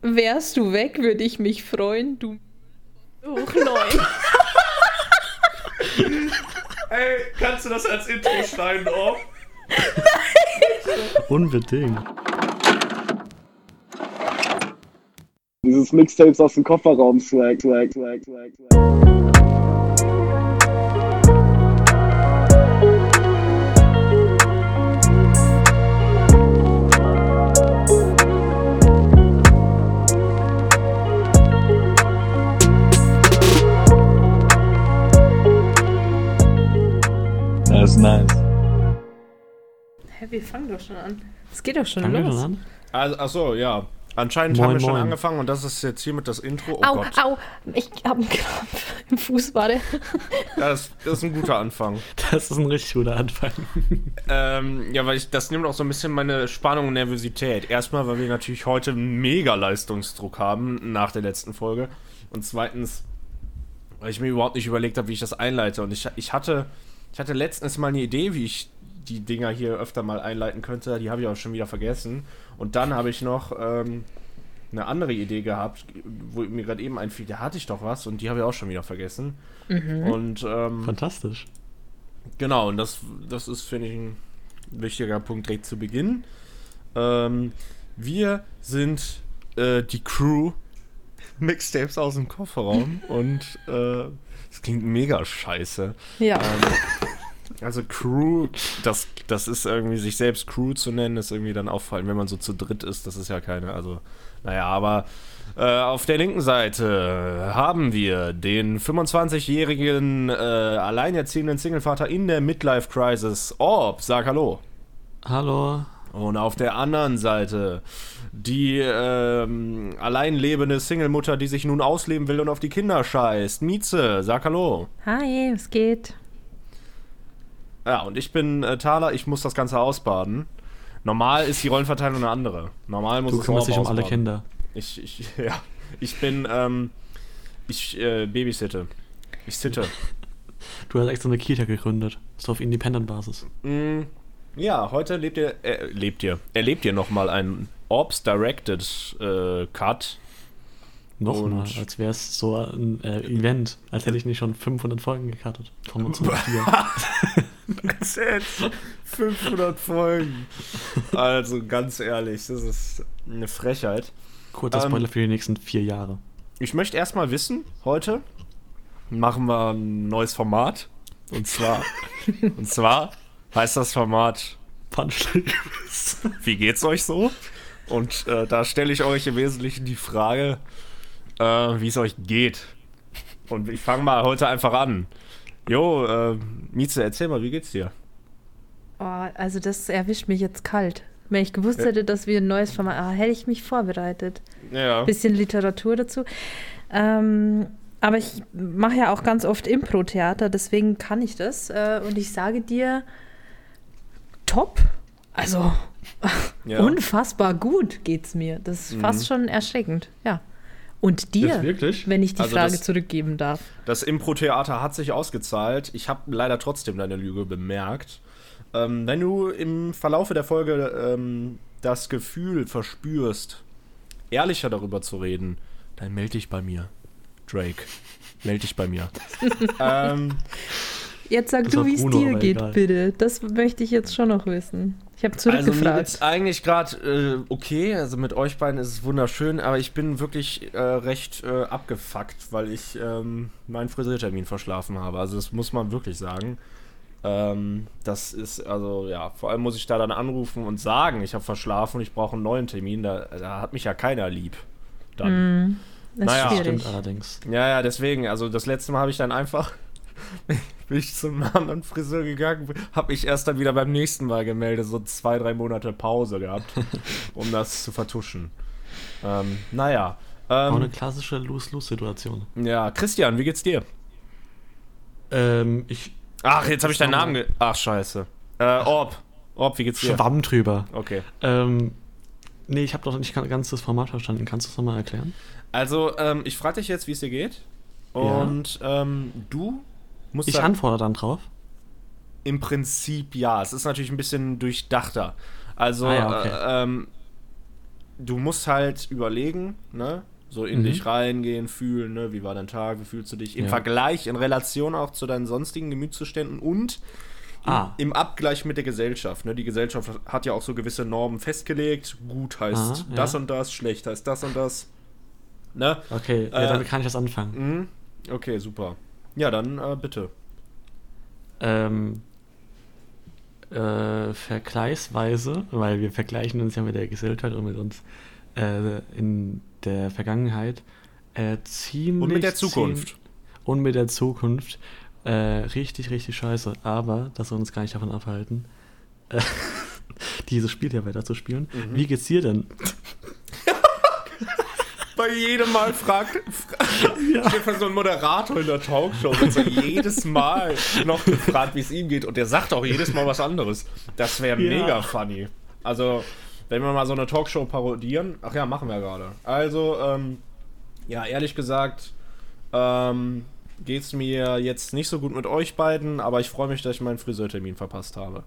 Wärst du weg, würde ich mich freuen, du hoch neun. Ey, kannst du das als Intro schneiden, oh? Unbedingt. Dieses Mixtapes aus dem Kofferraum swag, swag, swag, swag, swag. Wir fangen doch schon an. Es geht doch schon Fangen wir los. schon an? Also, achso, ja. Anscheinend Moin, haben wir schon moin. angefangen und das ist jetzt hiermit das Intro. Oh au, Gott. au, ich hab einen Krampf im Fuß, warte. Ja, das, das ist ein guter Anfang. Das ist ein richtig guter Anfang. Ähm, ja, weil ich, das nimmt auch so ein bisschen meine Spannung und Nervosität. Erstmal, weil wir natürlich heute einen mega Leistungsdruck haben nach der letzten Folge. Und zweitens, weil ich mir überhaupt nicht überlegt habe, wie ich das einleite. Und ich, ich hatte, ich hatte letztens mal eine Idee, wie ich die Dinger hier öfter mal einleiten könnte. Die habe ich auch schon wieder vergessen. Und dann habe ich noch ähm, eine andere Idee gehabt, wo mir gerade eben einfiel, da hatte ich doch was und die habe ich auch schon wieder vergessen. Und ähm, Fantastisch. Genau, und das, das ist, finde ich, ein wichtiger Punkt direkt zu Beginn. Ähm, wir sind äh, die Crew Mixtapes aus dem Kofferraum und äh, das klingt mega scheiße. Ja. Ähm, also Crew, das, das ist irgendwie, sich selbst Crew zu nennen, ist irgendwie dann auffallend, wenn man so zu dritt ist, das ist ja keine, also, naja, aber äh, auf der linken Seite haben wir den 25-jährigen äh, alleinerziehenden Singlevater in der Midlife Crisis, Orb, sag Hallo. Hallo. Und auf der anderen Seite die ähm, allein lebende Singlemutter, die sich nun ausleben will und auf die Kinder scheißt, Mieze, sag Hallo. Hi, es geht. Ja, und ich bin äh, Thaler, ich muss das Ganze ausbaden. Normal ist die Rollenverteilung eine andere. Normal muss Du es kümmerst dich um alle. Kinder. Ich, ich, ja, ich bin, ähm, ich äh, babysitte. Ich sitte. Du hast extra eine Kita gegründet. So auf Independent-Basis. mm, ja, heute lebt ihr, äh, lebt ihr, erlebt ihr nochmal einen Orbs Directed äh, Cut. Nochmal, als wäre es so ein äh, Event. Als hätte ich nicht schon 500 Folgen gekartet. Von uns vier. Jetzt 500 Folgen. Also ganz ehrlich, das ist eine Frechheit. Kurzer Ähm, Spoiler für die nächsten vier Jahre. Ich möchte erstmal wissen, heute machen wir ein neues Format. Und zwar, und zwar heißt das Format Punchline. Wie geht's euch so? Und äh, da stelle ich euch im Wesentlichen die Frage, äh, wie es euch geht. Und ich fange mal heute einfach an. Jo, äh, Mieze, erzähl mal, wie geht's dir? Oh, also das erwischt mich jetzt kalt. Wenn ich gewusst hätte, dass wir ein neues Format, ah, hätte ich mich vorbereitet. Ja. Bisschen Literatur dazu. Ähm, aber ich mache ja auch ganz oft Impro-Theater, deswegen kann ich das. Äh, und ich sage dir, top. Also ja. unfassbar gut geht's mir. Das ist fast schon erschreckend. Ja. Und dir, wenn ich die Also Frage das- zurückgeben darf. Das Impro-Theater hat sich ausgezahlt. Ich habe leider trotzdem deine Lüge bemerkt. Ähm, wenn du im Verlaufe der Folge ähm, das Gefühl verspürst, ehrlicher darüber zu reden, dann melde dich bei mir. Drake. Melde dich bei mir. ähm, Jetzt sag du, wie es dir geht, egal. bitte. Das möchte ich jetzt schon noch wissen. Ich habe Also mir zurückgefragt. geht's eigentlich gerade äh, okay, also mit euch beiden ist es wunderschön, aber ich bin wirklich äh, recht äh, abgefuckt, weil ich ähm, meinen Friseurtermin verschlafen habe. Also das muss man wirklich sagen. Ähm, das ist, also ja, vor allem muss ich da dann anrufen und sagen, ich habe verschlafen und ich brauche einen neuen Termin. Da, da hat mich ja keiner lieb. Dann. Mm, das Naja. Stimmt allerdings. Ja, ja, deswegen, also das letzte Mal habe ich dann einfach, bin ich zum anderen Friseur gegangen, habe ich erst dann wieder beim nächsten Mal gemeldet, so zwei, drei Monate Pause gehabt, um das zu vertuschen. Ähm, naja. Auch eine Ähm, klassische Lose-Lose-Situation. ja, Christian, wie geht's dir? Ähm, ich Ach, jetzt habe ich deinen Namen ge... Ach, scheiße. Äh, Orb. Orb, wie geht's dir? schwamm drüber. Okay. Ähm, nee, ich habe doch nicht ganz das Format verstanden. Kannst du es nochmal erklären? Also, ähm, ich frage dich jetzt, wie es dir geht. Ja. Und ähm, du musst Ich antworte dann drauf. Im Prinzip ja. Es ist natürlich ein bisschen durchdachter. Also, Ah ja, okay. äh, ähm, du musst halt überlegen, ne? So in Mhm. dich reingehen, fühlen, ne? Wie war dein Tag, wie fühlst du dich? Im Ja. Vergleich, in Relation auch zu deinen sonstigen Gemütszuständen und im, Ah. im Abgleich mit der Gesellschaft. Ne? Die Gesellschaft hat ja auch so gewisse Normen festgelegt. Gut heißt Ah, ja. das und das, schlecht heißt das und das. Ne? Okay, Äh, ja, damit kann ich was anfangen. Mhm. Okay, super. Ja, dann äh, bitte. Ähm, äh, vergleichsweise, weil wir vergleichen uns ja mit der Gesellschaft und mit uns äh, in der Vergangenheit, äh, ziemlich. Und mit der Zukunft. Und mit der Zukunft. Äh, richtig, richtig scheiße. Aber das soll uns gar nicht davon abhalten, äh, dieses Spiel hier weiter zu spielen. Mhm. Wie geht's dir denn? Bei jedem Mal fragt, fra ja. steht so ein Moderator in der Talkshow und so jedes Mal noch gefragt, wie es ihm geht. Und der sagt auch jedes Mal was anderes. Das wäre Ja. mega funny. Also, wenn wir mal so eine Talkshow parodieren. Ach ja, machen wir gerade. Also, ähm, ja, ehrlich gesagt, ähm, geht's mir jetzt nicht so gut mit euch beiden, aber ich freue mich, dass ich meinen Friseurtermin verpasst habe.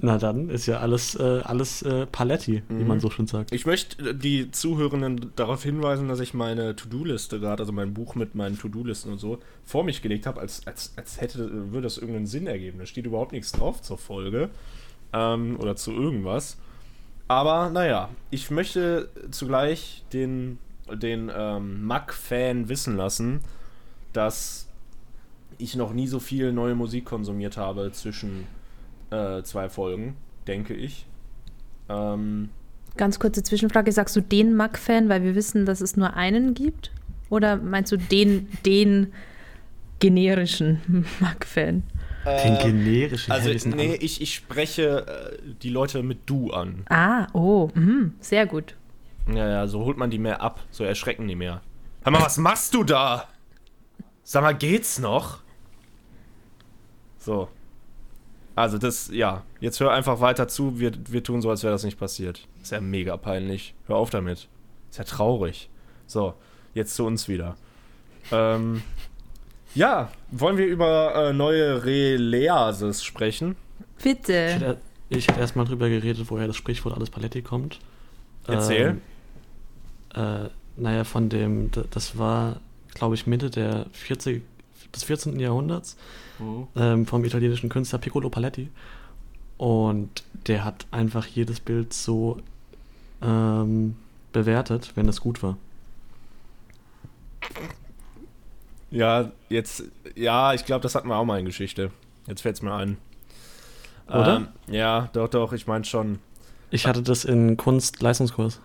Na dann, ist ja alles, äh, alles äh, Paletti, wie Mhm. man so schön sagt. Ich möchte die Zuhörenden darauf hinweisen, dass ich meine To-Do-Liste gerade, also mein Buch mit meinen To-Do-Listen und so, vor mich gelegt habe, als, als, als hätte, würde das irgendeinen Sinn ergeben. Da steht überhaupt nichts drauf zur Folge ähm, oder zu irgendwas. Aber naja, ich möchte zugleich den, den ähm, Mac-Fan wissen lassen, dass ich noch nie so viel neue Musik konsumiert habe zwischen äh, zwei Folgen, denke ich. Ähm, Ganz kurze Zwischenfrage, sagst du den Mac-Fan, weil wir wissen, dass es nur einen gibt? Oder meinst du den, den generischen Mac-Fan? Den generischen Also, sind nee, ich, ich spreche äh, die Leute mit du an. Ah, oh, mhm, sehr gut. Ja, ja, so holt man die mehr ab. So erschrecken die mehr. Hör mal, was machst du da? Sag mal, geht's noch? So. Also, das, ja. Jetzt hör einfach weiter zu. Wir, wir tun so, als wäre das nicht passiert. Ist ja mega peinlich. Hör auf damit. Ist ja traurig. So, jetzt zu uns wieder. Ähm. Ja, wollen wir über äh, neue Releases sprechen? Bitte. ich hätte erstmal drüber geredet, woher das Sprichwort alles Paletti kommt. Erzähl. Ähm, äh, naja, von dem, das war, glaube ich, Mitte der 40, des 14. Jahrhunderts ähm, vom italienischen Künstler Piccolo Paletti. Und der hat einfach jedes Bild so ähm, bewertet, wenn es gut war. Ja, jetzt, ja, ich glaube, das hatten wir auch mal in Geschichte. Jetzt fällt es mir ein. Oder? Ähm, ja, doch, doch, ich meine schon. Ich hatte das in Kunst-Leistungskurs.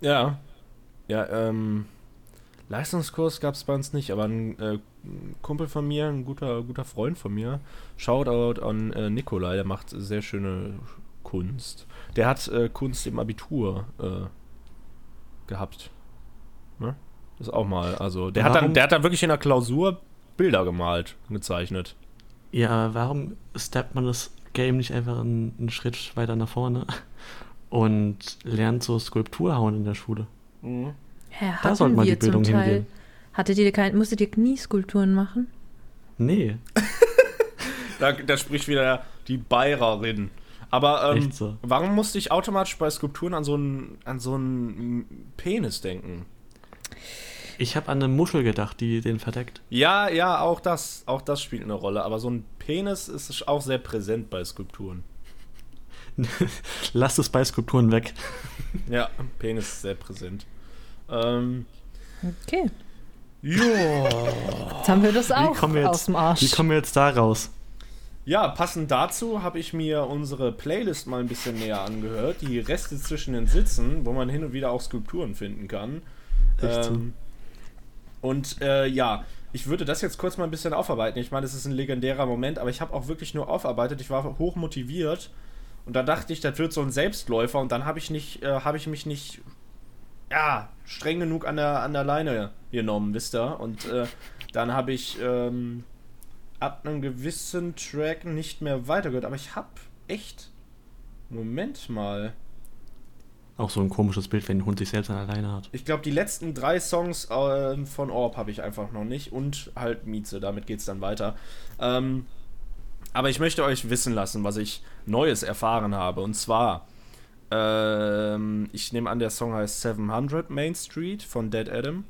Ja. Ja, ähm, Leistungskurs gab es bei uns nicht, aber ein äh, Kumpel von mir, ein guter, guter Freund von mir, Shoutout an äh, Nikolai, der macht sehr schöne Kunst. Der hat äh, Kunst im Abitur äh, gehabt. Ne? Das auch mal, also, der hat, dann, der hat dann wirklich in der Klausur Bilder gemalt, gezeichnet. Ja, warum steppt man das Game nicht einfach einen, einen Schritt weiter nach vorne und lernt so Skulptur hauen in der Schule? Hä, Da hatten sollte wir die Bildung hingehen. Hattet ihr kein, musstet ihr Knieskulpturen machen? Nee, Da, da spricht wieder die Bayererin. Aber ähm, Echt so. warum musste ich automatisch bei Skulpturen an so einen an so einen Penis denken? ich habe an eine Muschel gedacht, die den verdeckt. Ja, ja, auch das, auch das spielt eine Rolle. Aber so ein Penis ist auch sehr präsent bei Skulpturen. Lasst es bei Skulpturen weg. Ja, Penis ist sehr präsent. Ähm, Okay. Ja. Jetzt haben wir das Wie auch kommen wir aus jetzt, dem Arsch. wie kommen wir jetzt da raus? ja, passend dazu habe ich mir unsere Playlist mal ein bisschen näher angehört. Die Reste zwischen den Sitzen, wo man hin und wieder auch Skulpturen finden kann. Ähm, und äh, ja, ich würde das jetzt kurz mal ein bisschen aufarbeiten. Ich meine, es ist ein legendärer Moment, aber ich habe auch wirklich nur aufarbeitet. Ich war hoch motiviert und da dachte ich, das wird so ein Selbstläufer und dann habe ich nicht, äh, habe ich mich nicht, ja, streng genug an der, an der Leine genommen, wisst ihr? Und äh, dann habe ich ähm, ab einem gewissen Track nicht mehr weitergehört, aber ich habe echt, Moment mal. Auch so ein komisches Bild, wenn ein Hund sich selbst an alleine hat. Ich glaube, die letzten drei Songs äh, von Orb habe ich einfach noch nicht und halt Mieze, damit geht es dann weiter. Ähm, aber ich möchte euch wissen lassen, was ich Neues erfahren habe. Und zwar Ähm, ich nehme an, der Song heißt 700 Main Street von Dead Adam.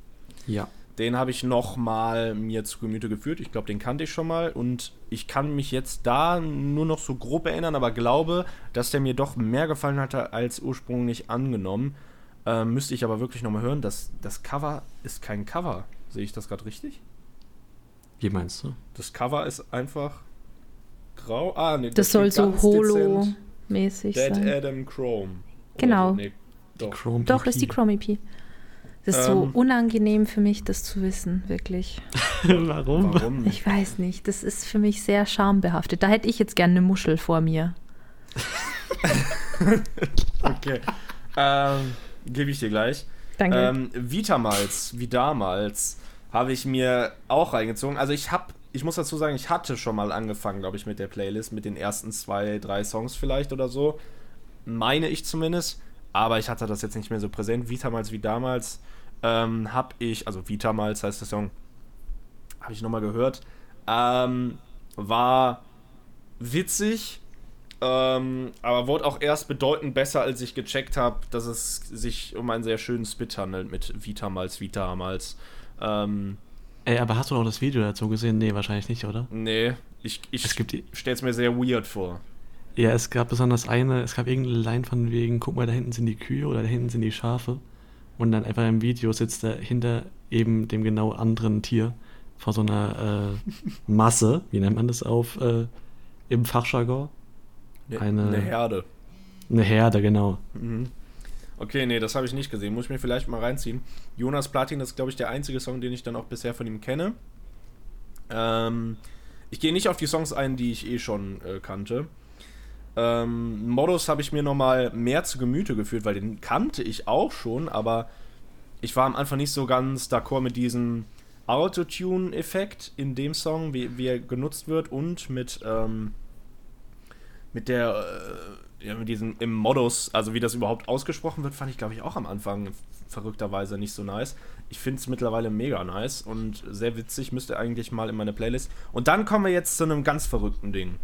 Ja. Den habe ich noch mal mir zu Gemüte geführt. Ich glaube, den kannte ich schon mal. Und ich kann mich jetzt da nur noch so grob erinnern, aber glaube, dass der mir doch mehr gefallen hatte als ursprünglich angenommen. Ähm, müsste ich aber wirklich noch mal hören. Das, das Cover ist kein Cover. Sehe ich das gerade richtig? Wie meinst du? Das Cover ist einfach grau. Ah, nee, Das soll steht so ganz dezent Holo-mäßig Dead sein. Adam Chrome. Genau. So. Nee, doch. Chrome Doch, ist die. Chrome EP. Das ist so Ähm. unangenehm für mich, das zu wissen, wirklich. Warum? Warum? Ich weiß nicht, das ist für mich sehr schambehaftet. Da hätte ich jetzt gerne eine Muschel vor mir. Okay. ähm, Gebe ich dir gleich. Danke. Ähm, Vitamals, wie damals, habe ich mir auch reingezogen. Also ich habe, ich muss dazu sagen, ich hatte schon mal angefangen, glaube ich, mit der Playlist, mit den ersten zwei, drei Songs vielleicht oder so. Meine ich zumindest. Aber ich hatte das jetzt nicht mehr so präsent. Vitamals wie damals ähm, habe ich, also Vitamals heißt der Song, habe ich nochmal gehört. Ähm, war witzig, ähm, aber wurde auch erst bedeutend besser, als ich gecheckt habe, dass es sich um einen sehr schönen Spit handelt mit Vitamals, Vitamals. Ähm, Ey, aber hast du noch das Video dazu gesehen? Nee, wahrscheinlich nicht, oder? nee, ich, Es ich gibt die, stelle es mir sehr weird vor. ja, es gab besonders eine, es gab irgendeine Line von wegen, guck mal, da hinten sind die Kühe oder da hinten sind die Schafe. Und dann einfach im Video sitzt er hinter eben dem genau anderen Tier vor so einer äh, Masse, wie nennt man das auf äh, im Fachjargon? Ne, Eine- eine Herde. Eine Herde, genau. Mhm. Okay, nee, das habe ich nicht gesehen. Muss ich mir vielleicht mal reinziehen. Jonas Platin ist, glaube ich, der einzige Song, den ich dann auch bisher von ihm kenne. Ähm, ich gehe nicht auf die Songs ein, die ich eh schon äh, kannte. Ähm, Modus habe ich mir nochmal mehr zu Gemüte geführt, weil den kannte ich auch schon, aber ich war am Anfang nicht so ganz d'accord mit diesem Autotune-Effekt in dem Song, wie, wie er genutzt wird und mit, ähm, mit der, äh, ja, mit diesem im Modus, also wie das überhaupt ausgesprochen wird, fand ich, glaube ich, auch am Anfang verrückterweise nicht so nice. Ich finde es mittlerweile mega nice und sehr witzig, müsste eigentlich mal in meine Playlist. Und dann kommen wir jetzt zu einem ganz verrückten Ding.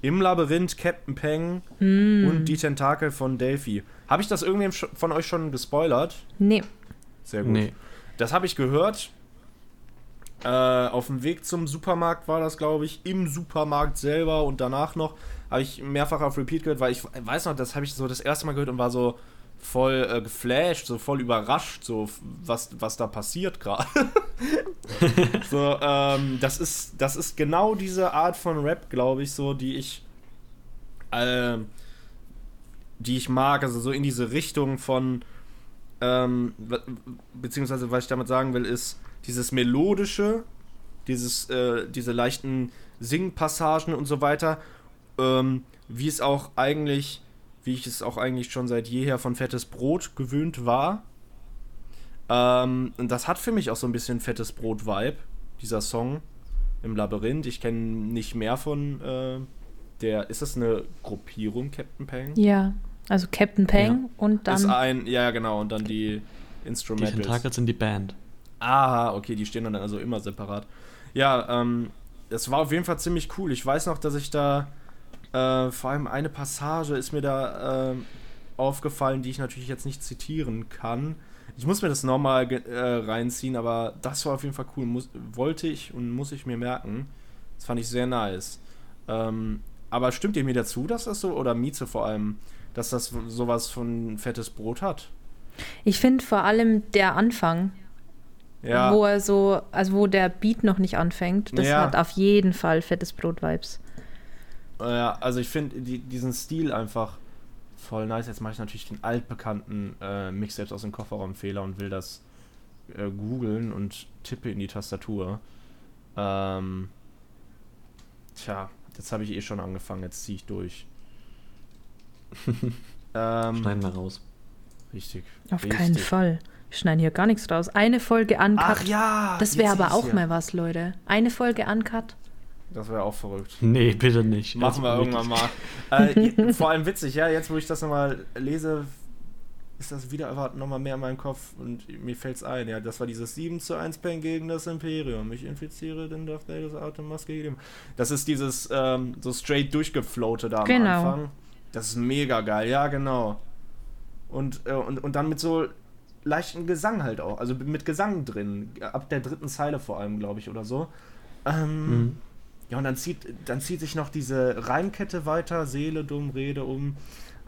Im Labyrinth Captain Peng und die Tentakel von Delphi. Habe ich das irgendwem von euch schon gespoilert? nee. Sehr gut. Nee. Das habe ich gehört. Äh, auf dem Weg zum Supermarkt war das, glaube ich, im Supermarkt selber und danach noch habe ich mehrfach auf Repeat gehört, weil ich weiß noch, das habe ich so das erste Mal gehört und war so voll äh, geflasht, so voll überrascht, so was, was da passiert gerade. so, ähm, das ist, das ist genau diese Art von Rap, glaube ich, so, die ich, ähm, die ich mag, also so in diese Richtung von, ähm, be- beziehungsweise was ich damit sagen will, ist dieses melodische, dieses, äh, diese leichten Singpassagen und so weiter, ähm, wie es auch eigentlich, wie ich es auch eigentlich schon seit jeher von Fettes Brot gewöhnt war. Ähm, und das hat für mich auch so ein bisschen Fettes Brot-Vibe, dieser Song im Labyrinth. Ich kenne nicht mehr von äh, der, ist das eine Gruppierung, Captain Pang? Ja. Also Captain Peng und ist dann. ein, ja genau, und dann die Die Instrumentals. Tentakel sind die Band. Aha, okay, die stehen dann also immer separat. Ja, ähm, das war auf jeden Fall ziemlich cool. Ich weiß noch, dass ich da, äh, vor allem eine Passage ist mir da äh, aufgefallen, die ich natürlich jetzt nicht zitieren kann. Ich muss mir das nochmal äh, reinziehen, aber das war auf jeden Fall cool. Muss, wollte ich und muss ich mir merken. Das fand ich sehr nice. Ähm, aber stimmt ihr mir dazu, dass das so, oder Mieze vor allem, dass das sowas von fettes Brot hat? Ich finde vor allem der Anfang, Ja. wo er so, also wo der Beat noch nicht anfängt, das Ja. hat auf jeden Fall fettes Brot-Vibes. Ja, also ich finde die, diesen Stil einfach voll nice. Jetzt mache ich natürlich den altbekannten äh, Mix selbst aus dem Kofferraumfehler und will das äh, googeln und tippe in die Tastatur. Ähm, tja, jetzt habe ich eh schon angefangen, jetzt ziehe ich durch. ähm, Schneiden wir raus. richtig. Auf richtig. keinen Fall. Wir schneiden hier gar nichts raus. Eine Folge uncut. Ach ja! das wäre aber auch ich's mal was, Leute. Eine Folge uncut. Das wäre auch verrückt. Nee, bitte nicht. Machen wir Also irgendwann mal. Äh, vor allem witzig, ja, jetzt wo ich das nochmal lese, ist das wieder erwarten nochmal mehr in meinem Kopf und mir fällt es ein, ja, das war dieses 7 zu 1 Pen gegen das Imperium. Ich infiziere den Darth Vader Atemmaske gegeben. Das ist dieses ähm, so straight durchgefloate da am Genau. Anfang. Das ist mega geil, ja, genau. Und, äh, und, und dann mit so leichten Gesang halt auch. Also mit Gesang drin. Ab der dritten Zeile vor allem, glaube ich, oder so. Ähm, mhm. Ja, und dann zieht, dann zieht sich noch diese Reimkette weiter. Seele, dumm, Rede um.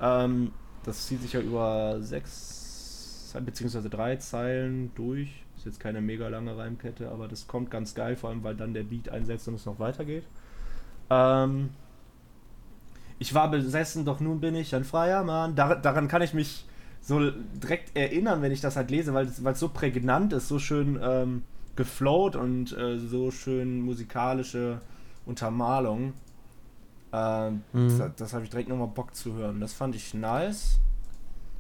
Ähm, das zieht sich ja über sechs, beziehungsweise drei Zeilen durch. Ist jetzt keine mega lange Reimkette, aber das kommt ganz geil, vor allem weil dann der Beat einsetzt und es noch weitergeht. Ähm, ich war besessen, doch nun bin ich ein freier Mann. Dar daran kann ich mich so direkt erinnern, wenn ich das halt lese, weil es so prägnant ist, so schön ähm, geflowt und äh, so schön musikalische Untermalung. Ähm, mhm. Das, das habe ich direkt nochmal Bock zu hören. Das fand ich nice.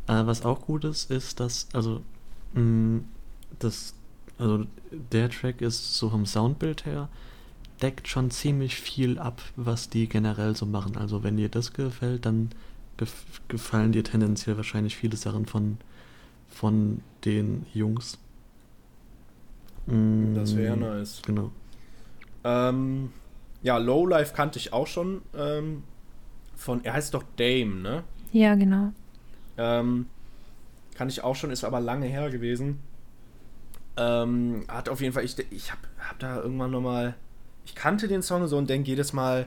Äh, was auch gut ist, ist, dass, also, mh, mm, das, also der Track ist so vom Soundbild her, deckt schon ziemlich viel ab, was die generell so machen. Also wenn dir das gefällt, dann gef gefallen dir tendenziell wahrscheinlich viele Sachen von, von den Jungs. Mm, das wäre nice. Genau. Ähm, ja, Lowlife kannte ich auch schon. Ähm, von, er heißt doch Dame, ne? Ja, genau. Ähm, kannte ich auch schon, ist aber lange her gewesen. Ähm, hat auf jeden Fall, ich, ich habe hab da irgendwann nochmal, ich kannte den Song so und denke jedes Mal,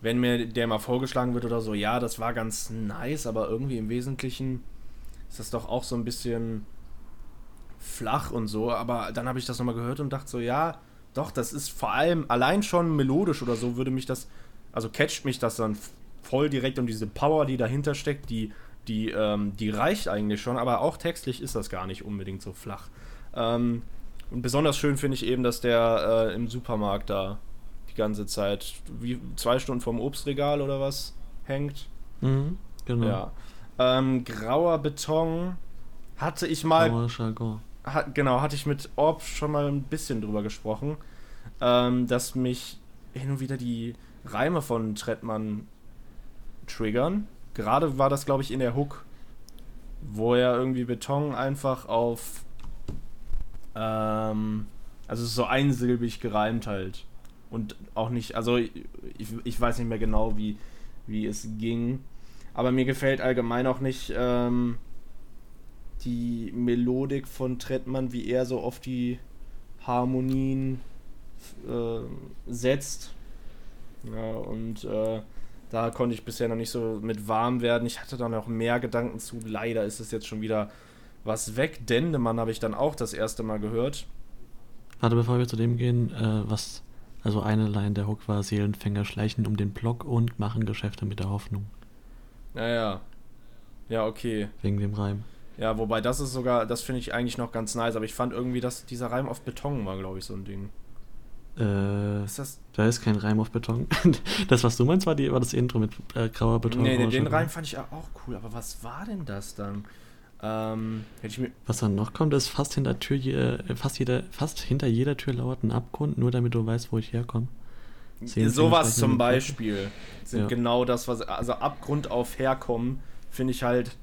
wenn mir der mal vorgeschlagen wird oder so, ja, das war ganz nice, aber irgendwie im Wesentlichen ist das doch auch so ein bisschen flach und so. Aber dann habe ich das nochmal gehört und dachte so, ja, doch, das ist vor allem allein schon melodisch oder so, würde mich das, also catcht mich das dann voll direkt und diese Power, die dahinter steckt, die, die, ähm, die reicht eigentlich schon, aber auch textlich ist das gar nicht unbedingt so flach. Ähm, und besonders schön finde ich eben, dass der äh, im Supermarkt da die ganze Zeit, wie zwei Stunden vorm Obstregal oder was, hängt. Mhm, genau. Ja. Ähm, grauer Beton hatte ich mal. Grauer Jargon hat, genau, hatte ich mit Orb schon mal ein bisschen drüber gesprochen, ähm, dass mich hin und wieder die Reime von Trettmann triggern. Gerade war das, glaube ich, in der Hook, wo er irgendwie Beton einfach auf. Ähm, also so einsilbig gereimt halt. Und auch nicht, also ich, ich weiß nicht mehr genau, wie, wie es ging. Aber mir gefällt allgemein auch nicht, ähm, die Melodik von Trettmann, wie er so oft die Harmonien äh, setzt. Ja, und äh, da konnte ich bisher noch nicht so mit warm werden. Ich hatte da noch mehr Gedanken zu. Leider ist es jetzt schon wieder was weg. Dendemann habe ich dann auch das erste Mal gehört. Warte, bevor wir zu dem gehen, äh, was. Also eine Line der Hook war: Seelenfänger schleichen um den Block und machen Geschäfte mit der Hoffnung. Naja. Ja, okay. Wegen dem Reim. Ja, wobei das ist sogar, das finde ich eigentlich noch ganz nice, aber ich fand irgendwie, dass dieser Reim auf Beton war, glaube ich, so ein Ding. Äh, ist das? Da ist kein Reim auf Beton. das, was du meinst, war, die, war das Intro mit äh, grauer Beton. Nee, nee den Reim fand ich auch cool, aber was war denn das dann? Ähm, was dann noch kommt, ist fast hinter Tür, äh, fast, jeder, fast hinter jeder Tür lauert ein Abgrund, nur damit du weißt, wo ich herkomme. Sowas zum Beispiel sind ja. genau das, was, also Abgrund auf herkommen, finde ich halt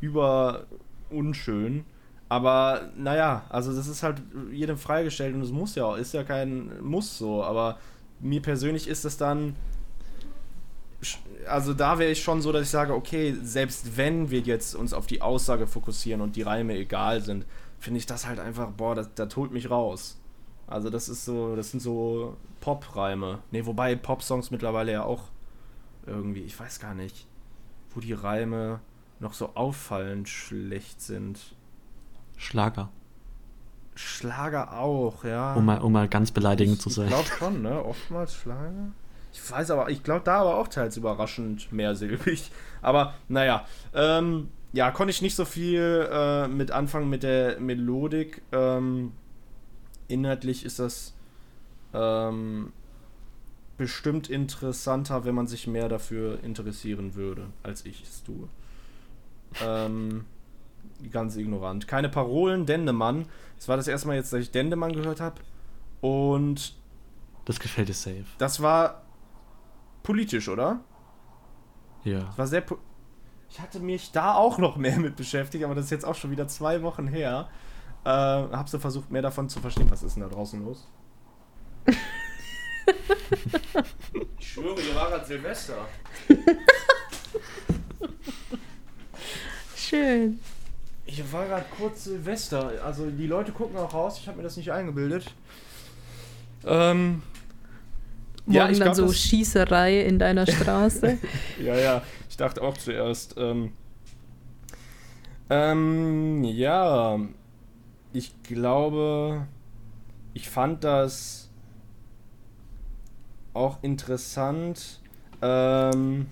über unschön. Aber naja, also das ist halt jedem freigestellt und es muss ja auch, ist ja kein Muss so, aber mir persönlich ist es dann, also da wäre ich schon so, dass ich sage, okay, selbst wenn wir jetzt uns auf die Aussage fokussieren und die Reime egal sind, finde ich das halt einfach, boah, das, das holt mich raus. Also das ist so, das sind so Pop-Reime. Ne, wobei Pop-Songs mittlerweile ja auch irgendwie, ich weiß gar nicht, wo die Reime noch so auffallend schlecht sind. Schlager. Schlager auch, ja. Um mal, um mal ganz beleidigend ich, zu sein. Ich glaube schon, ne? Oftmals Schlager. Ich weiß aber, ich glaube da aber auch teils überraschend mehrsilbig. Aber naja, ähm, ja, konnte ich nicht so viel äh, mit anfangen mit der Melodik. Ähm, inhaltlich ist das ähm, bestimmt interessanter, wenn man sich mehr dafür interessieren würde, als ich es tue. Ähm, ganz ignorant. Keine Parolen, Dendemann. Das war das erste Mal jetzt, dass ich Dendemann gehört habe. Und. Das gefällt dir safe. Das war politisch, oder? Ja. Das war sehr. Ich hatte mich da auch noch mehr mit beschäftigt, aber das ist jetzt auch schon wieder zwei Wochen her. Äh, hab so versucht, mehr davon zu verstehen. Was ist denn da draußen los? ich schwöre, ihr war gerade Silvester. schön. Ich war gerade kurz Silvester. Also die Leute gucken auch raus. Ich habe mir das nicht eingebildet. Ähm, Morgen Ja, ich dann glaub, so Schießerei in deiner Straße. ja, ja. Ich dachte auch zuerst. Ähm, ähm, ja. Ich glaube, ich fand das auch interessant. Ähm,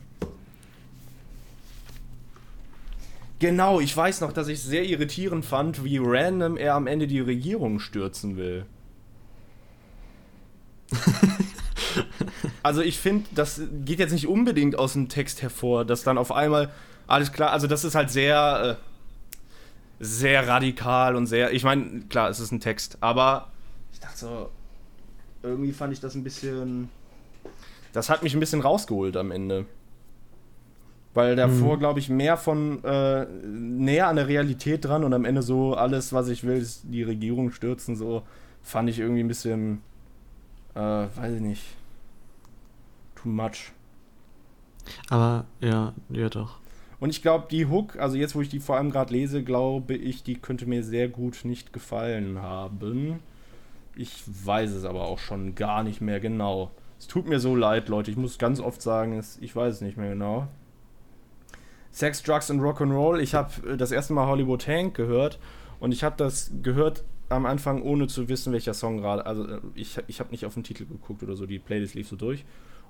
genau, ich weiß noch, dass ich sehr irritierend fand, wie random er am Ende die Regierung stürzen will. Also ich finde, das geht jetzt nicht unbedingt aus dem Text hervor, dass dann auf einmal alles klar, also das ist halt sehr, äh, sehr radikal und sehr, ich meine, klar, es ist ein Text, aber ich dachte so, irgendwie fand ich das ein bisschen, das hat mich ein bisschen rausgeholt am Ende. Weil davor, glaube ich, mehr von äh, näher an der Realität dran und am Ende so alles, was ich will, ist die Regierung stürzen, so fand ich irgendwie ein bisschen, äh, weiß ich nicht, too much. Aber ja, ja doch. Und ich glaube, die Hook, also jetzt, wo ich die vor allem gerade lese, glaube ich, die könnte mir sehr gut nicht gefallen haben. Ich weiß es aber auch schon gar nicht mehr genau. Es tut mir so leid, Leute. Ich muss ganz oft sagen, es, ich weiß es nicht mehr genau. Sex, Drugs und Rock'n'Roll. Ich habe das erste Mal Hollywood Hank gehört und ich habe das gehört am Anfang, ohne zu wissen, welcher Song gerade. Also äh, ich, ich habe nicht auf den Titel geguckt oder so. Die Playlist lief so durch.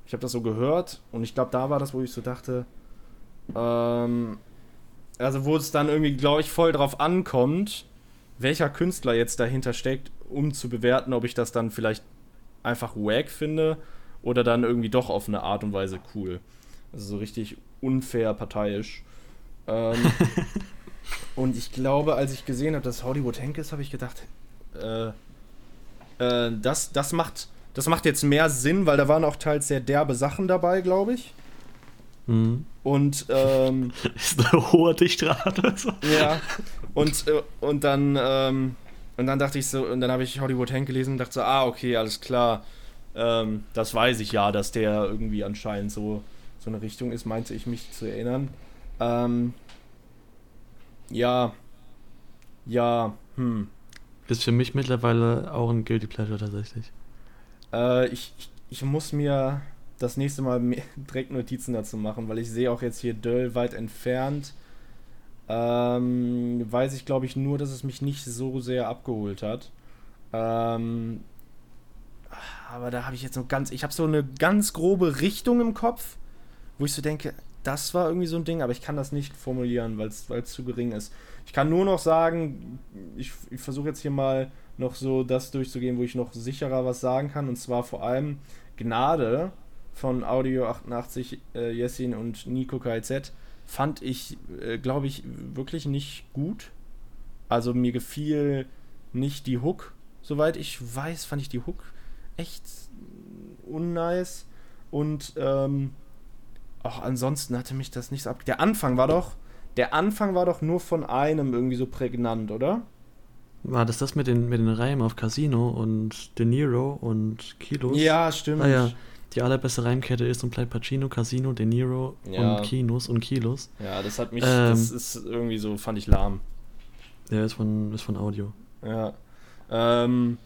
Ich habe das so gehört und ich glaube, da war das, wo ich so dachte, ähm, also wo es dann irgendwie, glaube ich, voll drauf ankommt, welcher Künstler jetzt dahinter steckt, um zu bewerten, ob ich das dann vielleicht einfach wack finde oder dann irgendwie doch auf eine Art und Weise cool. Also so richtig unfair parteiisch. Ähm, und ich glaube, als ich gesehen habe, dass Hollywood Hank ist, habe ich gedacht, äh, äh, das, das, macht, das macht jetzt mehr Sinn, weil da waren auch teils sehr derbe Sachen dabei, glaube ich. Mhm. Und ähm, Ist eine hohe Dichtrate. So. ja, und, äh, und dann ähm, und dann dachte ich so, und dann habe ich Hollywood Hank gelesen und dachte so, ah, okay, alles klar. Ähm, das weiß ich ja, dass der irgendwie anscheinend so, so eine Richtung ist, meinte ich mich zu erinnern. Ähm, ja, ja, hm. Ist für mich mittlerweile auch ein Guilty Pleasure tatsächlich. Äh, ich, ich, ich muss mir das nächste Mal direkt Notizen dazu machen, weil ich sehe auch jetzt hier Döll weit entfernt. Ähm, weiß ich, glaube ich, nur, dass es mich nicht so sehr abgeholt hat. Ähm, aber da habe ich jetzt noch ganz, ich habe so eine ganz grobe Richtung im Kopf, wo ich so denke, das war irgendwie so ein Ding, aber ich kann das nicht formulieren, weil es zu gering ist. Ich kann nur noch sagen, ich, ich versuche jetzt hier mal noch so das durchzugehen, wo ich noch sicherer was sagen kann, und zwar vor allem Gnade von Audio 88, äh, Jessin und Nico KZ fand ich, äh, glaube ich, wirklich nicht gut. Also mir gefiel nicht die Hook. Soweit ich weiß, fand ich die Hook echt unnice. Und ähm, auch ansonsten hatte mich das nicht so ab. Der Anfang war doch, der Anfang war doch nur von einem irgendwie so prägnant, oder? War das das mit den, mit den Reimen auf Casino und De Niro und Kilos? Ja, stimmt. Ah ja, die allerbeste Reimkette ist und bleibt Pacino, Casino, De Niro Ja. und Kinos und Kilos. Ja, das hat mich, Ähm. das ist irgendwie so, fand ich lahm. Der ist von, ist von Audio. Ja. Ähm,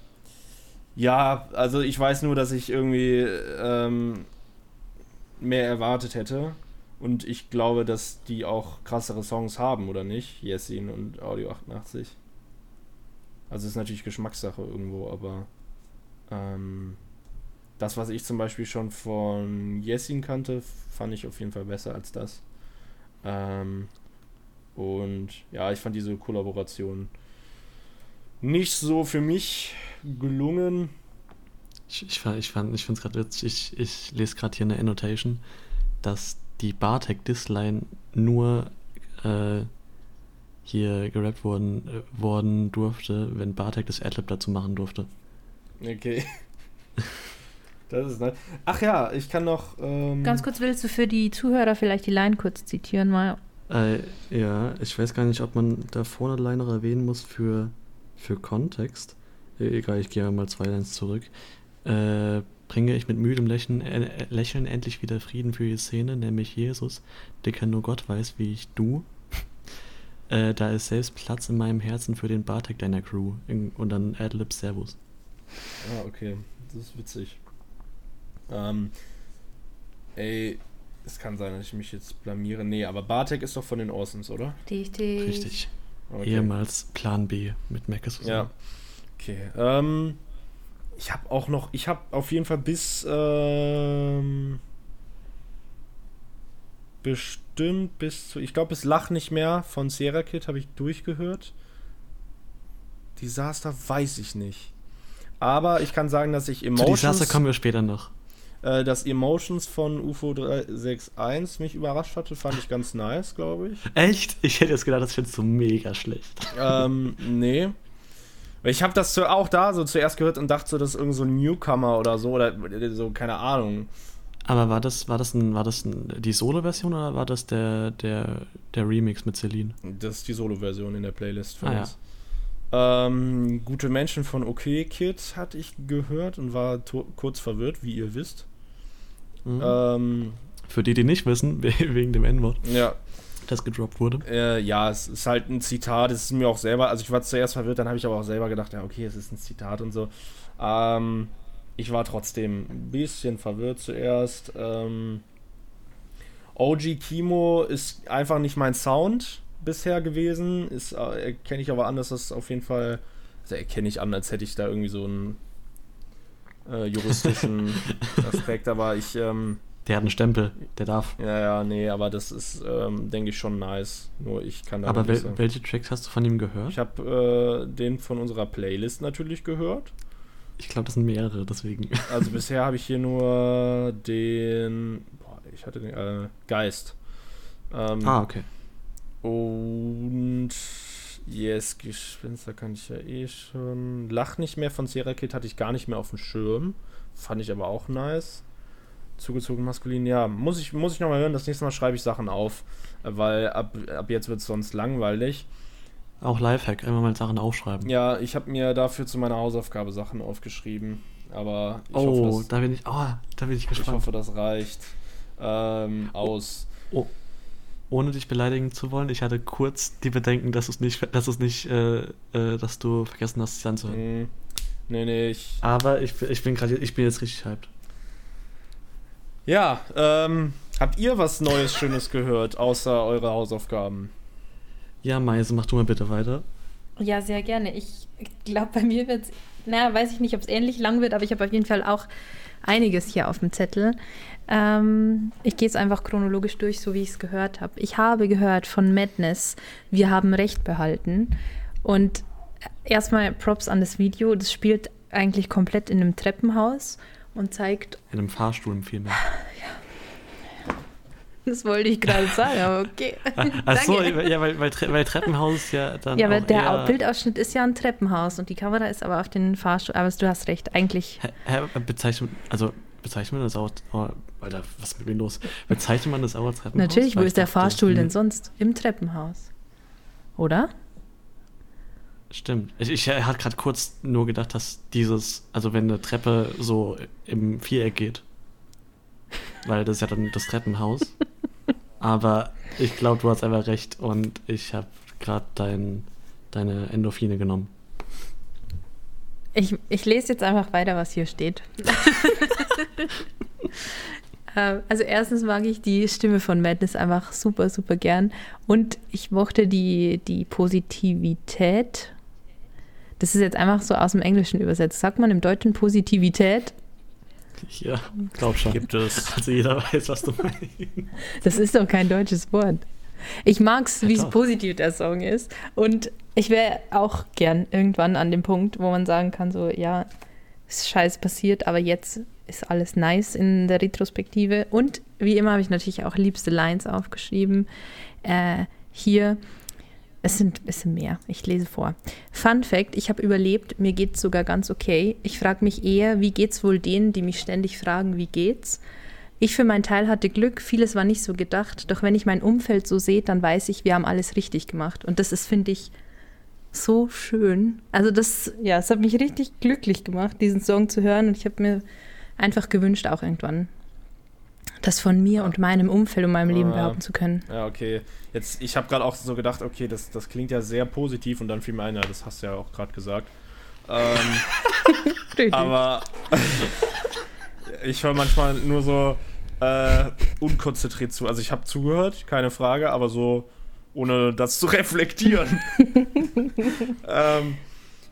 ja, also ich weiß nur, dass ich irgendwie ähm, mehr erwartet hätte. Und ich glaube, dass die auch krassere Songs haben, oder nicht? Yesin und Audio 88. Also ist natürlich Geschmackssache irgendwo, aber ähm, das, was ich zum Beispiel schon von Yesin kannte, fand ich auf jeden Fall besser als das. Ähm, und ja, ich fand diese Kollaboration nicht so für mich gelungen. Ich, ich, fand- ich, fand- ich finde es gerade witzig, ich, ich lese gerade hier eine Annotation, dass die Bartek Disline nur äh, hier gerappt worden, äh, worden durfte, wenn Bartek das Adlib dazu machen durfte. Okay. Das ist ne. Ach ja, ich kann noch. Ähm, Ganz kurz, willst du für die Zuhörer vielleicht die Line kurz zitieren mal? Äh, ja, ich weiß gar nicht, ob man da vorne Line noch erwähnen muss für, für Kontext. E- Egal, ich gehe mal zwei Lines zurück. Äh, bringe ich mit müdem Lächeln, äh, Lächeln endlich wieder Frieden für die Szene, nämlich Jesus, der kann nur Gott weiß, wie ich du. äh, da ist selbst Platz in meinem Herzen für den Bartek deiner Crew. In, und dann Adlib Servus. Ah, okay. Das ist witzig. Ähm, ey, es kann sein, dass ich mich jetzt blamiere. Nee, aber Bartek ist doch von den Orsons, oder? Richtig. Richtig. Okay. Ehemals Plan B mit Mac zusammen. Ja. Okay. Ähm, ich habe auch noch, ich habe auf jeden Fall bis ähm, bestimmt bis zu, ich glaube, bis Lach nicht mehr von Sierra Kid habe ich durchgehört. Disaster weiß ich nicht. Aber ich kann sagen, dass ich Zu Emotions, Disaster kommen wir später noch. äh, dass Emotions von UFO 361 mich überrascht hatte, fand ich ganz nice, glaube ich. Echt? Ich hätte jetzt gedacht, das findest du mega schlecht. ähm, nee. Ich habe das auch da so zuerst gehört und dachte so, das ist irgend so ein Newcomer oder so oder so, keine Ahnung. Aber war das, war das, ein, war das ein, die Solo-Version oder war das der, der, der Remix mit Celine? Das ist die Solo-Version in der Playlist von Ah, ja. uns. Ähm, Gute Menschen von OK Kid hatte ich gehört und war kurz verwirrt, wie ihr wisst. Mhm. Ähm, Für die, die nicht wissen, we- wegen dem N-Wort, ja, das gedroppt wurde. äh, ja, es ist halt ein Zitat, es ist mir auch selber, also ich war zuerst verwirrt, dann habe ich aber auch selber gedacht, ja, okay, es ist ein Zitat und so. Ähm, ich war trotzdem ein bisschen verwirrt zuerst. Ähm, OG Kimo ist einfach nicht mein Sound bisher gewesen. Ist, äh, erkenne ich aber an, dass das auf jeden Fall, also erkenne ich an, als hätte ich da irgendwie so einen äh, juristischen Aspekt, aber ich, ähm, Der hat einen Stempel, der darf. ja, ja, nee, aber das ist, ähm, denke ich, schon nice. Nur ich kann da Aber nicht wel sagen. welche Tracks hast du von ihm gehört? Ich habe äh, den von unserer Playlist natürlich gehört. Ich glaube, das sind mehrere, deswegen. Also bisher habe ich hier nur den, boah, ich hatte den äh, Geist. Ähm, ah, okay. Und Yes, Gespenster kann ich ja eh schon. Lach nicht mehr von Sierra Kid hatte ich gar nicht mehr auf dem Schirm. Fand ich aber auch nice. Zugezogen maskulin, ja. Muss ich, muss ich nochmal hören. Das nächste Mal schreibe ich Sachen auf. Weil ab, ab jetzt wird es sonst langweilig. Auch Lifehack, immer mal Sachen aufschreiben. Ja, ich habe mir dafür zu meiner Hausaufgabe Sachen aufgeschrieben. Aber ich oh, hoffe, das, da bin ich, oh, da bin ich ich gespannt. hoffe, das reicht. Ähm, aus. Oh, ohne dich beleidigen zu wollen, ich hatte kurz die Bedenken, dass es nicht, dass es nicht, äh, äh, dass du vergessen hast, sich anzuhören. Hm, nee, nee, ich. Aber ich, ich bin gerade, ich bin jetzt richtig hyped. Ja, ähm, habt ihr was Neues, Schönes gehört, außer eure Hausaufgaben? Ja, Meise, mach du mal bitte weiter. Ja, sehr gerne. Ich glaube, bei mir wird es, naja, weiß ich nicht, ob es ähnlich lang wird, aber ich habe auf jeden Fall auch einiges hier auf dem Zettel. Ähm, ich gehe es einfach chronologisch durch, so wie ich es gehört habe. Ich habe gehört von Madness, wir haben Recht behalten. Und erstmal Props an das Video. Das spielt eigentlich komplett in einem Treppenhaus und zeigt, In einem Fahrstuhl vielmehr. das wollte ich gerade sagen, aber okay. Achso, Danke. ja, weil, weil, weil Treppenhaus ja dann. Ja, aber der Bildausschnitt ist ja ein Treppenhaus und die Kamera ist aber auf den Fahrstuhl. Aber du hast recht, eigentlich bezeichnet, also bezeichnet man das auch, oh, Alter, was ist mit mir los? Bezeichnet man das auch als Treppenhaus? Natürlich, wo ist der Fahrstuhl denn sonst? Im Treppenhaus. Oder? Stimmt. Ich, ich hatte gerade kurz nur gedacht, dass dieses, also wenn eine Treppe so im Viereck geht, weil das ist ja dann das Treppenhaus. Aber ich glaube, du hast einfach recht und ich habe gerade dein, deine Endorphine genommen. Ich, ich lese jetzt einfach weiter, was hier steht. Ähm, also erstens mag ich die Stimme von Madness einfach super, super gern. Und ich mochte die, die Positivität. Das ist jetzt einfach so aus dem Englischen übersetzt. Sagt man im Deutschen Positivität? Ja, glaub schon. Gibt es. Also jeder weiß, was du meinst. Das ist doch kein deutsches Wort. Ich mag es, Ja, wie doch. positiv der Song ist. Und ich wäre auch gern irgendwann an dem Punkt, wo man sagen kann, so, ja, ist scheiß passiert, aber jetzt ist alles nice in der Retrospektive. Und wie immer habe ich natürlich auch liebste Lines aufgeschrieben. Äh, hier, es sind, es sind mehr. Ich lese vor. Fun Fact: Ich habe überlebt. Mir geht's sogar ganz okay. Ich frage mich eher, wie geht's wohl denen, die mich ständig fragen, wie geht's? Ich für meinen Teil hatte Glück, vieles war nicht so gedacht, doch wenn ich mein Umfeld so sehe, dann weiß ich, wir haben alles richtig gemacht. Und das ist, finde ich, so schön. Also das, ja, es hat mich richtig glücklich gemacht, diesen Song zu hören. Und ich habe mir einfach gewünscht, auch irgendwann Das von mir und meinem Umfeld und meinem Leben Ah. behaupten zu können. Ja, okay. Jetzt, ich habe gerade auch so gedacht, okay, das, das klingt ja sehr positiv und dann fiel mir ein, ja, das hast du ja auch gerade gesagt. Ähm, aber ich höre manchmal nur so äh, unkonzentriert zu. Also ich habe zugehört, keine Frage, aber so ohne das zu reflektieren. ähm,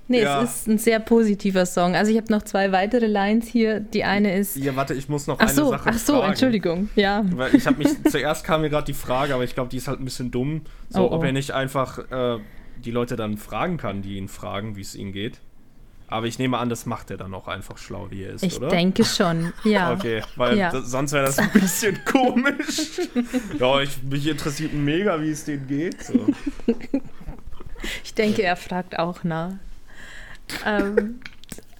nee, ja. es ist ein sehr positiver Song. Also ich habe noch zwei weitere Lines hier. Die eine ist. ja, warte, ich muss noch Ach eine so, Sache ach so, fragen. Entschuldigung. Ja. Weil ich habe mich, zuerst kam mir gerade die Frage, aber ich glaube, die ist halt ein bisschen dumm. So, Oh, oh. ob er nicht einfach äh, die Leute dann fragen kann, die ihn fragen, wie es ihnen geht. Aber ich nehme an, das macht er dann auch einfach schlau, wie er ist, Ich oder? denke schon. Ja. Okay, weil Ja. das, sonst wäre das ein bisschen komisch. ja, ich, mich interessiert mega, wie es denen geht. So. Ich denke, er fragt auch nach. Ähm,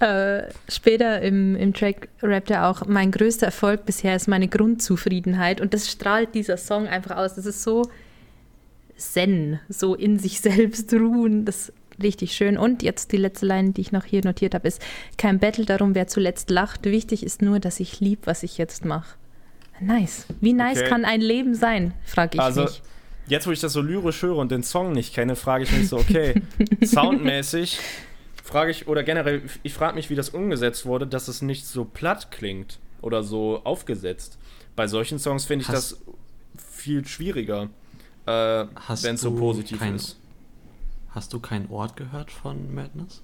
äh, später im, im Track rappt er auch, mein größter Erfolg bisher ist meine Grundzufriedenheit. Und das strahlt dieser Song einfach aus. Das ist so zen, so in sich selbst ruhen. Das ist richtig schön. Und jetzt die letzte Line, die ich noch hier notiert habe, ist, kein Battle darum, wer zuletzt lacht. Wichtig ist nur, dass ich lieb, was ich jetzt mache. Nice. Wie nice Okay. kann ein Leben sein, frage ich Also, mich. jetzt, wo ich das so lyrisch höre und den Song nicht kenne, frage ich mich so, okay, soundmäßig frage ich, oder generell, ich frage mich, wie das umgesetzt wurde, dass es nicht so platt klingt oder so aufgesetzt. Bei solchen Songs finde ich Hast- das viel schwieriger, äh, Hast wenn es so du positiv kein- ist. Hast du keinen Ort gehört von Madness?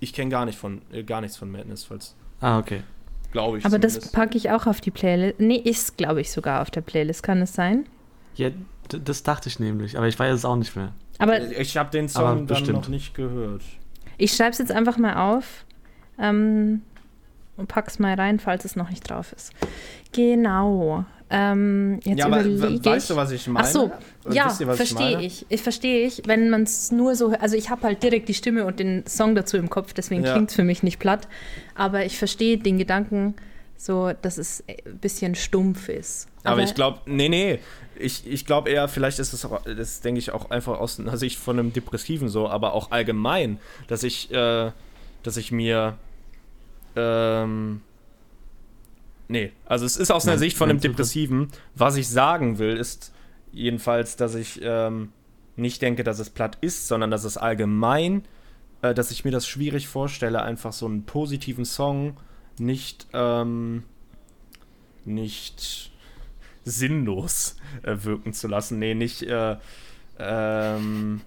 Ich kenne gar, nicht von, äh, gar nichts von Madness, falls, Ah, okay. glaube ich Aber das zumindest. packe ich auch auf die Playlist. Nee, ist, glaube ich, sogar auf der Playlist. Kann es sein? Ja, d- das dachte ich nämlich, aber ich weiß es auch nicht mehr. Aber Ich habe den Song dann bestimmt. noch nicht gehört. Ich schreibe es jetzt einfach mal auf ähm, und pack's mal rein, falls es noch nicht drauf ist. Genau. Ähm, jetzt ja, aber weißt du, was ich meine? Ach so, Oder ja, verstehe ich. Ich verstehe ich, wenn man es nur so, also ich habe halt direkt die Stimme und den Song dazu im Kopf, deswegen Ja. klingt es für mich nicht platt. Aber ich verstehe den Gedanken so, dass es ein bisschen stumpf ist. Aber, ich glaube, nee, nee. Ich, ich glaube eher, vielleicht ist es auch, das denke ich auch einfach aus einer Sicht von einem Depressiven so, aber auch allgemein, dass ich, äh, dass ich mir, ähm, nee, also es ist aus einer Sicht von einem das? Depressiven. Was ich sagen will, ist jedenfalls, dass ich ähm, nicht denke, dass es platt ist, sondern dass es allgemein, äh, dass ich mir das schwierig vorstelle, einfach so einen positiven Song nicht, ähm, nicht sinnlos äh, wirken zu lassen. Nee, nicht, äh, ähm,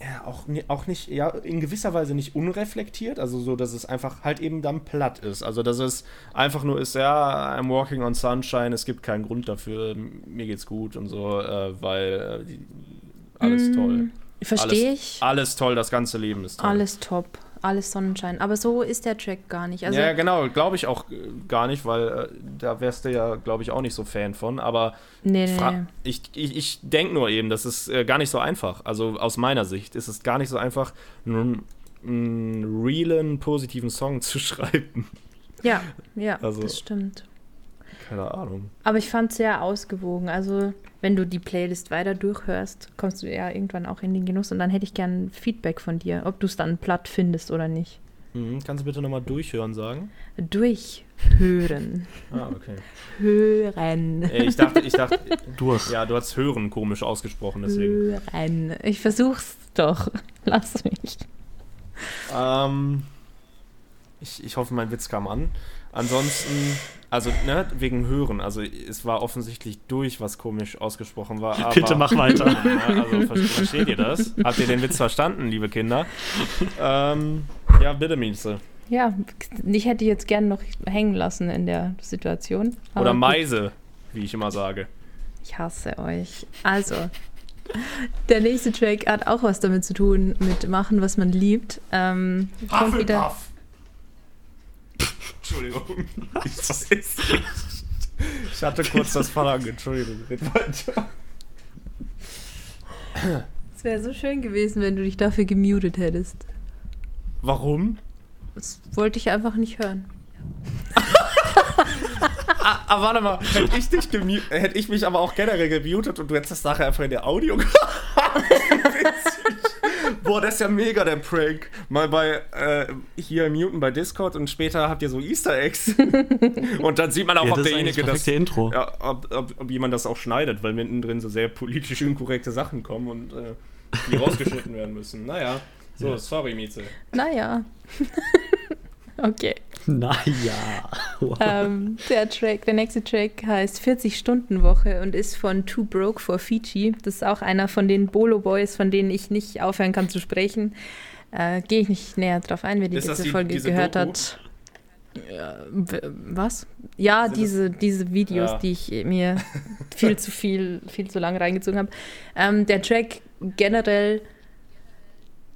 ja, auch, auch nicht, ja, in gewisser Weise nicht unreflektiert, also so, dass es einfach halt eben dann platt ist. Also, dass es einfach nur ist, ja, I'm walking on sunshine, es gibt keinen Grund dafür, mir geht's gut und so, äh, weil äh, alles Mm, toll. Verstehe alles, ich. Alles toll, das ganze Leben ist toll. Alles top. Alles Sonnenschein. Aber so ist der Track gar nicht. Also, ja, genau, glaube ich auch äh, gar nicht, weil äh, da wärst du ja, glaube ich, auch nicht so Fan von. Aber nee, nee, ich, ich, ich denke nur eben, das ist äh, gar nicht so einfach. Also aus meiner Sicht ist es gar nicht so einfach, einen, einen realen, positiven Song zu schreiben. Ja, ja, Also- das stimmt. Keine Ahnung. Aber ich fand es sehr ausgewogen. Also, wenn du die Playlist weiter durchhörst, kommst du ja irgendwann auch in den Genuss. Und dann hätte ich gern Feedback von dir, ob du es dann platt findest oder nicht. Mhm. Kannst du bitte nochmal durchhören sagen? Durchhören. Ah, okay. Hören. Ey, ich dachte, ich dachte, Durch. ja, du hast hören komisch ausgesprochen, deswegen. Hören. Ich versuch's doch. Lass mich. Ähm, ich, ich hoffe, mein Witz kam an. Ansonsten, also, ne, wegen Hören. Also, es war offensichtlich durch, was komisch ausgesprochen war. Aber, Bitte mach weiter. Ja, also, ver versteht ihr das? Habt ihr den Witz verstanden, liebe Kinder? Ähm, ja, bitte, Mieze. Ja, ich hätte jetzt gern noch hängen lassen in der Situation. aber Oder. Meise, wie ich immer sage. Ich hasse euch. Also, der nächste Track hat auch was damit zu tun, mit machen, was man liebt. Ähm, kommt wieder. Entschuldigung. Ich, ich hatte kurz das Verlangen. Entschuldigung. Es wäre so schön gewesen, wenn du dich dafür gemutet hättest. Warum? Das wollte ich einfach nicht hören. Ah, ah, warte mal, hätte ich, dich hätte ich mich aber auch generell gemutet und du hättest das nachher einfach in der Audio gehabt. Boah, das ist ja mega der Prank. Mal bei äh, hier im Muten bei Discord und später habt ihr so Easter Eggs. und dann sieht man auch, Ja, ob das ist derjenige das. Intro. Ja, ob, ob, ob jemand das auch schneidet, weil mittendrin so sehr politisch inkorrekte Sachen kommen und äh, die rausgeschnitten werden müssen. Naja. So, sorry, Mieze. Naja. okay. Naja. Wow. Ähm, der Track, der nächste Track heißt 40-Stunden-Woche und ist von Too Broke for Fiji. Das ist auch einer von den Bolo Boys, von denen ich nicht aufhören kann zu sprechen. Äh, Gehe ich nicht näher drauf ein, wer die Ist letzte die- Folge diese gehört Doku? hat. Ja, w- was? Ja, Sind das- diese, diese Videos, Ja. die ich mir viel zu viel, viel zu lange reingezogen habe. Ähm, der Track generell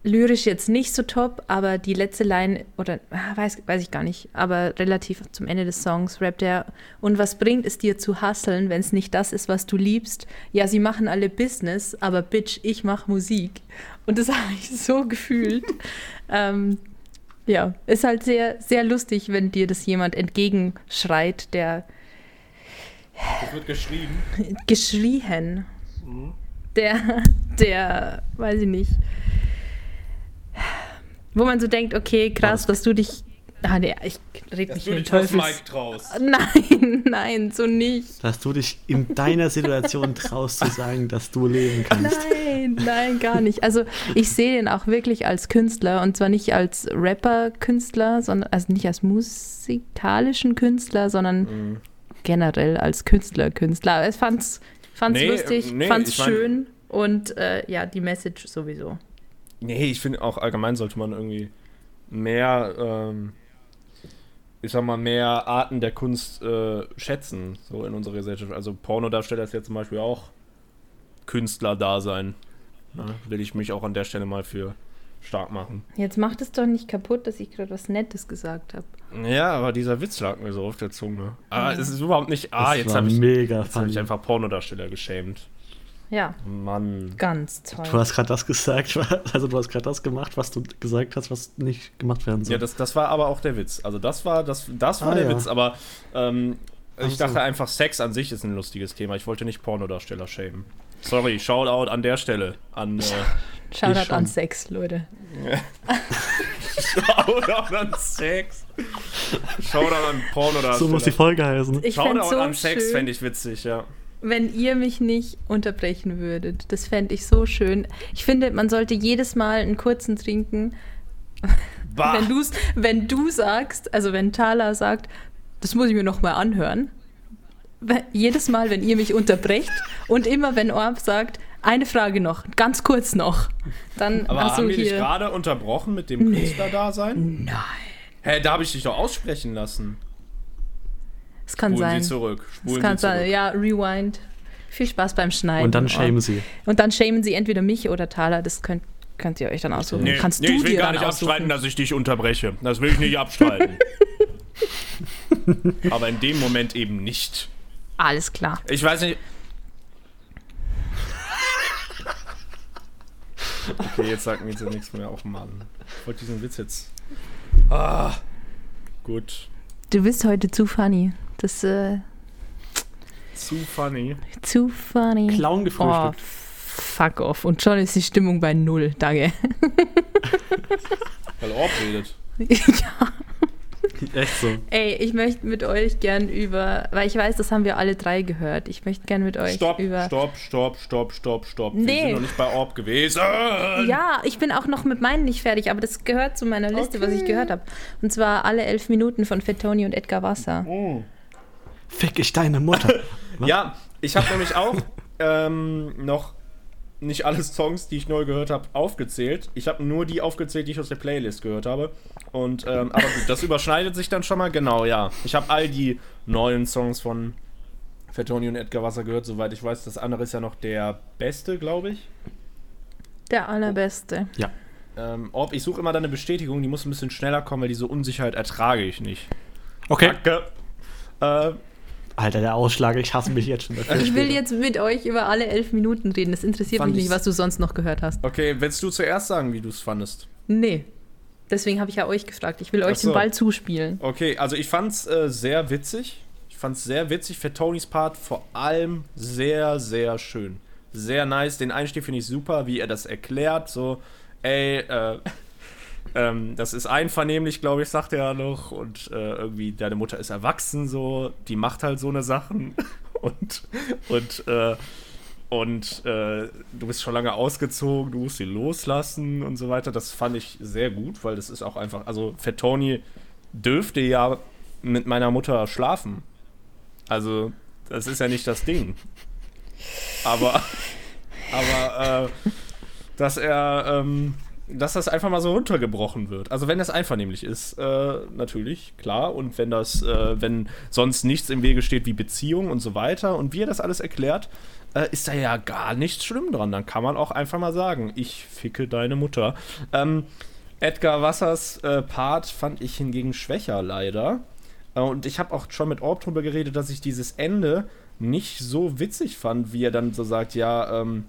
lyrisch jetzt nicht so top, aber die letzte Line, oder ah, weiß, weiß ich gar nicht, aber relativ zum Ende des Songs rappt er, und was bringt es dir zu hasseln, wenn es nicht das ist, was du liebst? Ja, sie machen alle Business, aber Bitch, ich mach Musik. Und das habe ich so gefühlt. ähm, ja, ist halt sehr, sehr lustig, wenn dir das jemand entgegenschreit, der Das wird geschrieben. geschrien, der, der, weiß ich nicht, wo man so denkt, okay, krass, dass du dich, ah nee, ich red Dass nicht Teufels. Mike traust. Nein, nein, so nicht. Dass du dich in deiner Situation traust zu sagen, dass du leben kannst. Nein, nein, gar nicht. Also ich sehe den auch wirklich als Künstler und zwar nicht als Rapper-Künstler, sondern also nicht als musikalischen Künstler, sondern Mhm. generell als Künstler-Künstler. Ich fand's, fand's Nee, lustig, nee, fand's ich mein- schön und äh, ja, die Message sowieso. Nee, ich finde auch allgemein sollte man irgendwie mehr, ähm, ich sag mal, mehr Arten der Kunst äh, schätzen, so in unserer Gesellschaft. Also Pornodarsteller ist ja zum Beispiel auch Künstler-Dasein. Ne? Will ich mich auch an der Stelle mal für stark machen. Jetzt macht es doch nicht kaputt, dass ich gerade was Nettes gesagt habe. Ja, aber dieser Witz lag mir so auf der Zunge. Ah, es ist überhaupt nicht. Ah, Das jetzt habe ich, mega jetzt hab ich einfach Pornodarsteller geschämt. Ja, Mann. ganz toll. Du hast gerade das gesagt, also du hast gerade das gemacht, was du gesagt hast, was nicht gemacht werden soll. Ja, das, das war aber auch der Witz. Also das war, das, das war Ah, der ja. Witz, aber ähm, ich dachte einfach, Sex an sich ist ein lustiges Thema. Ich wollte nicht Pornodarsteller schämen. Sorry, Shoutout an der Stelle. An, äh, Shoutout an Sex, Leute. Shoutout an Sex. Shoutout an Pornodarsteller. so muss die Folge heißen. Ich Shoutout so an Sex fände ich witzig, ja. Wenn ihr mich nicht unterbrechen würdet. Das fände ich so schön. Ich finde, man sollte jedes Mal einen kurzen trinken. Bah. Wenn, du's, wenn du sagst, also wenn Thala sagt, das muss ich mir noch mal anhören. Jedes Mal, wenn ihr mich unterbrecht und immer, wenn Orb sagt, eine Frage noch, ganz kurz noch, dann Aber hast du haben wir dich hier. gerade unterbrochen mit dem Künstlerdasein? Nein. Hä, da habe ich dich doch aussprechen lassen. Es kann Spulen sein. Sie zurück. Es Spulen kann Sie zurück. sein. Ja, rewind. Viel Spaß beim Schneiden. Und dann schämen sie. Und dann schämen sie entweder mich oder Thaler. Das könnt, könnt ihr euch dann aussuchen. Nee, Kannst nee du ich will dir gar dann nicht aussuchen. abstreiten, dass ich dich unterbreche. Das will ich nicht abstreiten. Aber in dem Moment eben nicht. Alles klar. Ich weiß nicht. Okay, jetzt sagt mir jetzt nichts mehr auf Mann. Ich wollte diesen Witz jetzt. Ah. Gut. Du bist heute zu funny. Das ist äh, Zu funny. zu funny. Clown Oh, gefrühstückt. fuck off. Und schon ist die Stimmung bei null. Danke. Weil Orb redet. ja. Echt so. Ey, ich möchte mit euch gern über, weil ich weiß, das haben wir alle drei gehört. Ich möchte gern mit euch Stopp, über. stopp, stopp, stopp, stopp, stopp. Wir Nee. sind noch nicht bei Orb gewesen. Ja, ich bin auch noch mit meinen nicht fertig, aber das gehört zu meiner Liste, was ich gehört habe. Und zwar alle elf Minuten von Fettoni und Edgar Wasser. Fick ich deine Mutter. Ja, ich habe nämlich auch ähm, noch nicht alle Songs, die ich neu gehört habe, aufgezählt. Ich habe nur die aufgezählt, die ich aus der Playlist gehört habe. Und ähm, aber gut, das überschneidet sich dann schon mal. Genau, ja. Ich habe all die neuen Songs von Fettoni und Edgar Wasser gehört, soweit ich weiß. Das andere ist ja noch der beste, glaube ich. Der allerbeste. Ja. Ähm, Orb, ich suche immer deine Bestätigung, die muss ein bisschen schneller kommen, weil diese Unsicherheit ertrage ich nicht. Okay. Danke. Äh, Alter, der Ausschlag, ich hasse mich jetzt schon dafür. Ich will jetzt mit euch über alle elf Minuten reden. Das interessiert Fand mich nicht, ich- was du sonst noch gehört hast. okay, willst du zuerst sagen, wie du es fandest? Nee. Deswegen habe ich ja euch gefragt. Ich will euch so. den Ball zuspielen. Okay, also ich fand's äh, sehr witzig. Ich fand's sehr witzig für Tonys Part, vor allem sehr, sehr schön. Sehr nice. Den Einstieg finde ich super, wie er das erklärt. So, ey, äh, ähm, das ist einvernehmlich, glaube ich, sagt er ja noch. Und äh, irgendwie, deine Mutter ist erwachsen so, die macht halt so eine Sachen. und, und, äh, und äh, du bist schon lange ausgezogen, du musst sie loslassen und so weiter. Das fand ich sehr gut, weil das ist auch einfach, also Fettoni dürfte ja mit meiner Mutter schlafen. Also, das ist ja nicht das Ding. Aber, aber, äh, dass er, ähm, dass das einfach mal so runtergebrochen wird. Also wenn das einvernehmlich ist, äh, natürlich, klar. Und wenn das, äh, wenn sonst nichts im Wege steht wie Beziehung und so weiter und wie er das alles erklärt, äh, ist da ja gar nichts schlimm dran. Dann kann man auch einfach mal sagen, ich ficke deine Mutter. Ähm, Edgar Wassers äh, Part fand ich hingegen schwächer, leider. Äh, und ich habe auch schon mit Orb drüber geredet, dass ich dieses Ende nicht so witzig fand, wie er dann so sagt, ja, ähm,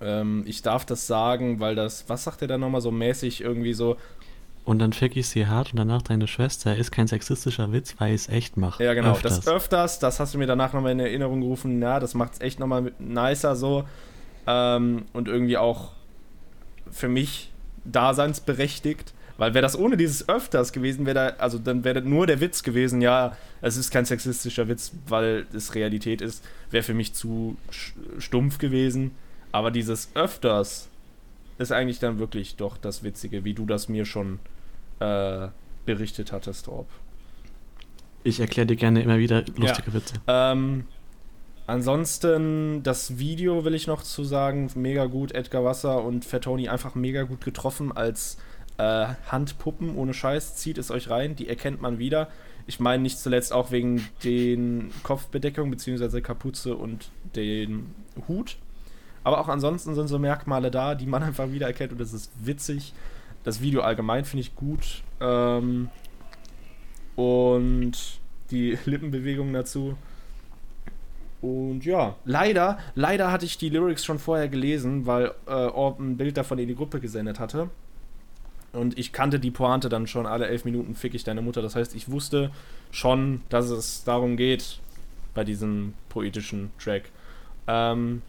ähm, ich darf das sagen, weil das, was sagt er da nochmal so mäßig irgendwie so? Und dann fick ich sie hart und danach deine Schwester. Ist kein sexistischer Witz, weil ich es echt mache. Ja, genau. Öfters. Das öfters, das hast du mir danach nochmal in Erinnerung gerufen. Ja, das macht es echt nochmal nicer so. Ähm, und irgendwie auch für mich daseinsberechtigt. Weil wäre das ohne dieses öfters gewesen, wäre da, also dann wäre nur der Witz gewesen, ja, es ist kein sexistischer Witz, weil es Realität ist, wäre für mich zu stumpf gewesen. Aber dieses öfters ist eigentlich dann wirklich doch das Witzige, wie du das mir schon äh, berichtet hattest, Orb. Ich erkläre dir gerne immer wieder lustige ja. Witze. Ähm, ansonsten, das Video will ich noch zu sagen, mega gut. Edgar Wasser und Fettoni einfach mega gut getroffen als äh, Handpuppen, ohne Scheiß. Zieht es euch rein, die erkennt man wieder. Ich meine nicht zuletzt auch wegen den Kopfbedeckungen bzw. Kapuze und den Hut. Aber auch ansonsten sind so Merkmale da, die man einfach wiedererkennt und das ist witzig. Das Video allgemein finde ich gut. Ähm, und die Lippenbewegungen dazu. Und ja, leider, leider hatte ich die Lyrics schon vorher gelesen, weil äh, Orb ein Bild davon in die Gruppe gesendet hatte. Und ich kannte die Pointe dann schon alle elf Minuten fick ich deine Mutter. Das heißt, ich wusste schon, dass es darum geht bei diesem poetischen Track. Ähm,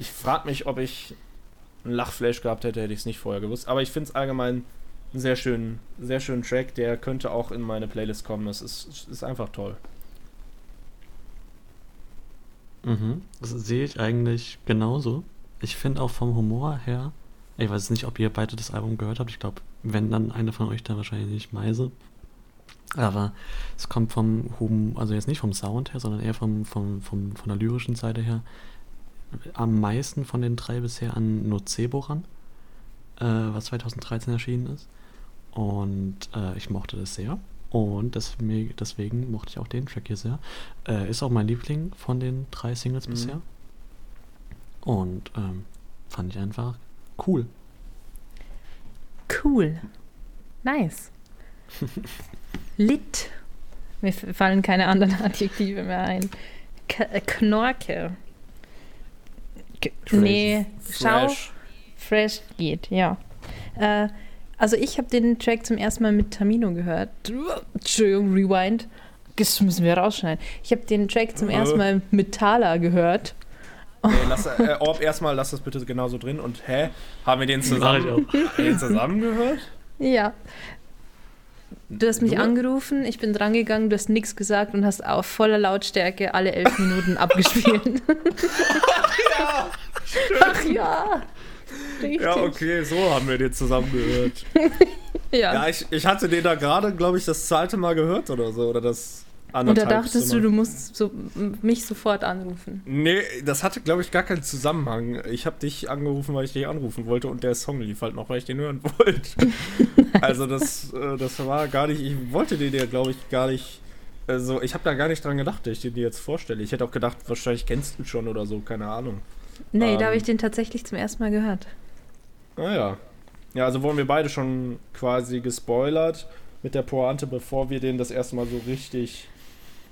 ich frage mich, ob ich einen Lachflash gehabt hätte, hätte ich es nicht vorher gewusst. Aber ich finde es allgemein einen sehr schönen, sehr schönen Track. Der könnte auch in meine Playlist kommen. Das ist, ist einfach toll. Mhm. Das sehe ich eigentlich genauso. Ich finde auch vom Humor her, ich weiß nicht, ob ihr beide das Album gehört habt. Ich glaube, wenn dann eine von euch da wahrscheinlich nicht Meise. Aber es kommt vom Hum, also jetzt nicht vom Sound her, sondern eher vom, vom, vom, von der lyrischen Seite her, am meisten von den drei bisher an Nocebo ran, äh, was 2013 erschienen ist. Und äh, ich mochte das sehr. Und deswegen, deswegen mochte ich auch den Track hier sehr. Äh, ist auch mein Liebling von den drei Singles mhm. bisher. Und ähm, fand ich einfach cool. Cool. Nice. Lit. Mir fallen keine anderen Adjektive mehr ein. K Knorke. Nee, schau. Fresh geht, ja. Äh, also ich habe den Track zum ersten Mal mit Tamino gehört. Entschuldigung, Rewind. Das müssen wir rausschneiden. Ich habe den Track zum ersten Mal mit Thala gehört. Nee, lass, äh, Orb, erstmal lass das bitte genauso drin. Und hä? Haben wir den zusammen, den zusammen gehört? Ja. Du hast mich du? angerufen, ich bin drangegangen, du hast nichts gesagt und hast auf voller Lautstärke alle elf Minuten abgespielt. Ach ja! Stimmt. Ach ja! Richtig. Ja, okay, so haben wir den zusammen gehört. ja. Ja, ich, ich hatte den da gerade, glaube ich, das zweite Mal gehört oder so. Oder das und da dachtest du, du musst so, mich sofort anrufen. Nee, das hatte, glaube ich, gar keinen Zusammenhang. Ich habe dich angerufen, weil ich dich anrufen wollte und der Song lief halt noch, weil ich den hören wollte. also das, äh, das war gar nicht, ich wollte den ja, glaube ich, gar nicht, also ich habe da gar nicht dran gedacht, dass ich den dir jetzt vorstelle. Ich hätte auch gedacht, wahrscheinlich kennst du schon oder so, keine Ahnung. Nee, ähm, da habe ich den tatsächlich zum ersten Mal gehört. Naja. Ah, ja, also wurden wir beide schon quasi gespoilert mit der Pointe, bevor wir den das erste Mal so richtig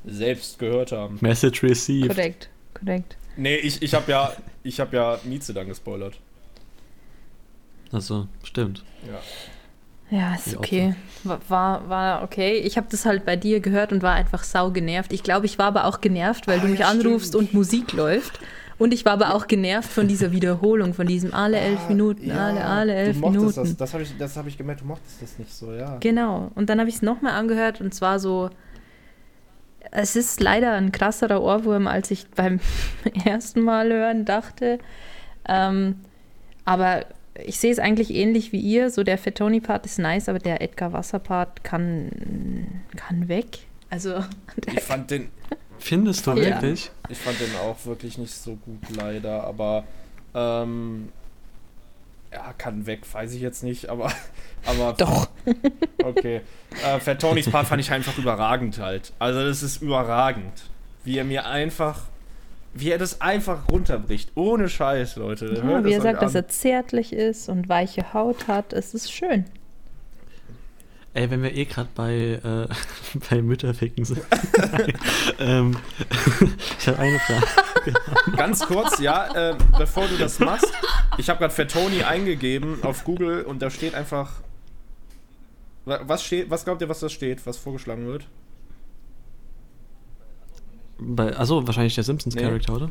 selbst gehört haben. Message received. Korrekt, korrekt. Nee, ich, ich habe ja, ich hab ja Nietzsche dann gespoilert. Also, stimmt. Ja. Ja, ist okay. War, war okay. Ich habe das halt bei dir gehört und war einfach sau genervt. Ich glaube, ich war aber auch genervt, weil ah, du mich ja, anrufst stimmt. und Musik läuft. Und ich war aber auch genervt von dieser Wiederholung, von diesem alle elf Ah, Minuten, ja, alle, alle elf du mochtest Minuten. Das, das habe ich, das hab ich gemerkt, du mochtest das nicht so, ja. Genau. Und dann habe ich es nochmal angehört und zwar so. Es ist leider ein krasserer Ohrwurm, als ich beim ersten Mal hören dachte. Ähm, aber ich sehe es eigentlich ähnlich wie ihr. So der Fettoni-Part ist nice, aber der Edgar Wasser-Part kann, kann weg. Also, Ich fand den, Findest du Ja. wirklich? ich fand den auch wirklich nicht so gut, leider, aber ähm, ja, kann weg, weiß ich jetzt nicht, aber, aber doch. Okay. Äh, Fattonis Part fand ich einfach überragend halt. Also das ist überragend. Wie er mir einfach, wie er das einfach runterbricht. Ohne Scheiß, Leute. Ja, wie er sagt, euch dass an. er zärtlich ist und weiche Haut hat. Es ist schön. Ey, wenn wir eh gerade bei, äh, bei Mütterficken sind. Ähm, ich habe eine Frage. Ganz kurz, ja, äh, bevor du das machst. Ich habe gerade Fettoni eingegeben auf Google und da steht einfach. Wa- Was steht, was glaubt ihr, was da steht, was vorgeschlagen wird? Bei, achso, wahrscheinlich der Simpsons-Charakter, oder?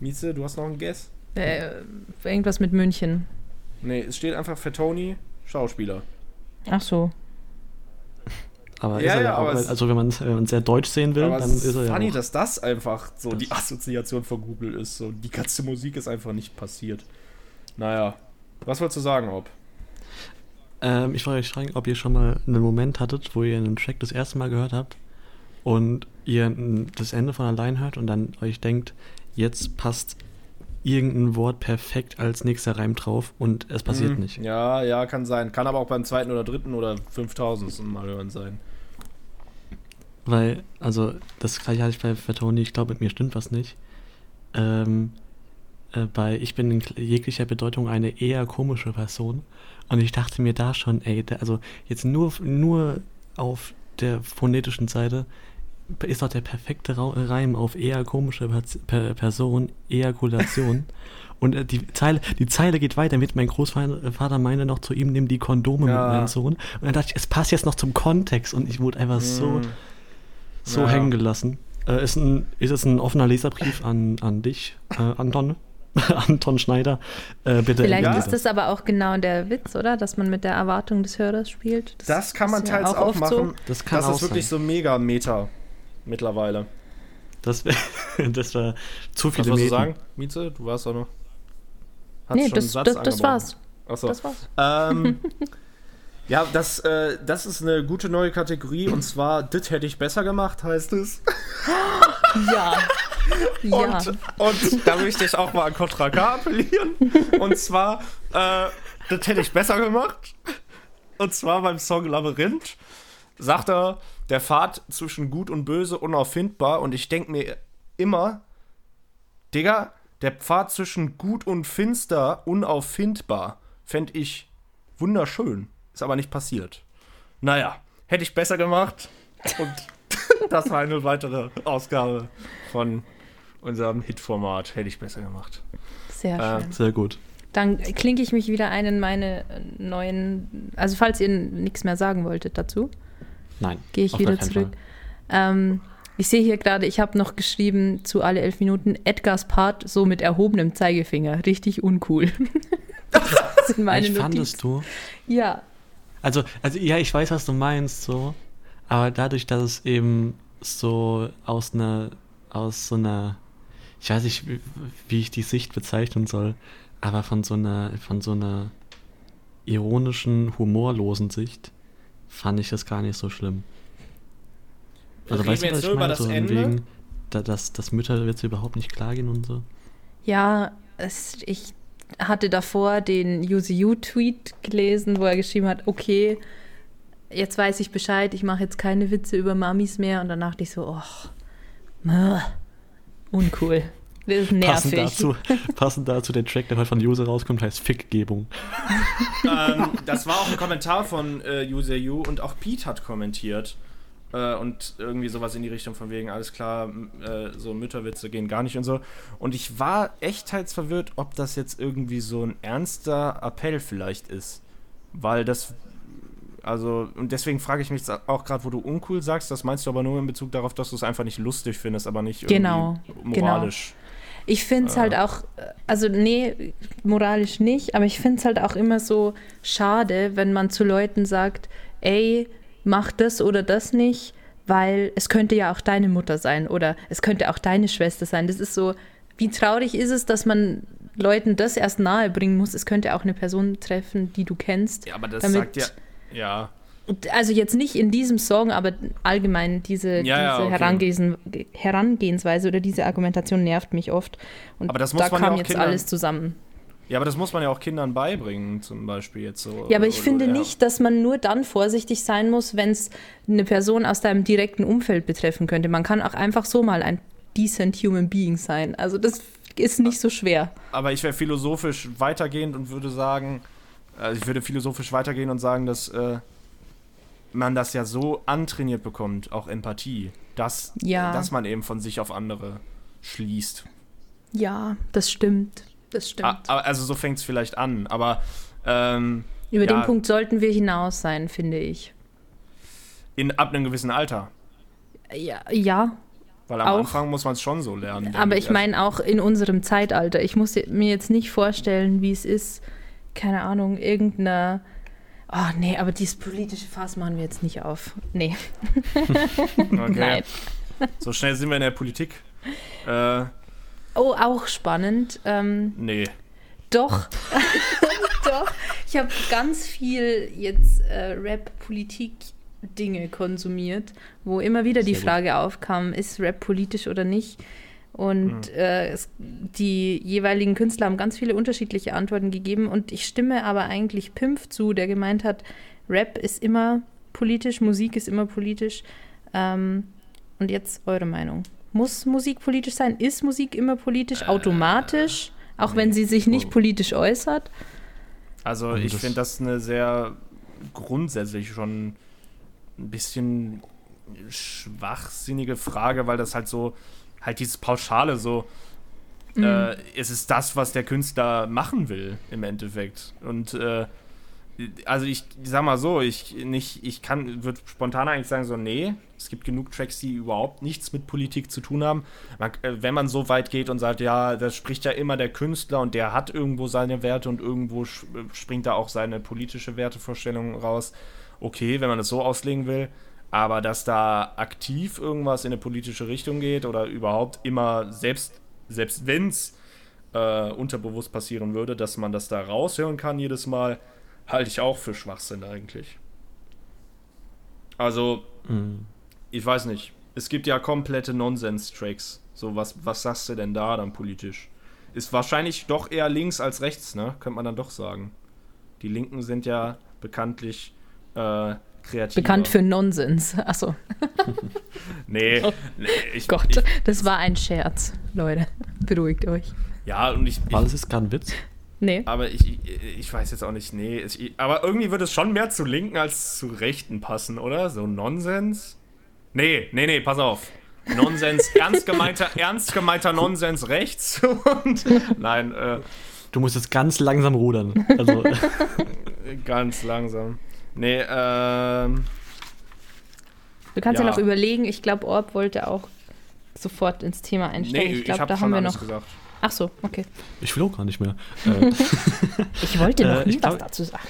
Mieze, du hast noch einen Guess? Äh, irgendwas mit München. Nee, es steht einfach Fettoni, Schauspieler. Ach so. Aber Ja, ist er ja, auch, es- also wenn man man sehr deutsch sehen will, dann es ist er ja funny, auch. dass das einfach so die Assoziation von Google ist. So, die ganze Musik ist einfach nicht passiert. Naja, was wolltest du sagen, Ob? Ähm, ich wollte euch fragen, ob ihr schon mal einen Moment hattet, wo ihr einen Track das erste Mal gehört habt und ihr das Ende von allein hört und dann euch denkt, jetzt passt irgendein Wort perfekt als nächster Reim drauf und es passiert Hm, nicht. Ja, ja, kann sein. Kann aber auch beim zweiten oder dritten oder fünftausendsten Mal hören sein. Weil, also, das gleiche hatte ich bei Fatoni, ich glaube, mit mir stimmt was nicht. Ähm, äh, bei Ich bin in jeglicher Bedeutung eine eher komische Person. Und ich dachte mir da schon, ey, da, also jetzt nur, nur auf der phonetischen Seite ist doch der perfekte Ra Reim auf eher komische per Person, Ejakulation. Und äh, die, Zeile, die Zeile geht weiter mit, mein Großvater Vater meinte noch zu ihm, nimm die Kondome Ja. mit meinem Sohn. Und dann dachte ich, es passt jetzt noch zum Kontext und ich wurde einfach so, Hm. So Ja. hängen gelassen. Äh, ist, ein, ist es ein offener Leserbrief an, an dich, äh, Anton? Anton Schneider. Äh, bitte Vielleicht Ja. ist das aber auch genau der Witz, oder? Dass man mit der Erwartung des Hörers spielt. Das kann man ist ja teils auch, oft machen. Das kann das auch ist wirklich sein. so mega Meta mittlerweile. Das, das war zu Was viele wolltest du sagen, Mieze? Du warst doch noch. Hast Nee, das, Satz das, das war's. Achso. Das war's. Ähm, ja, das, äh, das ist eine gute neue Kategorie und zwar, das hätte ich besser gemacht, heißt es. Ja. ja. Und, und da möchte ich auch mal an Contra K appellieren. Und zwar, äh, das hätte ich besser gemacht. Und zwar beim Song Labyrinth sagt er, der Pfad zwischen Gut und Böse unauffindbar. Und ich denke mir immer, Digga, der Pfad zwischen Gut und Finster unauffindbar fände ich wunderschön. Ist aber nicht passiert. Naja, hätte ich besser gemacht. Und das war eine weitere Ausgabe von unserem Hit-Format. Hätte ich besser gemacht. Sehr Äh, schön. Sehr gut. Dann klinke ich mich wieder ein in meine neuen. Also, falls ihr nichts mehr sagen wolltet dazu, Nein. gehe ich wieder zurück. Ähm, ich sehe hier gerade, ich habe noch geschrieben zu alle elf Minuten Edgars Part so mit erhobenem Zeigefinger. Richtig uncool. das sind meine Ich fandest Notizen. du. Ja, Also, also, ja, ich weiß, was du meinst, so. Aber dadurch, dass es eben so aus einer, aus so einer, ich weiß nicht, wie, ich die Sicht bezeichnen soll, aber von so einer, von so einer ironischen, humorlosen Sicht fand ich das gar nicht so schlimm. Also, Reden weißt du, was jetzt ich meine? das So Ende? wegen, da, dass, dass Mütterwitze überhaupt nicht klar gehen und so. Ja, es, ich hatte davor den UCU-Tweet gelesen, wo er geschrieben hat, okay, jetzt weiß ich Bescheid, ich mache jetzt keine Witze über Mamis mehr. Und dann dachte ich so, och, mäh, uncool. Das ist Passend nervig. dazu, passend dazu der Track, der heute von User rauskommt, heißt Fickgebung. ähm, das war auch ein Kommentar von äh, User U und auch Pete hat kommentiert. Äh, und irgendwie sowas in die Richtung von wegen, alles klar, äh, so Mütterwitze gehen gar nicht und so. Und ich war echt teils verwirrt, ob das jetzt irgendwie so ein ernster Appell vielleicht ist. Weil das. Also, und deswegen frage ich mich jetzt auch gerade, wo du uncool sagst, das meinst du aber nur in Bezug darauf, dass du es einfach nicht lustig findest, aber nicht irgendwie Genau, moralisch. Ich finde es halt auch, also nee, moralisch nicht, aber ich finde es halt auch immer so schade, wenn man zu Leuten sagt, ey, mach das oder das nicht, weil es könnte ja auch deine Mutter sein oder es könnte auch deine Schwester sein. Das ist so, wie traurig ist es, dass man Leuten das erst nahe bringen muss. Es könnte auch eine Person treffen, die du kennst. Ja, aber das sagt ja. Ja. Also jetzt nicht in diesem Song, aber allgemein diese, Ja, ja, diese okay. Herangehens, Herangehensweise oder diese Argumentation nervt mich oft. Und Aber das muss da man ja kam auch jetzt Kindern- alles zusammen. Ja, aber das muss man ja auch Kindern beibringen, zum Beispiel jetzt so. Ja, aber ich Oder- finde oder- nicht, dass man nur dann vorsichtig sein muss, wenn es eine Person aus deinem direkten Umfeld betreffen könnte. Man kann auch einfach so mal ein decent human being sein. Also das ist nicht so schwer. Aber ich wäre philosophisch weitergehend und würde sagen, also ich würde philosophisch weitergehen und sagen, dass äh, man das ja so antrainiert bekommt, auch Empathie, dass, Ja. dass man eben von sich auf andere schließt. Ja, das stimmt. Das stimmt. A- aber- Also so fängt es vielleicht an, aber ähm, Über ja. den Punkt sollten wir hinaus sein, finde ich. in, ab einem gewissen Alter. Ja, ja Weil am Auch. Anfang muss man es schon so lernen. aber ich meine auch in unserem Zeitalter. Ich muss mir jetzt nicht vorstellen, wie es ist, keine Ahnung, irgendeiner. Oh nee, aber dieses politische Fass machen wir jetzt nicht auf. Nee, okay. nein. So schnell sind wir in der Politik. Äh, Oh, auch spannend. Ähm, nee. Doch. Doch. Ich habe ganz viel jetzt äh, Rap-Politik-Dinge konsumiert, wo immer wieder die Sehr gut. Frage aufkam, ist Rap politisch oder nicht? Und äh, es, die jeweiligen Künstler haben ganz viele unterschiedliche Antworten gegeben. Und ich stimme aber eigentlich Pimpf zu, der gemeint hat, Rap ist immer politisch, Musik ist immer politisch. Ähm, und jetzt eure Meinung. Muss Musik politisch sein? Ist Musik immer politisch automatisch, auch wenn sie sich nicht Oh. politisch äußert? Also Und ich das- finde das eine sehr grundsätzlich schon ein bisschen schwachsinnige Frage, weil das halt so, halt dieses Pauschale so, äh, es ist das, was der Künstler machen will im Endeffekt. Und äh, also ich sag mal so, ich nicht, ich kann, würde spontan eigentlich sagen so, nee, es gibt genug Tracks, die überhaupt nichts mit Politik zu tun haben. Man, äh, wenn man so weit geht und sagt, ja, das spricht ja immer der Künstler und der hat irgendwo seine Werte und irgendwo äh, springt da auch seine politische Wertevorstellung raus. Okay, wenn man es so auslegen will. Aber dass da aktiv irgendwas in eine politische Richtung geht oder überhaupt immer, selbst, selbst wenn es äh, unterbewusst passieren würde, dass man das da raushören kann jedes Mal, halte ich auch für Schwachsinn eigentlich. Also, Mhm. ich weiß nicht. Es gibt ja komplette Nonsens-Tracks. So, was, was sagst du denn da dann politisch? Ist wahrscheinlich doch eher links als rechts, ne? Könnte man dann doch sagen. Die Linken sind ja bekanntlich äh, kreativ. Bekannt für Nonsens. Achso, Nee, nee ich, Gott, Ich, das war ein Scherz, Leute. Beruhigt euch. ja, und ich, War das jetzt gerade ein Witz? Nee. aber ich, ich, ich weiß jetzt auch nicht, nee. Ich, aber irgendwie würde es schon mehr zu Linken als zu Rechten passen, oder? So Nonsens? Nee, nee, nee, pass auf. Nonsens, ernst gemeinter, ernst gemeinter Nonsens rechts und nein, äh, Du musst jetzt ganz langsam rudern. Also, ganz langsam. Nee, ähm, Du kannst ja, Ja. noch überlegen. Ich glaube, Orb wollte auch sofort ins Thema einsteigen. nee, ich ich glaube, da schon haben wir noch. gesagt. Ach so, okay. ich will auch gar nicht mehr. Äh, Ich wollte noch Äh, nie ich was dazu sagen.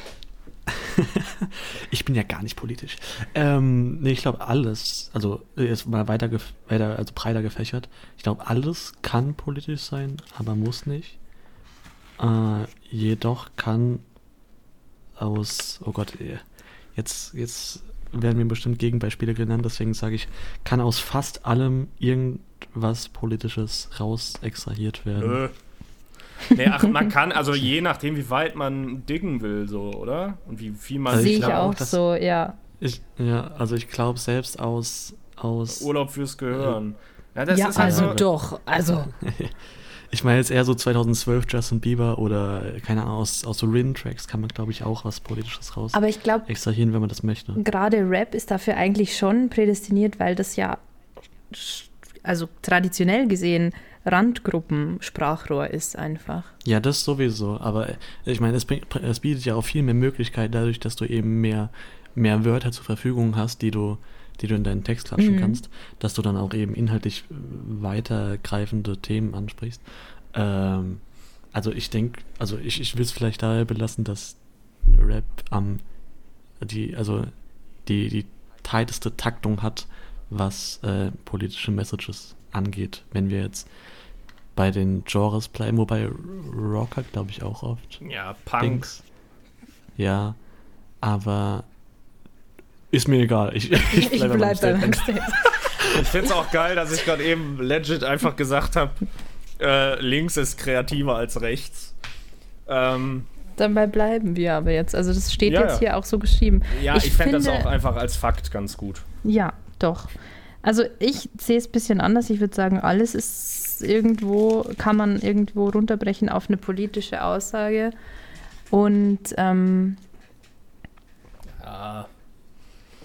ich bin ja gar nicht politisch. Ähm, nee, ich glaube alles, also jetzt mal weiter, weiter also breiter gefächert. Ich glaube, alles kann politisch sein, aber muss nicht. Äh, jedoch kann aus, oh Gott, eh, jetzt, jetzt werden mir bestimmt Gegenbeispiele genannt, deswegen sage ich, kann aus fast allem irgendwas Politisches raus extrahiert werden. Nö. Nee, ach, man kann, also je nachdem, wie weit man diggen will, so, oder? Und wie viel man Also Sehe ich auch so, ja. Ich, ja, also ich glaube selbst aus, aus Urlaub fürs Gehören. Ja, das ja, ist halt also so, doch. Also, Ich meine jetzt eher so 2012 Justin Bieber oder keine Ahnung, aus, aus so Rin-Tracks kann man, glaube ich, auch was Politisches raus aber ich glaube, extrahieren, wenn man das möchte. gerade Rap ist dafür eigentlich schon prädestiniert, weil das ja, also traditionell gesehen, Randgruppen-Sprachrohr ist einfach. Ja, das sowieso, aber äh, ich meine, es, es bietet ja auch viel mehr Möglichkeiten dadurch, dass du eben mehr, mehr Wörter zur Verfügung hast, die du die du in deinen Text klatschen Mhm. kannst, dass du dann auch eben inhaltlich äh, weitergreifende Themen ansprichst. Ähm, also ich denke, also ich, ich will es vielleicht daher belassen, dass Rap am die, also die, die tighteste Taktung hat, was äh, politische Messages angeht. Wenn wir jetzt bei den Genres bleiben, wobei Rock hat, glaube ich, auch oft. Ja, Punk. Dings. Ja, aber ist mir egal. Ich, ich Ich bleib bleib bei meinem Statement. Statement. Ich finde es auch geil, dass ich gerade eben legit einfach gesagt habe, äh, links ist kreativer als rechts. Ähm, Dabei bleiben wir aber jetzt. Also das steht Ja, jetzt ja. hier auch so geschrieben. ja, ich, Ich fände das auch einfach als Fakt ganz gut. Ja, doch. Also ich sehe es ein bisschen anders. Ich würde sagen, alles ist irgendwo, kann man irgendwo runterbrechen auf eine politische Aussage. Und ähm, Ja.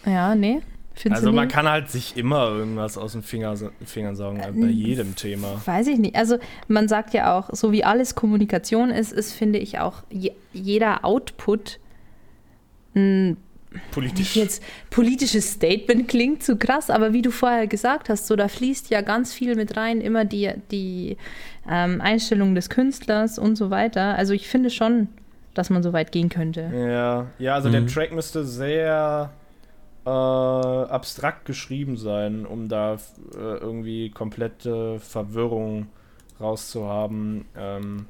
Ja, nee. Findest Also man kann halt sich immer irgendwas aus den Finger, Fingern sagen, äh, bei jedem Thema. Weiß ich nicht. Also man sagt ja auch, so wie alles Kommunikation ist, ist, finde ich auch je, jeder Output ein Politisch. jetzt politisches Statement klingt zu krass, aber wie du vorher gesagt hast, so da fließt ja ganz viel mit rein, immer die, die ähm, Einstellung des Künstlers und so weiter. Also ich finde schon, dass man so weit gehen könnte. Ja, ja also Mhm. der Track müsste sehr äh, abstrakt geschrieben sein, um da äh, irgendwie komplette Verwirrung rauszuhaben, ähm,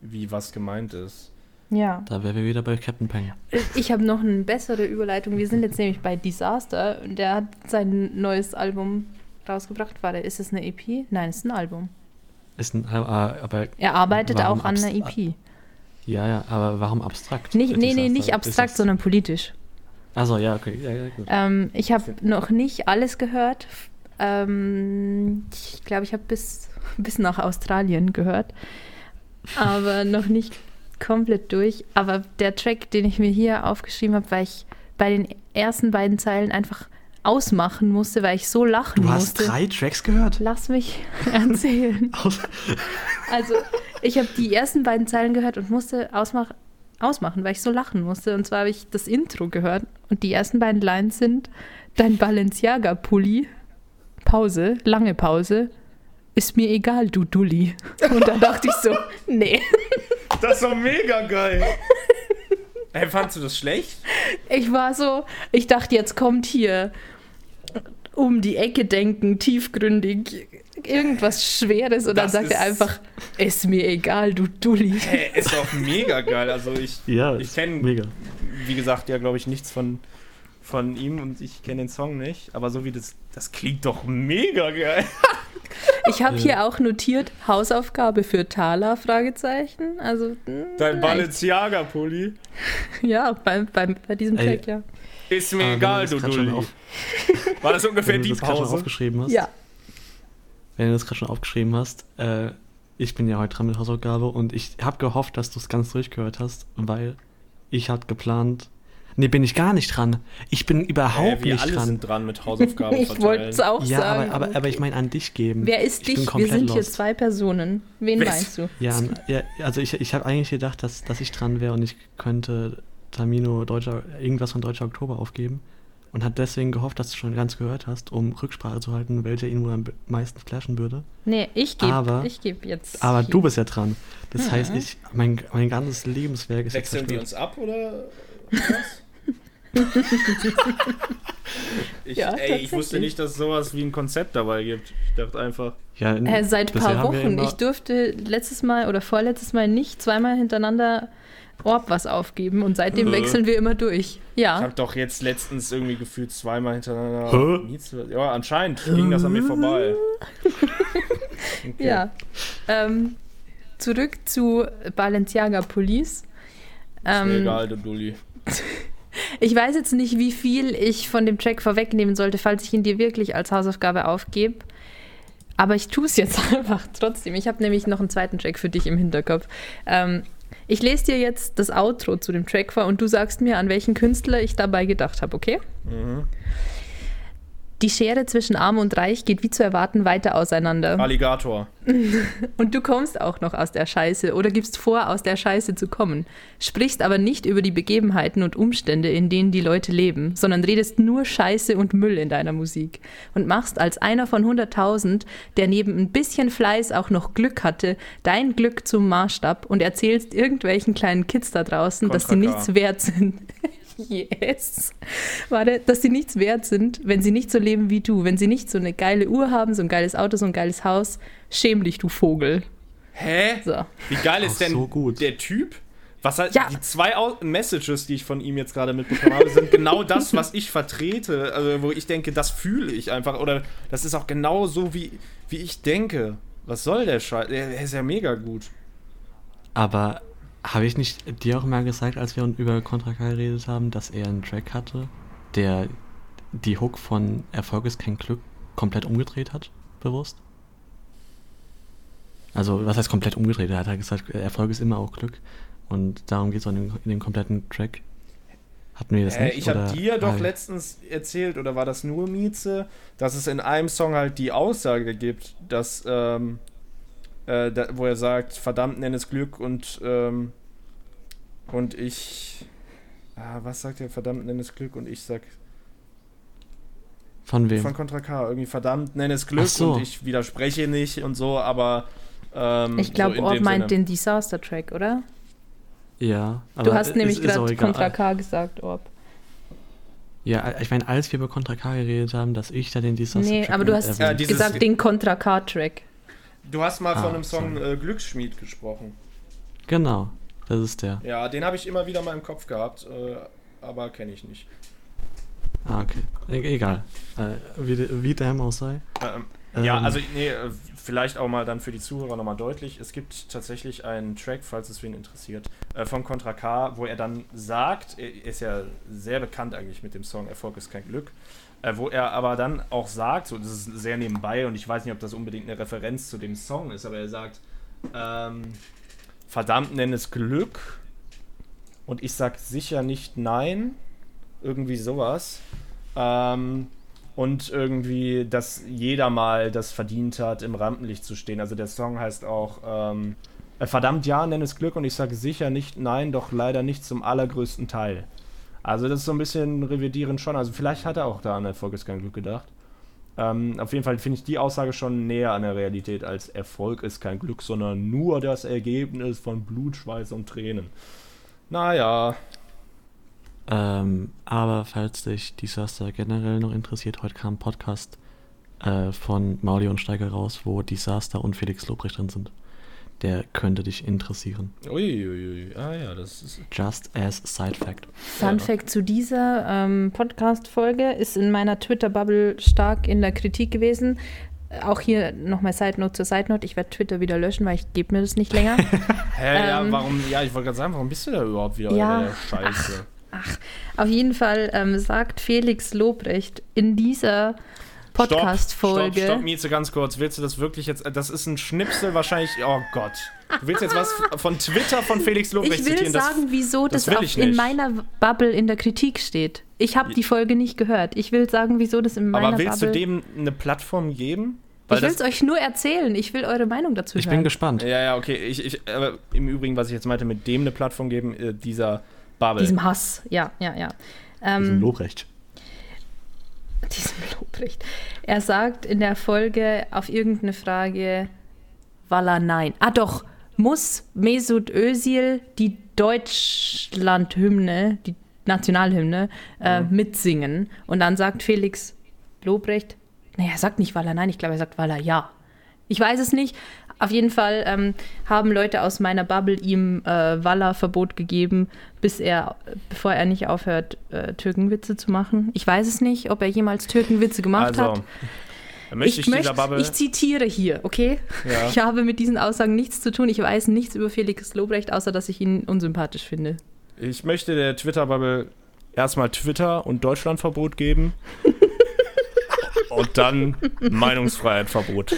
wie was gemeint ist. Ja. Da wären wir wieder bei Captain Peng. Ich habe noch eine bessere Überleitung. Wir sind jetzt nämlich bei Disaster. und Der hat sein neues Album rausgebracht. Warte, ist es eine EP? Nein, es ist ein Album. Ist ein, aber, aber Er arbeitet auch an einer EP. ja, ja, aber warum abstrakt? Nicht, nee, nee, Disaster? nicht abstrakt, sondern politisch. Also ja, okay, ja, ja, gut. Ähm, ich habe noch nicht alles gehört. Ähm, ich glaube, ich habe bis, bis nach Australien gehört. Aber noch nicht komplett durch. Aber der Track, den ich mir hier aufgeschrieben habe, weil ich bei den ersten beiden Zeilen einfach ausmachen musste, weil ich so lachen Du hast musste. drei Tracks gehört? Lass mich erzählen. Also, ich habe die ersten beiden Zeilen gehört und musste ausmach ausmachen, weil ich so lachen musste. Und zwar habe ich das Intro gehört und die ersten beiden Lines sind: Dein Balenciaga-Pulli, Pause, lange Pause, ist mir egal, du Dulli. Und da dachte ich so: Nee. Das war mega geil. Hey, fandst du das schlecht? Ich war so, ich dachte, jetzt kommt hier um die Ecke denken, tiefgründig, irgendwas Schweres und dann Das sagt er einfach: Ist mir egal, du Dulli. Hey, ist auch mega geil. Also ich, Ja, ich kenne, mega. wie gesagt, ja, glaube ich, nichts von, von ihm und ich kenne den Song nicht. Aber so wie das, das klingt doch mega geil. Ich habe hier auch notiert, Hausaufgabe für Thaler, Fragezeichen. Also, mh, Dein. Balenciaga-Pulli. Ja, bei, bei, bei diesem Ey. Track, ja. Ist mir wenn egal, du Dulli. War das ungefähr Wenn du die Pause? aufgeschrieben hast, Ja. Wenn du das gerade schon aufgeschrieben hast, äh, ich bin ja heute dran mit Hausaufgabe und ich habe gehofft, dass du es ganz durchgehört hast, weil ich hatte geplant. Nee, bin ich gar nicht dran. Ich bin überhaupt wir nicht alle dran. sind dran mit Hausaufgaben Ich wollte es auch ja, sagen. aber, aber, aber ich meine an dich geben. Wer ist ich bin dich? Wir sind hier lost. zwei Personen. Wen Wer meinst du? Ja, ja also ich, ich habe eigentlich gedacht, dass, dass ich dran wäre und ich könnte Tamino Deutscher, irgendwas von Deutscher Oktober aufgeben und hat deswegen gehofft, dass du schon ganz gehört hast, um Rücksprache zu halten, welcher ihn wohl am meisten flashen würde. Nee, ich gebe Aber- ich geb jetzt. Aber hier. du bist ja dran. Das Ja. heißt, ich, mein, mein ganzes Lebenswerk ist jetzt Wechseln wir zerstört. uns ab oder was? ich, Ja, ey, ich wusste nicht, dass es sowas wie ein Konzept dabei gibt. Ich dachte einfach, Ja, Äh, seit bisher paar wir Wochen. Ich durfte letztes Mal oder vorletztes Mal nicht zweimal hintereinander Orb was aufgeben und seitdem wechseln wir immer durch. ich Ja. habe doch jetzt letztens irgendwie gefühlt zweimal hintereinander. Ja, anscheinend ging das an mir vorbei. Okay. Ja. Ähm, zurück zu Balenciaga Police. Ist mir Ähm, egal, du Dulli. Ich weiß jetzt nicht, wie viel ich von dem Track vorwegnehmen sollte, falls ich ihn dir wirklich als Hausaufgabe aufgebe. Aber ich tue es jetzt einfach trotzdem. Ich habe nämlich noch einen zweiten Track für dich im Hinterkopf. Ähm, ich lese dir jetzt das Outro zu dem Track vor und du sagst mir, an welchen Künstler ich dabei gedacht habe, okay? Mhm. Die Schere zwischen Arm und Reich geht wie zu erwarten weiter auseinander. Alligator. Und du kommst auch noch aus der Scheiße oder gibst vor, aus der Scheiße zu kommen. Sprichst aber nicht über die Begebenheiten und Umstände, in denen die Leute leben, sondern redest nur Scheiße und Müll in deiner Musik. Und machst als einer von 100.000, der neben ein bisschen Fleiß auch noch Glück hatte, dein Glück zum Maßstab und erzählst irgendwelchen kleinen Kids da draußen, dass sie nichts wert sind. Yes. Warte, dass sie nichts wert sind, wenn sie nicht so leben wie du, wenn sie nicht so eine geile Uhr haben, so ein geiles Auto, so ein geiles Haus. Schäm dich, du Vogel. Hä? So. Wie geil ist denn so gut. der Typ? Was halt, Ja. die zwei Messages, die ich von ihm jetzt gerade mitbekommen habe, sind genau das, was ich vertrete. Also, wo ich denke, das fühle ich einfach. Oder das ist auch genau so, wie, wie ich denke. Was soll der Scheiß? Der, der ist ja mega gut. Aber habe ich nicht dir auch mal gesagt, als wir über Contra K geredet haben, dass er einen Track hatte, der die Hook von Erfolg ist kein Glück komplett umgedreht hat? Bewusst? Also, was heißt komplett umgedreht? Er hat halt gesagt, Erfolg ist immer auch Glück. Und darum geht es in, dem- in dem kompletten Track. Hatten wir das Äh, nicht? ich habe dir doch Ah, letztens erzählt, oder war das nur Mieze, dass es in einem Song halt die Aussage gibt, dass, ähm, äh, da, wo er sagt, verdammt, nenn es Glück und, ähm, und ich, ah, was sagt er, verdammt, nenn es Glück und ich sag, Von wem? von Contra K, irgendwie verdammt, nenn es Glück so. und ich widerspreche nicht und so, aber, ähm, Ich glaube, so dem meint Sinne. den Disaster-Track, oder? ja. Du hast es nämlich gerade. Contra K gesagt, Orb. Ja, ich meine, als wir über Contra K geredet haben, dass ich da den Disaster Nee, Track aber du hast Ja, gesagt, den Contra K-Track. Du hast mal Ah, von einem Song äh, Glücksschmied gesprochen. Genau, das ist der. Ja, den habe ich immer wieder mal im Kopf gehabt, äh, aber kenne ich nicht. Ah, okay. E egal. Äh, wie, wie dem auch sei. Ähm, ja, Ähm. also nee, äh, vielleicht auch mal dann für die Zuhörer nochmal deutlich. Es gibt tatsächlich einen Track, falls es wen interessiert, äh, von Contra K, wo er dann sagt, er ist ja sehr bekannt eigentlich mit dem Song Erfolg ist kein Glück, äh, wo er aber dann auch sagt, so das ist sehr nebenbei und ich weiß nicht, ob das unbedingt eine Referenz zu dem Song ist, aber er sagt, ähm, verdammt nenn es Glück und ich sag sicher nicht nein, irgendwie sowas. Ähm, und irgendwie, dass jeder mal das verdient hat, im Rampenlicht zu stehen. Also der Song heißt auch ähm, äh, Verdammt ja, nenn es Glück und ich sage sicher nicht nein, doch leider nicht zum allergrößten Teil. Also das ist so ein bisschen revidierend schon. Also vielleicht hat er auch da an Erfolg ist kein Glück gedacht. Ähm, auf jeden Fall finde ich die Aussage schon näher an der Realität als Erfolg ist kein Glück, sondern nur das Ergebnis von Blut, Schweiß und Tränen. Naja, Ähm, aber falls dich Disaster generell noch interessiert, heute kam ein Podcast äh, von Mauli und Steiger raus, wo Disaster und Felix Lobrecht drin sind. Der könnte dich interessieren. uiuiui, ah ja, das ist Just as Side Fact. Fun Ja. Fact zu dieser ähm, Podcast-Folge ist in meiner Twitter-Bubble stark in der Kritik gewesen. Auch hier nochmal Side Note zur Side Note. Ich werde Twitter wieder löschen, weil ich gebe mir das nicht länger. Hä, ja, Ähm, warum, ja, ich wollte gerade sagen, warum bist du da überhaupt wieder Ja, der Scheiße? Auf jeden Fall ähm, sagt Felix Lobrecht in dieser Podcast-Folge. stopp, Mieze, ganz kurz. Willst du das wirklich jetzt, das ist ein Schnipsel wahrscheinlich, oh Gott. Du willst jetzt was von Twitter von Felix Lobrecht Ich will zitieren? das- sagen, wieso das das, auf, ich in meiner Bubble in der Kritik steht. Ich habe die Folge nicht gehört. Ich will sagen, wieso das in meiner aber willst Bubble... du dem eine Plattform geben? ich will das, es euch nur erzählen. Ich will eure Meinung dazu Ich hören. bin gespannt. Ja, ja, okay. Ich, ich, aber im Übrigen, was ich jetzt meinte, mit dem eine Plattform geben, äh, dieser Bubble. Diesem Hass. Ja, ja, ja. Ähm, Lobrecht. diesem Lobrecht. Er sagt in der Folge auf irgendeine Frage, Walla nein. Ah doch, muss Mesut Özil die Deutschlandhymne, die Nationalhymne, äh, mitsingen? Und dann sagt Felix Lobrecht, naja, er sagt nicht Walla nein, ich glaube, er sagt Walla ja. Ich weiß es nicht. Auf jeden Fall ähm, haben Leute aus meiner Bubble ihm äh, Walla-Verbot gegeben, bis er, bevor er nicht aufhört, äh, Türkenwitze zu machen. Ich weiß es nicht, ob er jemals Türkenwitze gemacht also, hat. ich, Ich, möchte, Bubble. ich zitiere hier, okay? Ja. Ich habe mit diesen Aussagen nichts zu tun. Ich weiß nichts über Felix Lobrecht, außer dass ich ihn unsympathisch finde. Ich möchte der Twitter-Bubble erstmal Twitter und Deutschlandverbot geben. und dann Meinungsfreiheitverbot.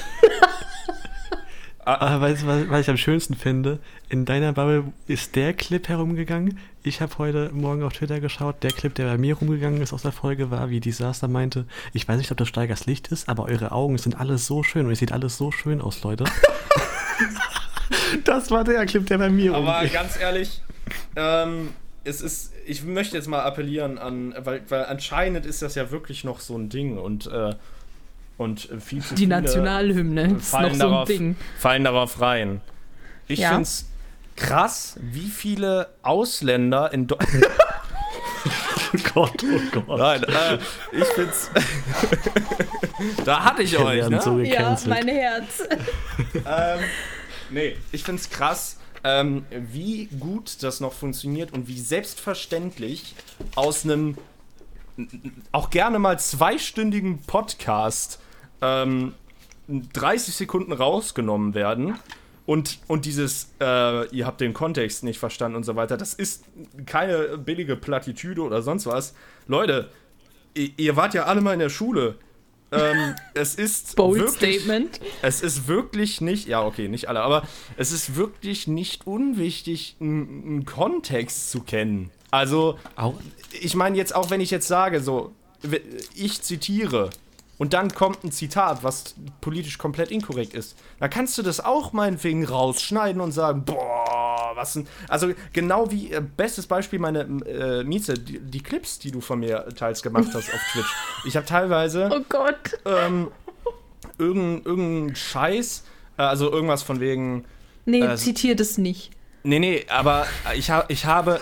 Aber weißt du, was, was ich am schönsten finde? In deiner Bubble ist der Clip herumgegangen. Ich habe heute Morgen auf Twitter geschaut. Der Clip, der bei mir rumgegangen ist aus der Folge, war, wie Disaster meinte, ich weiß nicht, ob das Steigers Licht ist, aber eure Augen sind alles so schön und es sieht alles so schön aus, Leute. das war der Clip, der bei mir Aber rumging. ganz ehrlich, ähm, es ist, ich möchte jetzt mal appellieren an, weil, weil anscheinend ist das ja wirklich noch so ein Ding und, äh, und viel zu Die viele Nationalhymne ist noch fallen, so ein darauf, Ding. fallen darauf rein. Ich Ja. find's krass, wie viele Ausländer in Deutschland. Oh Gott, oh Gott. Nein, äh, ich find's. da hatte ich Wir euch, ne? so Ja, mein Herz. ähm, nee, ich find's krass, ähm, wie gut das noch funktioniert und wie selbstverständlich aus einem auch gerne mal zweistündigen Podcast ähm, 30 Sekunden rausgenommen werden. Und, und dieses, äh, ihr habt den Kontext nicht verstanden und so weiter, das ist keine billige Plattitüde oder sonst was. Leute, ihr, ihr wart ja alle mal in der Schule. Ähm, es ist Bold wirklich, Statement. es ist wirklich nicht, ja, okay, nicht alle, aber es ist wirklich nicht unwichtig, einen Kontext zu kennen. Also, ich meine jetzt auch, wenn ich jetzt sage, so, ich zitiere und dann kommt ein Zitat, was politisch komplett inkorrekt ist, da kannst du das auch meinetwegen rausschneiden und sagen, boah, was ein. Also genau wie äh, bestes Beispiel meine äh, Mieze, die, die Clips, die du von mir teils gemacht hast auf Twitch. Ich habe teilweise Oh Gott. ähm, irgendein, irgendein Scheiß, äh, also irgendwas von wegen. Nee, Äh, zitiert es nicht. Nee, nee, aber ich, ha ich habe.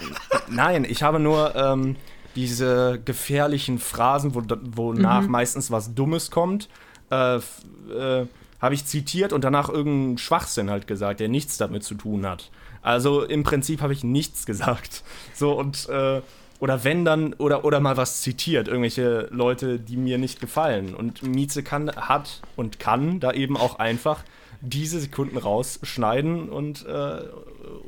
Nein, ich habe nur ähm, diese gefährlichen Phrasen, wo, wonach meistens was Dummes kommt, äh, äh, habe ich zitiert und danach irgendeinen Schwachsinn halt gesagt, der nichts damit zu tun hat. Also im Prinzip habe ich nichts gesagt. So und. Äh, oder wenn dann, oder, oder mal was zitiert, irgendwelche Leute, die mir nicht gefallen. Und Mieze kann, hat und kann da eben auch einfach diese Sekunden rausschneiden und, äh,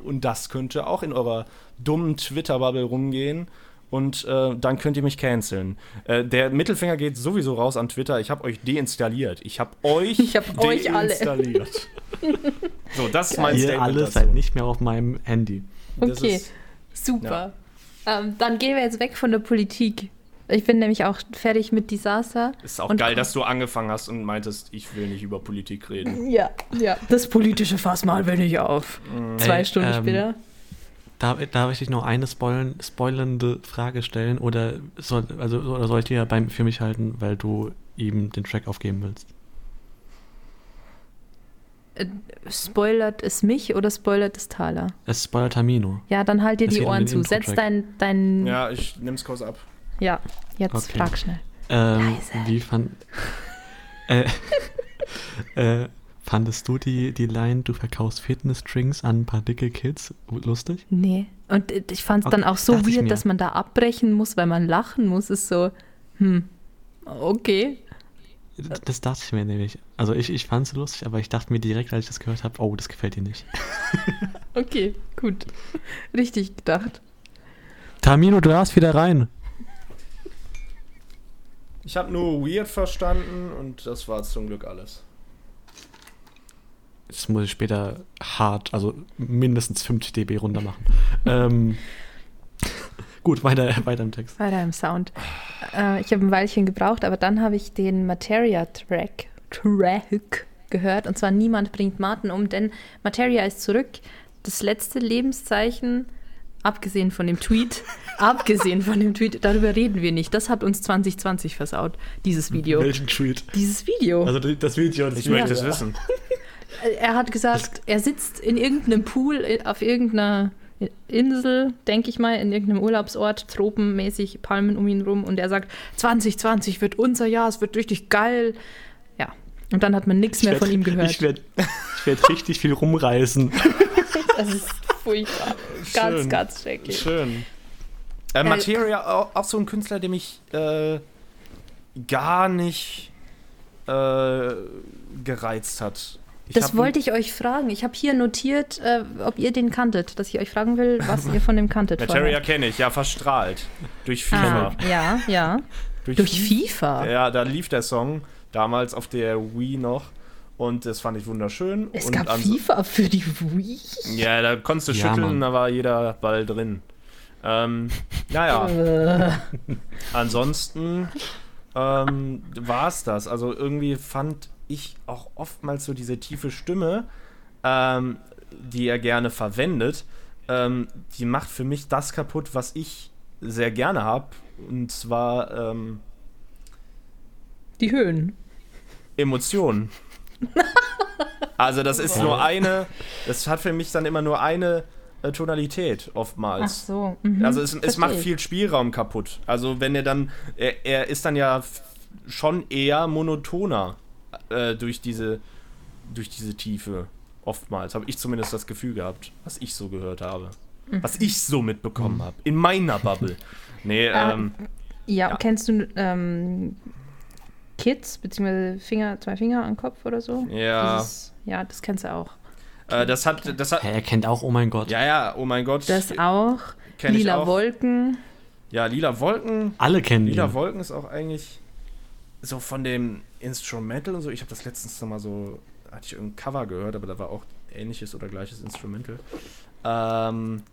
und das könnte auch in eurer dummen Twitter-Bubble rumgehen. Und äh, dann könnt ihr mich canceln. Äh, der Mittelfinger geht sowieso raus an Twitter. Ich habe euch deinstalliert. Ich habe euch Ich hab euch alle. deinstalliert. so, das ist mein Ihr Statement alle dazu. seid nicht mehr auf meinem Handy. Das Okay, ist- super. Ähm, dann gehen wir jetzt weg von der Politik. Ich bin nämlich auch fertig mit Disaster. Ist auch geil, dass du angefangen hast und meintest, ich will nicht über Politik reden. Ja, ja. Das politische Fass mal will ich auf. Zwei Ey, Stunden ähm, später. Darf, darf ich dich noch eine spoilen, spoilernde Frage stellen oder soll, also, oder soll ich dir beim für mich halten, weil du ihm den Track aufgeben willst? Äh, spoilert es mich oder spoilert es Thaler? Es spoilert Tamino. Ja, dann halt dir Es die um Ohren zu. Setz Intro-Track. dein, dein ja. Ja, ich nehm's kurz ab. jetzt Okay. frag schnell. Ähm, Leise. wie fand. Äh, äh, fandest du die, die Line, du verkaufst Fitness-Drinks an ein paar dicke Kids lustig? Nee. Und ich fand es Okay, dann auch so weird, dass man da abbrechen muss, weil man lachen muss. Ist so, hm, okay. Das dachte ich mir nämlich. Also ich, ich fand es lustig, aber ich dachte mir direkt, als ich das gehört habe, oh, das gefällt dir nicht. Okay, gut. Richtig gedacht. Tamino, du darfst wieder rein. Ich habe nur weird verstanden und das war zum Glück alles. Das muss ich später hart, also mindestens 50 dB runter machen. ähm, gut, weiter, weiter im Text. Weiter im Sound. Äh, ich habe ein Weilchen gebraucht, aber dann habe ich den Materia-Track Track gehört. Und zwar Niemand bringt Martin um, denn Materia ist zurück. Das letzte Lebenszeichen, abgesehen von dem Tweet, abgesehen von dem Tweet, darüber reden wir nicht. Das hat uns 2020 versaut, dieses Video. Welchen Tweet? Dieses Video. Also das Video, das Ich möchte es wissen. er hat gesagt, er sitzt in irgendeinem Pool äh, auf irgendeiner Insel, denke ich mal, in irgendeinem Urlaubsort, tropenmäßig, Palmen um ihn rum und er sagt, 2020 wird unser Jahr, es wird richtig geil. Ja, und dann hat man nichts mehr von ihm gehört. Ich werde ich werd richtig viel rumreißen. das ist furchtbar. Ganz, Schön. ganz schrecklich. Schön. Äh, Materia, auch, auch so ein Künstler, der mich äh, gar nicht äh, gereizt hat. Ich Das wollte ich euch fragen. Ich habe hier notiert, äh, ob ihr den kanntet, dass ich euch fragen will, was ihr von dem kanntet. Materia kenne ich, ja, verstrahlt. Durch FIFA. Ah, ja, ja. Durch FIFA. Ja, da lief der Song damals auf der Wii noch. Und das fand ich wunderschön. Es und gab FIFA für die Wii. Ja, da konntest du Ja, schütteln, Mann. da war jeder Ball drin. Ähm, naja, Äh, ansonsten ähm, war es das. Also irgendwie fand ich auch oftmals so diese tiefe Stimme, ähm, die er gerne verwendet, ähm, die macht für mich das kaputt, was ich sehr gerne habe. Und zwar ähm, die Höhen. Emotionen. Also das ist nur eine, das hat für mich dann immer nur eine äh, Tonalität Ach oftmals. so. mhm, Also es, es macht viel Spielraum kaputt. Also wenn er dann, er, er ist dann ja schon eher monotoner äh, durch diese, durch diese Tiefe. Oftmals habe ich zumindest das Gefühl gehabt, was ich so gehört habe. Mhm. Was ich so mitbekommen habe. In meiner Bubble. Nee, Ah, ähm, Ja, Ja. kennst du ähm, Kids, beziehungsweise Finger, zwei Finger am Kopf oder so? Ja. Dieses, ja, das kennst du auch. äh, das hat, das hat, er kennt auch, oh mein Gott. ja, ja, oh mein Gott. Das auch. kenn ich Lila auch. Wolken. Ja, Lila Wolken. Alle kennen ihn. Lila Wolken ist auch eigentlich so von dem Instrumental und so. Ich habe das letztens noch mal so, hatte ich irgendein Cover gehört, aber da war auch ähnliches oder gleiches Instrumental. Ähm,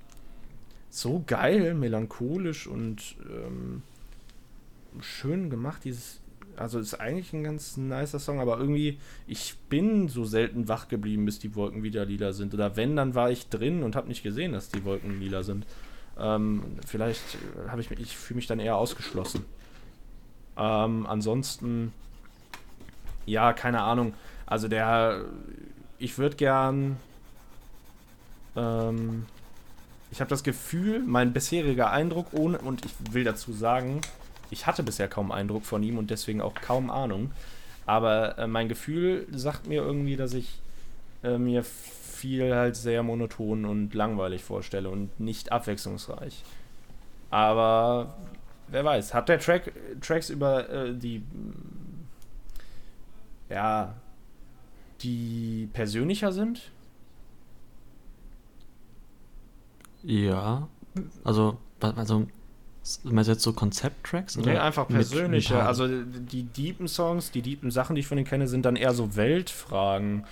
so geil, melancholisch und ähm, schön gemacht. Dieses, also ist eigentlich ein ganz nicer Song, aber irgendwie, ich bin so selten wach geblieben, bis die Wolken wieder lila sind. Oder wenn, dann war ich drin und habe nicht gesehen, dass die Wolken lila sind. Ähm, vielleicht habe ich mich, ich fühle mich dann eher ausgeschlossen. Ähm, ansonsten, ja, keine Ahnung. Also der, ich würde gern, ähm, ich habe das Gefühl, mein bisheriger Eindruck ohne, und ich will dazu sagen, ich hatte bisher kaum Eindruck von ihm und deswegen auch kaum Ahnung. Aber äh, mein Gefühl sagt mir irgendwie, dass ich äh, mir viel halt sehr monoton und langweilig vorstelle und nicht abwechslungsreich. Aber wer weiß, hat der Track Tracks über äh, die ja die persönlicher sind? Ja. Also, also, meinst du jetzt so Konzepttracks? Nee, einfach mit- mit persönlicher. Paaren? Also die deepen Songs, die deepen Sachen, die ich von denen kenne, sind dann eher so Weltfragen.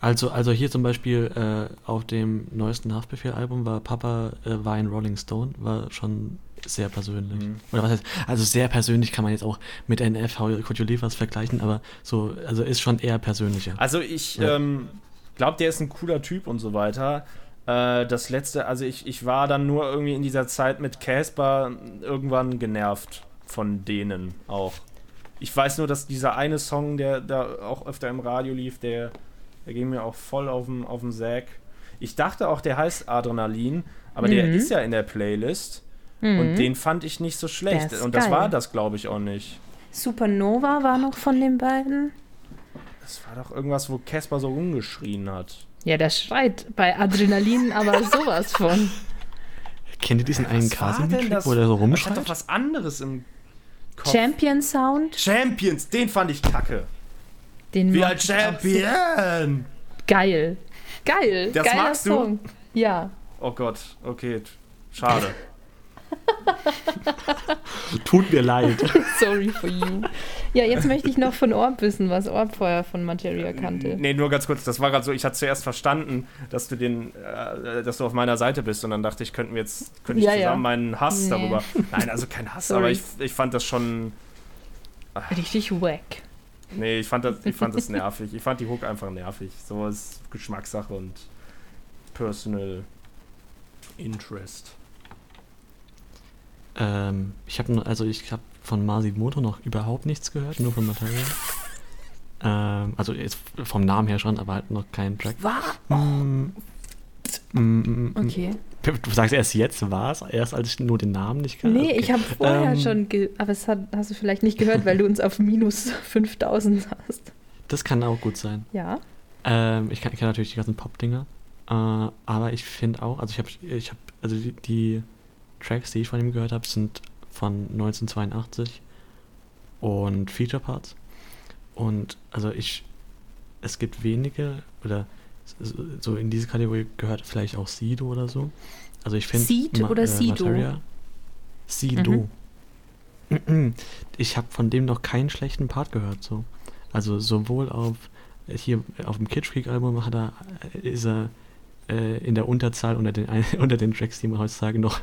Also, also hier zum Beispiel äh, auf dem neuesten Haftbefehl-Album war Papa äh, war ein Rolling Stone, war schon sehr persönlich. Mhm. Oder was heißt, also sehr persönlich kann man jetzt auch mit NF, Could You Leave Us vergleichen, aber so, also ist schon eher persönlicher. Also ich Ja. ähm, glaube, der ist ein cooler Typ und so weiter. Äh, das letzte, also ich, ich war dann nur irgendwie in dieser Zeit mit Casper irgendwann genervt von denen auch. Ich weiß nur, dass dieser eine Song, der da auch öfter im Radio lief, der, der ging mir auch voll auf den auf den Sack. Ich dachte auch, der heißt Adrenalin, aber der Mhm. ist ja in der Playlist Mhm. und den fand ich nicht so schlecht. Und das geil. war das, glaube ich, auch nicht. Supernova war noch von den beiden. Das war doch irgendwas, wo Casper so rumgeschrien hat. Ja, der schreit bei Adrenalin aber sowas von. Kennt ihr diesen einen Casimir, wo der so Ich hatte rumschreit? doch was anderes im Kopf. Champion Sound. Champions, den fand ich kacke. Den Wie ein. Champion! Geil. Geil. Das Geiler magst du? Song. Ja. Oh Gott, okay, schade. Tut mir leid. Sorry for you. Ja, jetzt möchte ich noch von Orb wissen, was Orb vorher von Materia kannte. nee, nur ganz kurz, das war gerade so, ich hatte zuerst verstanden, dass du den, äh, dass du auf meiner Seite bist und dann dachte ich, könnten wir jetzt, könnte ich Ja, zusammen ja. meinen Hass Nee. darüber. Nein, also kein Hass, Sorry. aber ich, ich fand das schon. Richtig wack. Nee, ich fand das, ich fand das nervig. Ich fand die Hook einfach nervig. So ist Geschmackssache und Personal Interest. Ähm, ich habe also ich habe von Masimoto noch überhaupt nichts gehört, nur von Materia. Ähm, also jetzt vom Namen her schon, aber halt noch keinen Track. War? Mm, mm, mm. Okay. Du sagst erst jetzt war's, erst als ich nur den Namen nicht kannte. Nee, Okay. ich habe vorher Ähm, schon, aber das hat, hast du vielleicht nicht gehört, weil du uns auf minus 5000 hast. Das kann auch gut sein. Ja. Ähm, ich kenne kenn natürlich die ganzen Pop-Dinger. Äh, aber ich finde auch, also ich habe, ich hab, also die, die Tracks, die ich von ihm gehört habe, sind von 1982 und Feature Parts. Und also ich, es gibt wenige, oder so- in diese Kategorie gehört vielleicht auch Sido oder so. Also ich finde. Seed oder Sido? Sido. Ich habe von dem noch keinen schlechten Part gehört, so. Also sowohl auf hier auf dem Kitsch Freak Album hat er, ist er äh, in der Unterzahl unter den, unter den Tracks, die man heutzutage noch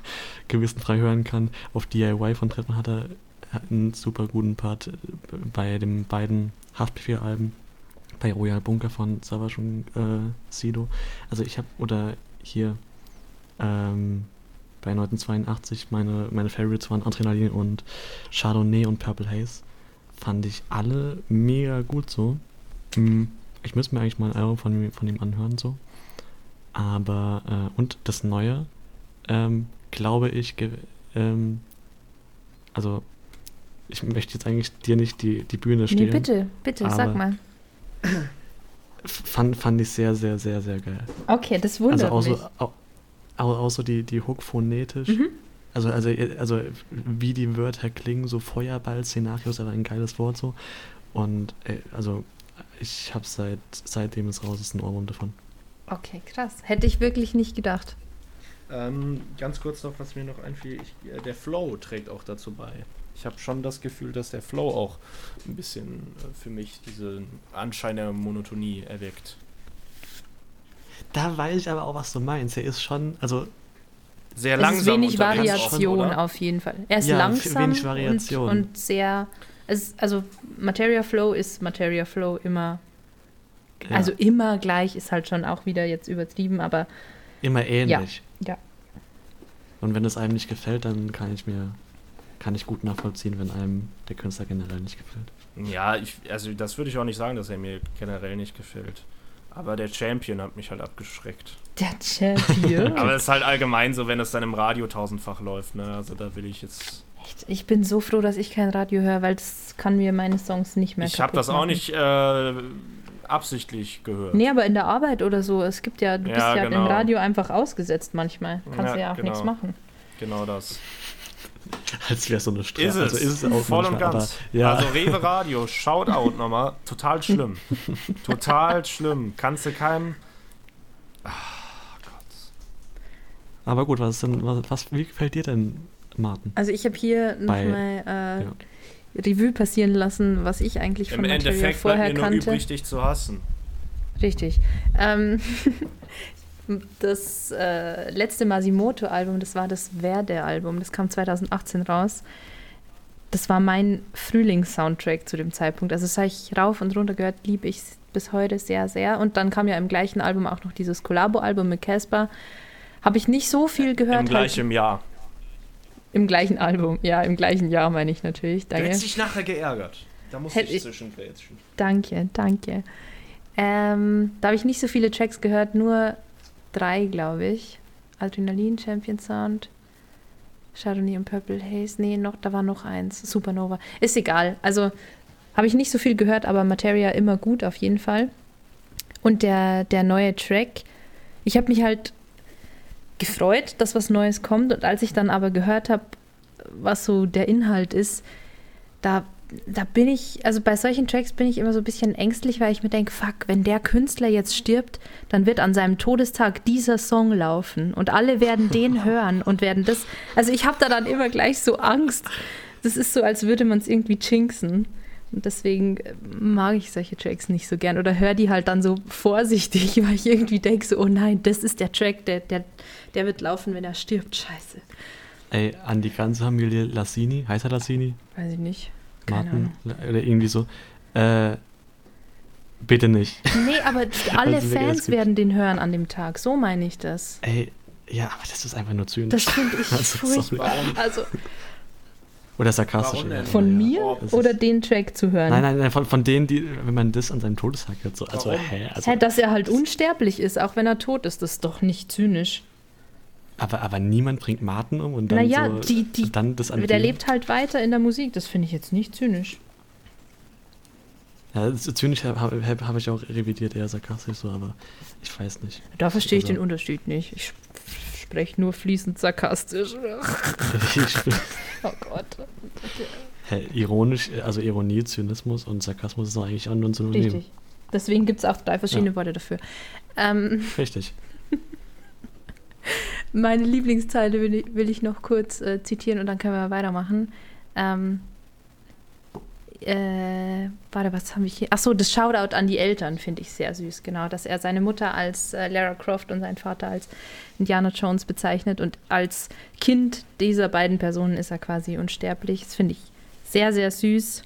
gewissenfrei hören kann. Auf DIY von Trettmann hat er einen super guten Part äh, bei den beiden Haftbefehl-Alben, bei Royal Bunker von Savage und äh, Sido. Also ich habe, oder hier ähm, bei 1982 meine, meine Favorites waren Adrenalin und Chardonnay und Purple Haze. Fand ich alle mega gut so. Hm, ich müsste mir eigentlich mal ein Album von, von ihm anhören so. Aber, äh, und das Neue, ähm, glaube ich, ähm, also ich möchte jetzt eigentlich dir nicht die, die Bühne stehen. Nee, bitte, bitte, sag mal. Fand, fand ich sehr, sehr, sehr, sehr geil. Okay, das wundert also auch mich. So, auch, auch so die, die Hook phonetisch. Mhm. Also, also, also wie die Wörter klingen, so Feuerball-Szenarios, aber ein geiles Wort so. Und ey, also ich habe seit seitdem es raus ist ein Ohrwurm davon. Okay, krass. Hätte ich wirklich nicht gedacht. Ähm, ganz kurz noch, was mir noch einfiel. Ich, äh, der Flow trägt auch dazu bei. Ich habe schon das Gefühl, dass der Flow auch ein bisschen äh, für mich diesen Anschein der Monotonie erweckt. Da weiß ich aber auch, was du meinst. Er ist schon, also sehr es langsam. Ist wenig Variation offen, auf jeden Fall. Er ist ja, langsam wenig Variation. Und, und sehr. Es, also Materia Flow ist Materia Flow immer ja. Also immer gleich ist halt schon auch wieder jetzt übertrieben, aber. Immer ähnlich. Ja. ja. Und wenn es einem nicht gefällt, dann kann ich mir, kann ich gut nachvollziehen, wenn einem der Künstler generell nicht gefällt. Ja, ich, also das würde ich auch nicht sagen, dass er mir generell nicht gefällt. Aber der Champion hat mich halt abgeschreckt. Der Champion? Aber es ist halt allgemein so, wenn es dann im Radio tausendfach läuft, ne? Also da will ich jetzt. Echt? Ich bin so froh, dass ich kein Radio höre, weil das kann mir meine Songs nicht mehr Ich habe das auch nicht äh, absichtlich gehört. Nee, aber in der Arbeit oder so. Es gibt ja, du ja, bist ja genau. im Radio einfach ausgesetzt manchmal. Kannst ja, ja auch genau. nichts machen. Genau das. Als wäre so eine Strafe. Ist es. Also ist es auch Voll und ganz. Ja. Also Rewe Radio, Shoutout nochmal. Total schlimm. Total schlimm. Kannst du keinem. Ach Gott. Aber gut, was ist denn, was, was, wie gefällt dir denn, Martin? Also ich habe hier nochmal äh, ja. Revue passieren lassen, was ich eigentlich von Im Materia Endeffekt vorher bleibt mir kannte. Nur übrig, dich zu hassen. Richtig. Ähm, das äh, letzte Masimoto-Album, das war das Verde-Album, das kam 2018 raus. Das war mein Frühlings-Soundtrack zu dem Zeitpunkt. Also das habe ich rauf und runter gehört, liebe ich bis heute sehr, sehr. Und dann kam ja im gleichen Album auch noch dieses Collabo-Album mit Casper. Habe ich nicht so viel gehört. Im gleichen halt. Jahr. Im gleichen Album, ja, im gleichen Jahr meine ich natürlich. Danke. Du hättest dich nachher geärgert. Da muss Hätt ich zwischengrätschen. Danke, danke. Ähm, da habe ich nicht so viele Tracks gehört, nur drei, glaube ich. Adrenalin, Champion Sound, Chardonnay und Purple Haze. Nee, noch, da war noch eins. Supernova. Ist egal. Also habe ich nicht so viel gehört, aber Materia immer gut auf jeden Fall. Und der, der neue Track, ich habe mich halt gefreut, dass was Neues kommt. Und als ich dann aber gehört habe, was so der Inhalt ist, da, da bin ich, also bei solchen Tracks bin ich immer so ein bisschen ängstlich, weil ich mir denke, fuck, wenn der Künstler jetzt stirbt, dann wird an seinem Todestag dieser Song laufen und alle werden den hören und werden das. Also ich habe da dann immer gleich so Angst. Das ist so, als würde man es irgendwie jinxen. Und deswegen äh, mag ich solche Tracks nicht so gern oder höre die halt dann so vorsichtig, weil ich irgendwie denke so, oh nein, das ist der Track, der, der, der wird laufen, wenn er stirbt. Scheiße. Ey, an die ganze Familie Lassini, heißt er Lassini? Weiß ich nicht. Keine Martin, Ahnung. Oder irgendwie so. Äh, bitte nicht. Nee, aber alle also, Fans werden den hören an dem Tag. So meine ich das. Ey, ja, aber das ist einfach nur zynisch. Das finde ich also, furchtbar. Also, oder sarkastisch. Von mir oh, oder den Track zu hören? Nein, nein, nein, von, von denen, die, wenn man das an seinem Todestag hört. So, also, hä? Also, hä, dass er halt unsterblich ist, auch wenn er tot ist, das ist doch nicht zynisch. Aber, aber niemand bringt Martin um und dann, naja, so, die, die, dann das an Der lebt halt weiter in der Musik, das finde ich jetzt nicht zynisch. Ja, zynisch habe hab, hab ich auch revidiert, eher sarkastisch so, aber ich weiß nicht. Da verstehe ich also, den Unterschied nicht. Ich spreche nur fließend sarkastisch. oh Gott. Hä, ironisch, also Ironie, Zynismus und Sarkasmus ist eigentlich nur ein Synonym. Richtig. Deswegen gibt es auch drei verschiedene ja. Worte dafür. Ähm, Richtig. meine Lieblingsteile will ich, will ich noch kurz äh, zitieren und dann können wir weitermachen. Ähm, äh, warte, was haben wir hier? Achso, das Shoutout an die Eltern finde ich sehr süß, genau. Dass er seine Mutter als äh, Lara Croft und seinen Vater als Indiana Jones bezeichnet und als Kind dieser beiden Personen ist er quasi unsterblich. Das finde ich sehr, sehr süß.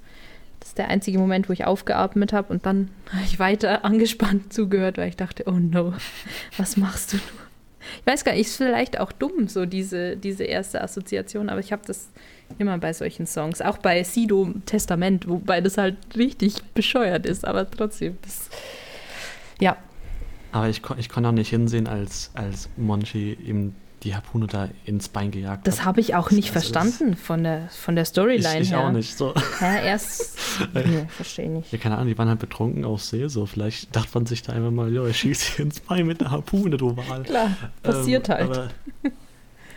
Das ist der einzige Moment, wo ich aufgeatmet habe und dann habe ich weiter angespannt zugehört, weil ich dachte, oh no, was machst du nur? Ich weiß gar nicht, ist vielleicht auch dumm, so diese, diese erste Assoziation, aber ich habe das immer bei solchen Songs, auch bei Sido Testament, wobei das halt richtig bescheuert ist, aber trotzdem, das, ja. Aber ich, ich konnte auch nicht hinsehen, als, als Monchi ihm die Harpune da ins Bein gejagt Das habe ich auch nicht Also verstanden von der, von der Storyline Ich, ich her. auch nicht. So. Hä, erst. nee, verstehe nicht. Ja, keine Ahnung, die waren halt betrunken auf See, so. Vielleicht dachte man sich da einfach mal, ja, ich schieße ins Bein mit einer Harpune, du Wal. Klar, passiert Ähm, halt. Aber,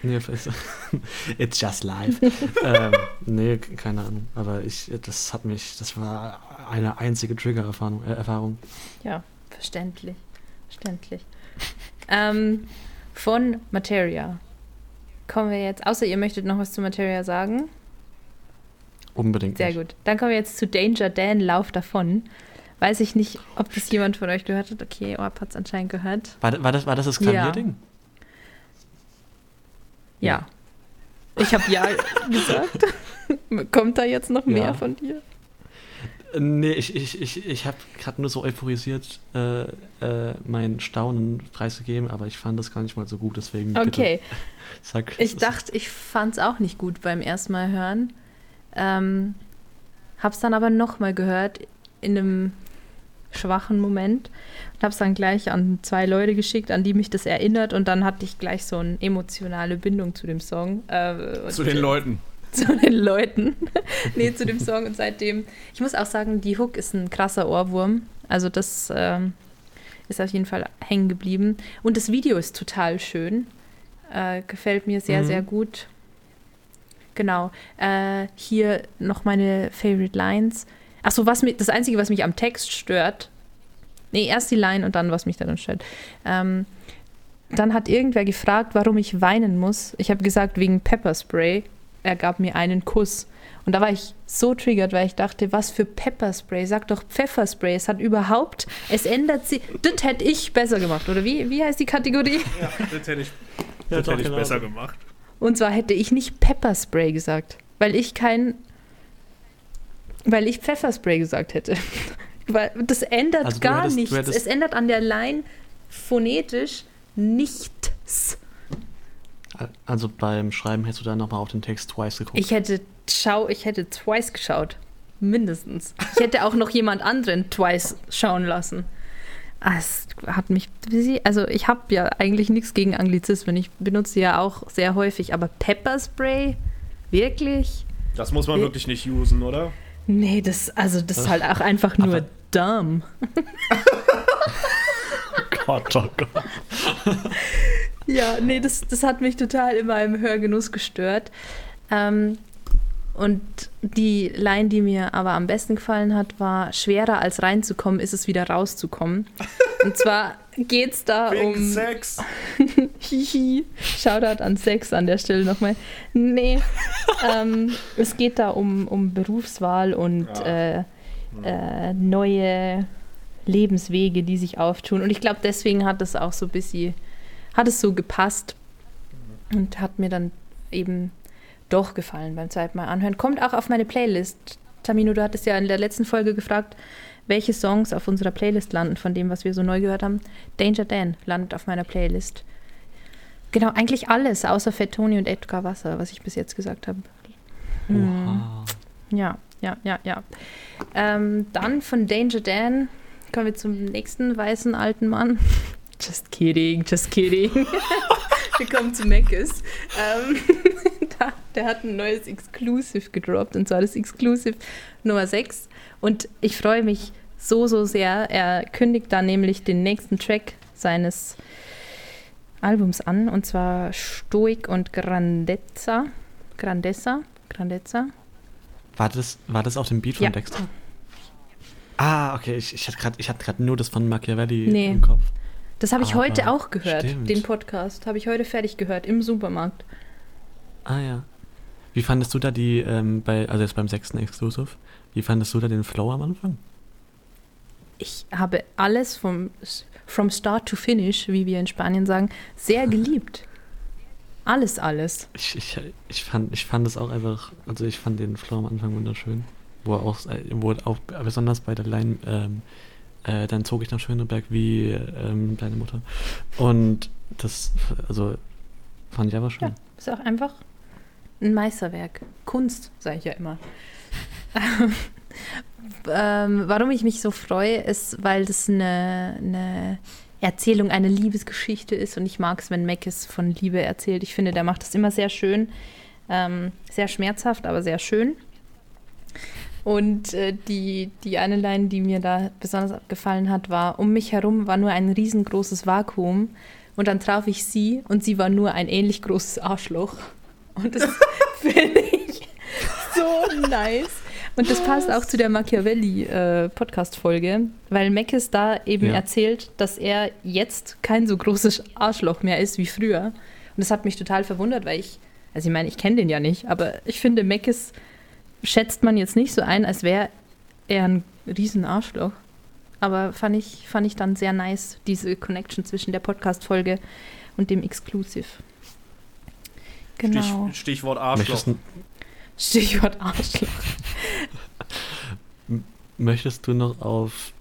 nee, it's just live. ähm, nee, keine Ahnung. Aber ich, das hat mich, das war eine einzige Trigger-Erfahrung. Äh, Erfahrung. Ja, verständlich. Verständlich. ähm, von Materia kommen wir jetzt, außer ihr möchtet noch was zu Materia sagen. Unbedingt. Sehr nicht. gut. Dann kommen wir jetzt zu Danger Dan, Lauf davon. Weiß ich nicht, ob das jemand von euch gehört hat. Okay, Orb hat es anscheinend gehört. War, war, das, war das das. Klavierding? Ja. Ich habe ja gesagt. Kommt da jetzt noch mehr Ja. von dir? Nee, ich, ich, ich, ich habe gerade nur so euphorisiert äh, äh, mein Staunen preisgegeben, aber ich fand das gar nicht mal so gut, deswegen Okay. sag. Ich dachte, ich fand es auch nicht gut beim ersten Mal hören. Ähm, hab's dann aber nochmal gehört in einem schwachen Moment und hab's dann gleich an zwei Leute geschickt, an die mich das erinnert und dann hatte ich gleich so eine emotionale Bindung zu dem Song. Äh, Zu den Leuten. zu den Leuten. nee, zu dem Song und seitdem. Ich muss auch sagen, die Hook ist ein krasser Ohrwurm. Also das ähm, ist auf jeden Fall hängen geblieben. Und das Video ist total schön. Äh, gefällt mir sehr, Mhm. sehr gut. Genau. Äh, hier noch meine Favorite Lines. Achso, was mich, das Einzige, was mich am Text stört. Nee, erst die Line und dann, was mich daran stört. Ähm, dann hat irgendwer gefragt, warum ich weinen muss. Ich habe gesagt, wegen Pepperspray. Er gab mir einen Kuss. Und da war ich so triggert, weil ich dachte, was für Pepperspray? Sag doch Pfefferspray. Es hat überhaupt, es ändert sich. Das hätte ich besser gemacht. Oder wie, wie heißt die Kategorie? Ja, das hätte ich, Ja, das doch, hätte ich genau. besser gemacht. Und zwar hätte ich nicht Pepperspray gesagt, weil ich kein, weil ich Pfefferspray gesagt hätte. weil das ändert Also gar hättest- nichts. es ändert an der Line phonetisch nichts. Also beim Schreiben hättest du dann nochmal auf den Text twice geguckt. Ich hätte schau, ich hätte twice geschaut, mindestens. Ich hätte auch noch jemand anderen twice schauen lassen. Ah, Es hat mich, also ich habe ja eigentlich nichts gegen Anglizismen. Ich benutze sie ja auch sehr häufig, aber Pepperspray, wirklich? Das muss man wirklich nicht usen, oder? Nee, das, also das ist halt auch einfach nur Aber- dumm. Gott, oh Gott. Ja, nee, das, das hat mich total in meinem Hörgenuss gestört. Ähm, und die Line, die mir aber am besten gefallen hat, war, schwerer als reinzukommen, ist es wieder rauszukommen. Und zwar geht es da Wegen um... Sex. Hihi. Shoutout an Sex an der Stelle nochmal. Nee, ähm, es geht da um, um Berufswahl und äh, äh, neue Lebenswege, die sich auftun. Und ich glaube, deswegen hat es auch so ein bisschen, hat es so gepasst und hat mir dann eben doch gefallen beim zweiten Mal anhören. Kommt auch auf meine Playlist. Tamino, du hattest ja in der letzten Folge gefragt, welche Songs auf unserer Playlist landen von dem, was wir so neu gehört haben. Danger Dan landet auf meiner Playlist. Genau, eigentlich alles, außer Fat Tony und Edgar Wasser, was ich bis jetzt gesagt habe. Hm. Ja, ja, ja, ja. Ähm, dann von Danger Dan kommen wir zum nächsten weißen alten Mann. Just kidding, just kidding. wir kommen zu Meckes. Ähm, der hat ein neues Exclusive gedroppt, und zwar das Exclusive Nummer 6. Und ich freue mich so, so sehr. Er kündigt da nämlich den nächsten Track seines Albums an, und zwar Stoik und Grandezza. Grandezza? Grandezza? War das, war das auf dem Beat von Ja. Dexter? Ah, okay, ich, ich hatte gerade hatte nur das von Machiavelli Nee. im Kopf. Das habe ich Aber heute auch gehört, stimmt. den Podcast. Habe ich heute fertig gehört im Supermarkt. Ah ja. Wie fandest du da die, ähm, bei, also jetzt beim sechsten Exclusive, Wie fandest du da den Flow am Anfang? Ich habe alles vom from start to finish, wie wir in Spanien sagen, sehr geliebt. Alles, alles. Ich, ich, ich, fand, ich fand es auch einfach, also ich fand den Flow am Anfang wunderschön. Wo er auch, äh, wo er auch besonders bei der Line, ähm, äh, dann zog ich nach Schöneberg wie ähm, deine Mutter. Und das, also fand ich einfach schön. Ja, ist auch einfach ein Meisterwerk. Kunst, sage ich ja immer. ähm, warum ich mich so freue, ist, weil das eine, eine Erzählung, eine Liebesgeschichte ist und ich mag es, wenn Meckes von Liebe erzählt. Ich finde, der macht das immer sehr schön. Ähm, sehr schmerzhaft, aber sehr schön. Und äh, die, die eine Line, die mir da besonders gefallen hat, war, um mich herum war nur ein riesengroßes Vakuum und dann traf ich sie und sie war nur ein ähnlich großes Arschloch. Und das finde ich so nice. Und das passt auch zu der Machiavelli-Podcast-Folge, äh, weil Meckes da eben ja. erzählt, dass er jetzt kein so großes Arschloch mehr ist wie früher. Und das hat mich total verwundert, weil ich, also ich meine, ich kenne den ja nicht, aber ich finde, Meckes schätzt man jetzt nicht so ein, als wäre er ein riesen Arschloch. Aber fand ich, fand ich dann sehr nice, diese Connection zwischen der Podcast-Folge und dem Exclusive. Genau. Stich, Stichwort Arschloch. Stichwort Arschloch. Möchtest du noch auf,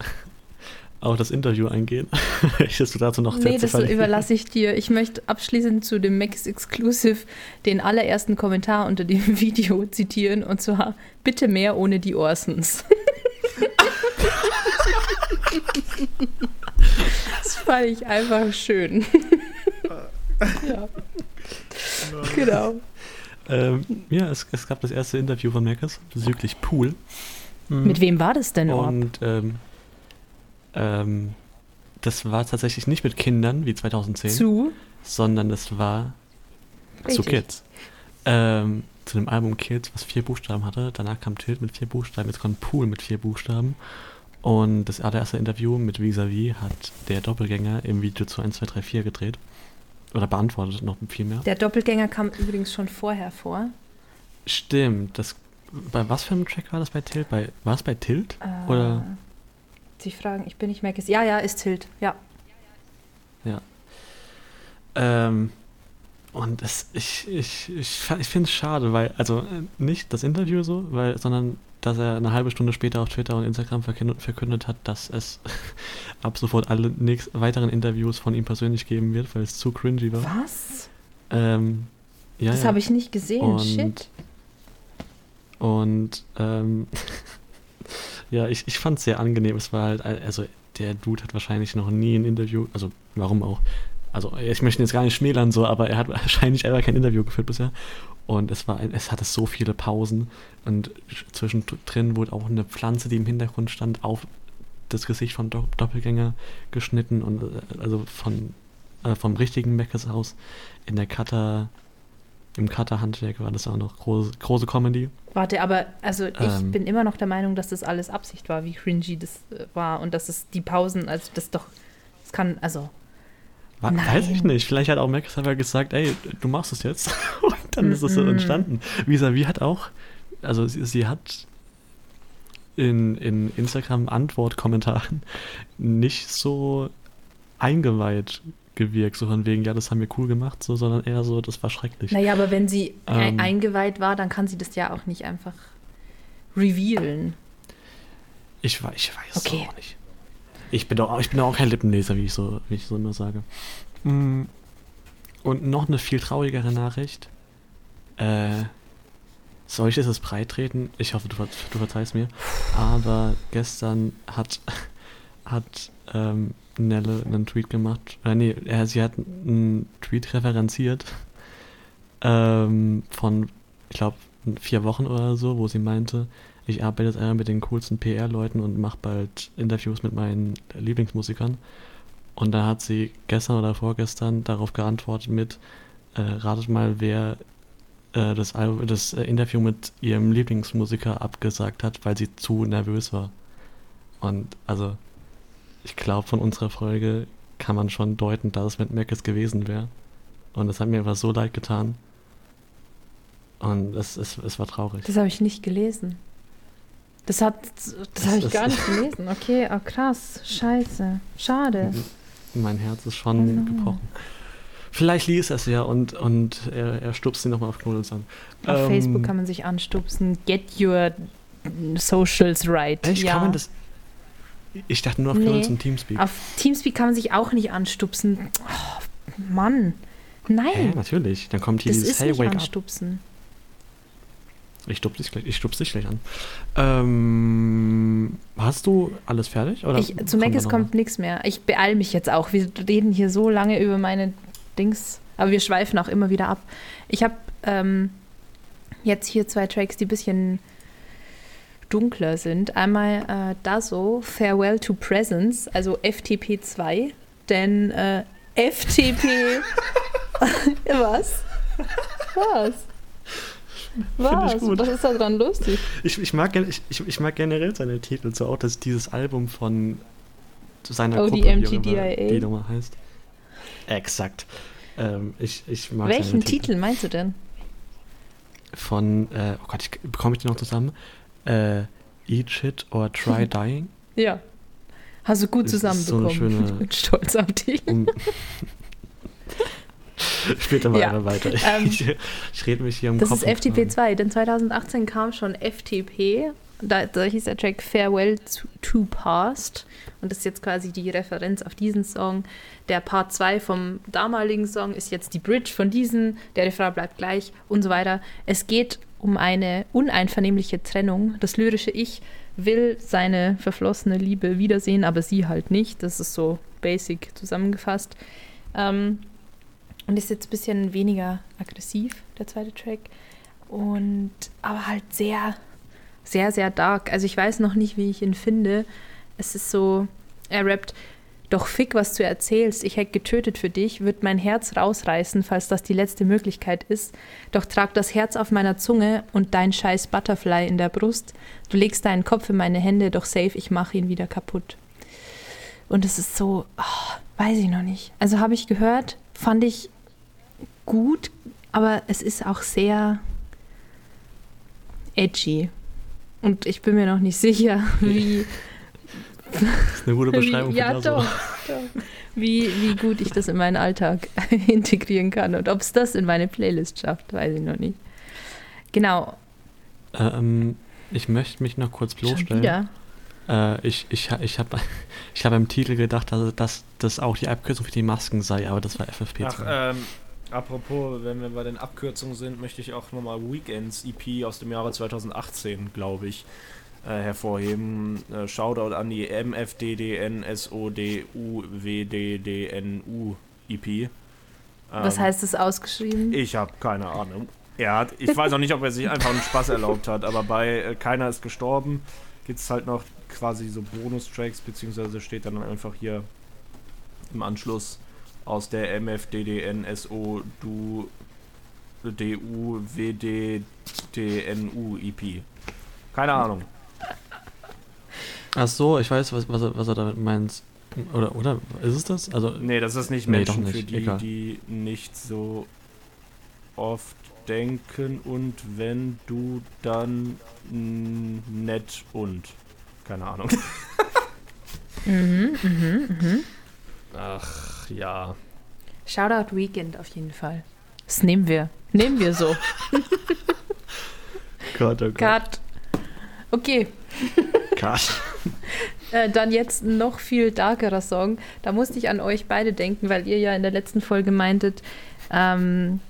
auf das Interview eingehen? Möchtest du dazu noch Nee, das überlasse ich dir. Ich möchte abschließend zu dem Max Exclusive den allerersten Kommentar unter dem Video zitieren und zwar: Bitte mehr ohne die Orsons. das fand ich einfach schön. ja. Genau. Ähm, ja, es, es, gab das erste Interview von Merkers bezüglich Pool. Mhm. Mit wem war das denn Und ähm, ähm, das war tatsächlich nicht mit Kindern wie 2010, zu? sondern das war Richtig. zu Kids. Ähm, zu dem Album Kids, was vier Buchstaben hatte. Danach kam Tilt mit vier Buchstaben, jetzt kommt Pool mit vier Buchstaben. Und das allererste Interview mit Visavi hat der Doppelgänger im Video zu 1, 2, 3, 4 gedreht. Oder beantwortet noch viel mehr. Der Doppelgänger kam übrigens schon vorher vor. Stimmt. Das, bei was für einem Track war das bei Tilt? Bei, war es bei Tilt? Äh, Oder? Sie fragen, ich bin nicht mehr Ja, ja, ist Tilt. Ja. Ja. Ähm, und das, ich, ich, ich, ich finde es schade, weil, also äh, nicht das Interview so, weil, sondern dass er eine halbe Stunde später auf Twitter und Instagram verkündet, hat, dass es ab sofort alle nächst, weiteren Interviews von ihm persönlich geben wird, weil es zu cringy war. Was? Ähm, ja, das ja. habe ich nicht gesehen, und, shit. Und ähm, ja, ich, ich fand es sehr angenehm. Es war halt, also der Dude hat wahrscheinlich noch nie ein Interview, also warum auch, also ich möchte ihn jetzt gar nicht schmälern so, aber er hat wahrscheinlich einfach kein Interview geführt bisher. Und es war, es hatte so viele Pausen. Und zwischendrin wurde auch eine Pflanze, die im Hintergrund stand, auf das Gesicht von Do Doppelgänger geschnitten und äh, also von äh, vom richtigen Meckes aus. In der Cutter im Cutter-Handwerk war das auch noch große, große Comedy. Warte, aber also ich ähm, bin immer noch der Meinung, dass das alles Absicht war, wie cringy das äh, war und dass es die Pausen, also das doch, das kann, also war, weiß ich nicht. Vielleicht hat auch Max einfach gesagt, ey, du machst es jetzt. Und dann mm -mm. ist es so entstanden. Visavi hat auch, also sie, sie hat in, in Instagram-Antwort-Kommentaren nicht so eingeweiht gewirkt, so von wegen, ja, das haben wir cool gemacht, so, sondern eher so, das war schrecklich. Naja, aber wenn sie ähm, eingeweiht war, dann kann sie das ja auch nicht einfach revealen. Ich, ich weiß es okay. auch nicht. Ich bin doch ich bin auch kein Lippenleser, wie ich so, wie ich so immer sage. Mm. Und noch eine viel traurigere Nachricht. Äh, soll ich jetzt breit treten? Ich hoffe, du, du verzeihst mir. Aber gestern hat, hat ähm, Nelle einen Tweet gemacht. Äh, nee, äh, sie hat einen Tweet referenziert ähm, von, ich glaube, vier Wochen oder so, wo sie meinte, ich arbeite jetzt einmal mit den coolsten PR-Leuten und mache bald Interviews mit meinen Lieblingsmusikern. Und da hat sie gestern oder vorgestern darauf geantwortet mit, äh, ratet mal, wer äh, das, das äh, Interview mit ihrem Lieblingsmusiker abgesagt hat, weil sie zu nervös war. Und also, ich glaube, von unserer Folge kann man schon deuten, dass es mit Mac gewesen wäre. Und das hat mir einfach so leid getan. Und es, es, es war traurig. Das habe ich nicht gelesen. Das hat, das habe ich gar nicht gelesen. Okay, oh krass, scheiße, schade. Mein Herz ist schon no. gebrochen. Vielleicht liest er es ja und, und er, er stupst ihn nochmal auf Knuddels an. Auf Ähm, Facebook kann man sich anstupsen. Get your socials right. Echt, ja. kann man das? Ich dachte nur auf Nee. Knuddels und Teamspeak. Auf Teamspeak kann man sich auch nicht anstupsen. Oh, Mann. Hä, Nein. natürlich. Dann kommt hier das dieses ist Hey, nicht wake up. anstupsen. Ich stupse dich, gleich- ich stupse dich gleich an. Ähm, hast du alles fertig? Oder Ich, zu kommen Mac wir es noch kommt nichts mehr. Ich beeil mich jetzt auch. Wir reden hier so lange über meine Dings, aber wir schweifen auch immer wieder ab. Ich habe ähm, jetzt hier zwei Tracks, die ein bisschen dunkler sind. Einmal äh, Dazo, Farewell to Presence, also FTP 2, denn äh, FTP. Was? Was? Was? ich gut. Was ist da dran lustig? Ich, ich, mag, ich, ich, mag generell seine Titel, so auch dass dieses Album von seiner Oh, Gruppe, die MTDIA. die Nummer heißt. Exakt. Ähm, ich, ich mag Welchen Titel meinst du denn? Von, äh, oh Gott, ich, bekomme ich die noch zusammen? Äh, Eat Shit or Try Dying? Ja. Hast du gut ist so zusammenbekommen. schöne- ich bin stolz auf dich. Um Später mal Ja. einfach weiter. Ich, Ähm, ich, rede mich hier im Das Kopf. ist FTP 2, denn 2018 kam schon FTP. Da, da hieß der Track Farewell to, to Past. Und das ist jetzt quasi die Referenz auf diesen Song. Der Part 2 vom damaligen Song ist jetzt die Bridge von diesem. Der Refrain bleibt gleich und so weiter. Es geht um eine uneinvernehmliche Trennung. Das lyrische Ich will seine verflossene Liebe wiedersehen, aber sie halt nicht. Das ist so basic zusammengefasst. Ähm, und ist jetzt ein bisschen weniger aggressiv, der zweite Track. Und aber halt sehr, sehr, sehr dark. Also ich weiß noch nicht, wie ich ihn finde. Es ist so, er rappt, doch Fick, was du erzählst, ich hätte getötet für dich, wird mein Herz rausreißen, falls das die letzte Möglichkeit ist. Doch trag das Herz auf meiner Zunge und dein scheiß Butterfly in der Brust. Du legst deinen Kopf in meine Hände, doch safe, ich mache ihn wieder kaputt. Und es ist so, ah, weiß ich noch nicht. Also habe ich gehört, fand ich gut, aber es ist auch sehr edgy. Und ich bin mir noch nicht sicher, wie. Das ist eine gute Beschreibung wie, ja, für doch, doch. Wie, wie gut ich das in meinen Alltag integrieren kann und ob es das in meine Playlist schafft, weiß ich noch nicht. Genau, Ähm, ich möchte mich noch kurz schon bloßstellen. wieder. Äh, ich ich, ich habe ich hab im Titel gedacht, dass, dass das auch die Abkürzung für die Masken sei, aber das war FFP2. Ach, ähm, apropos, wenn wir bei den Abkürzungen sind, möchte ich auch nochmal Weekends EP aus dem Jahre 2018, glaube ich, äh, hervorheben. Äh, Shoutout an die MFDDNSODUWDDNU EP. Was Ähm, heißt das ausgeschrieben? Ich habe keine Ahnung. Er hat, ich weiß auch nicht, ob er sich einfach einen Spaß erlaubt hat, aber bei äh, Keiner ist gestorben gibt es halt noch quasi so Bonustracks, beziehungsweise steht dann einfach hier im Anschluss aus der MFDDNSO du DU WDDNU EP. Keine Ahnung. Ach so, ich weiß, was, was, er, was er damit meint. Oder, oder ist es das? Also, Nee, das ist nicht Nee, Menschen nicht. für die, Egal. die nicht so oft denken und wenn du dann nett und keine Ahnung. Mhm, mhm, mhm. Ach ja. Shoutout Weekend auf jeden Fall. Das nehmen wir. Nehmen wir so. Gott, oh Gott. Cut. Okay, Cut. Äh, dann jetzt ein noch viel darkerer Song. Da musste ich an euch beide denken, weil ihr ja in der letzten Folge meintet, ähm,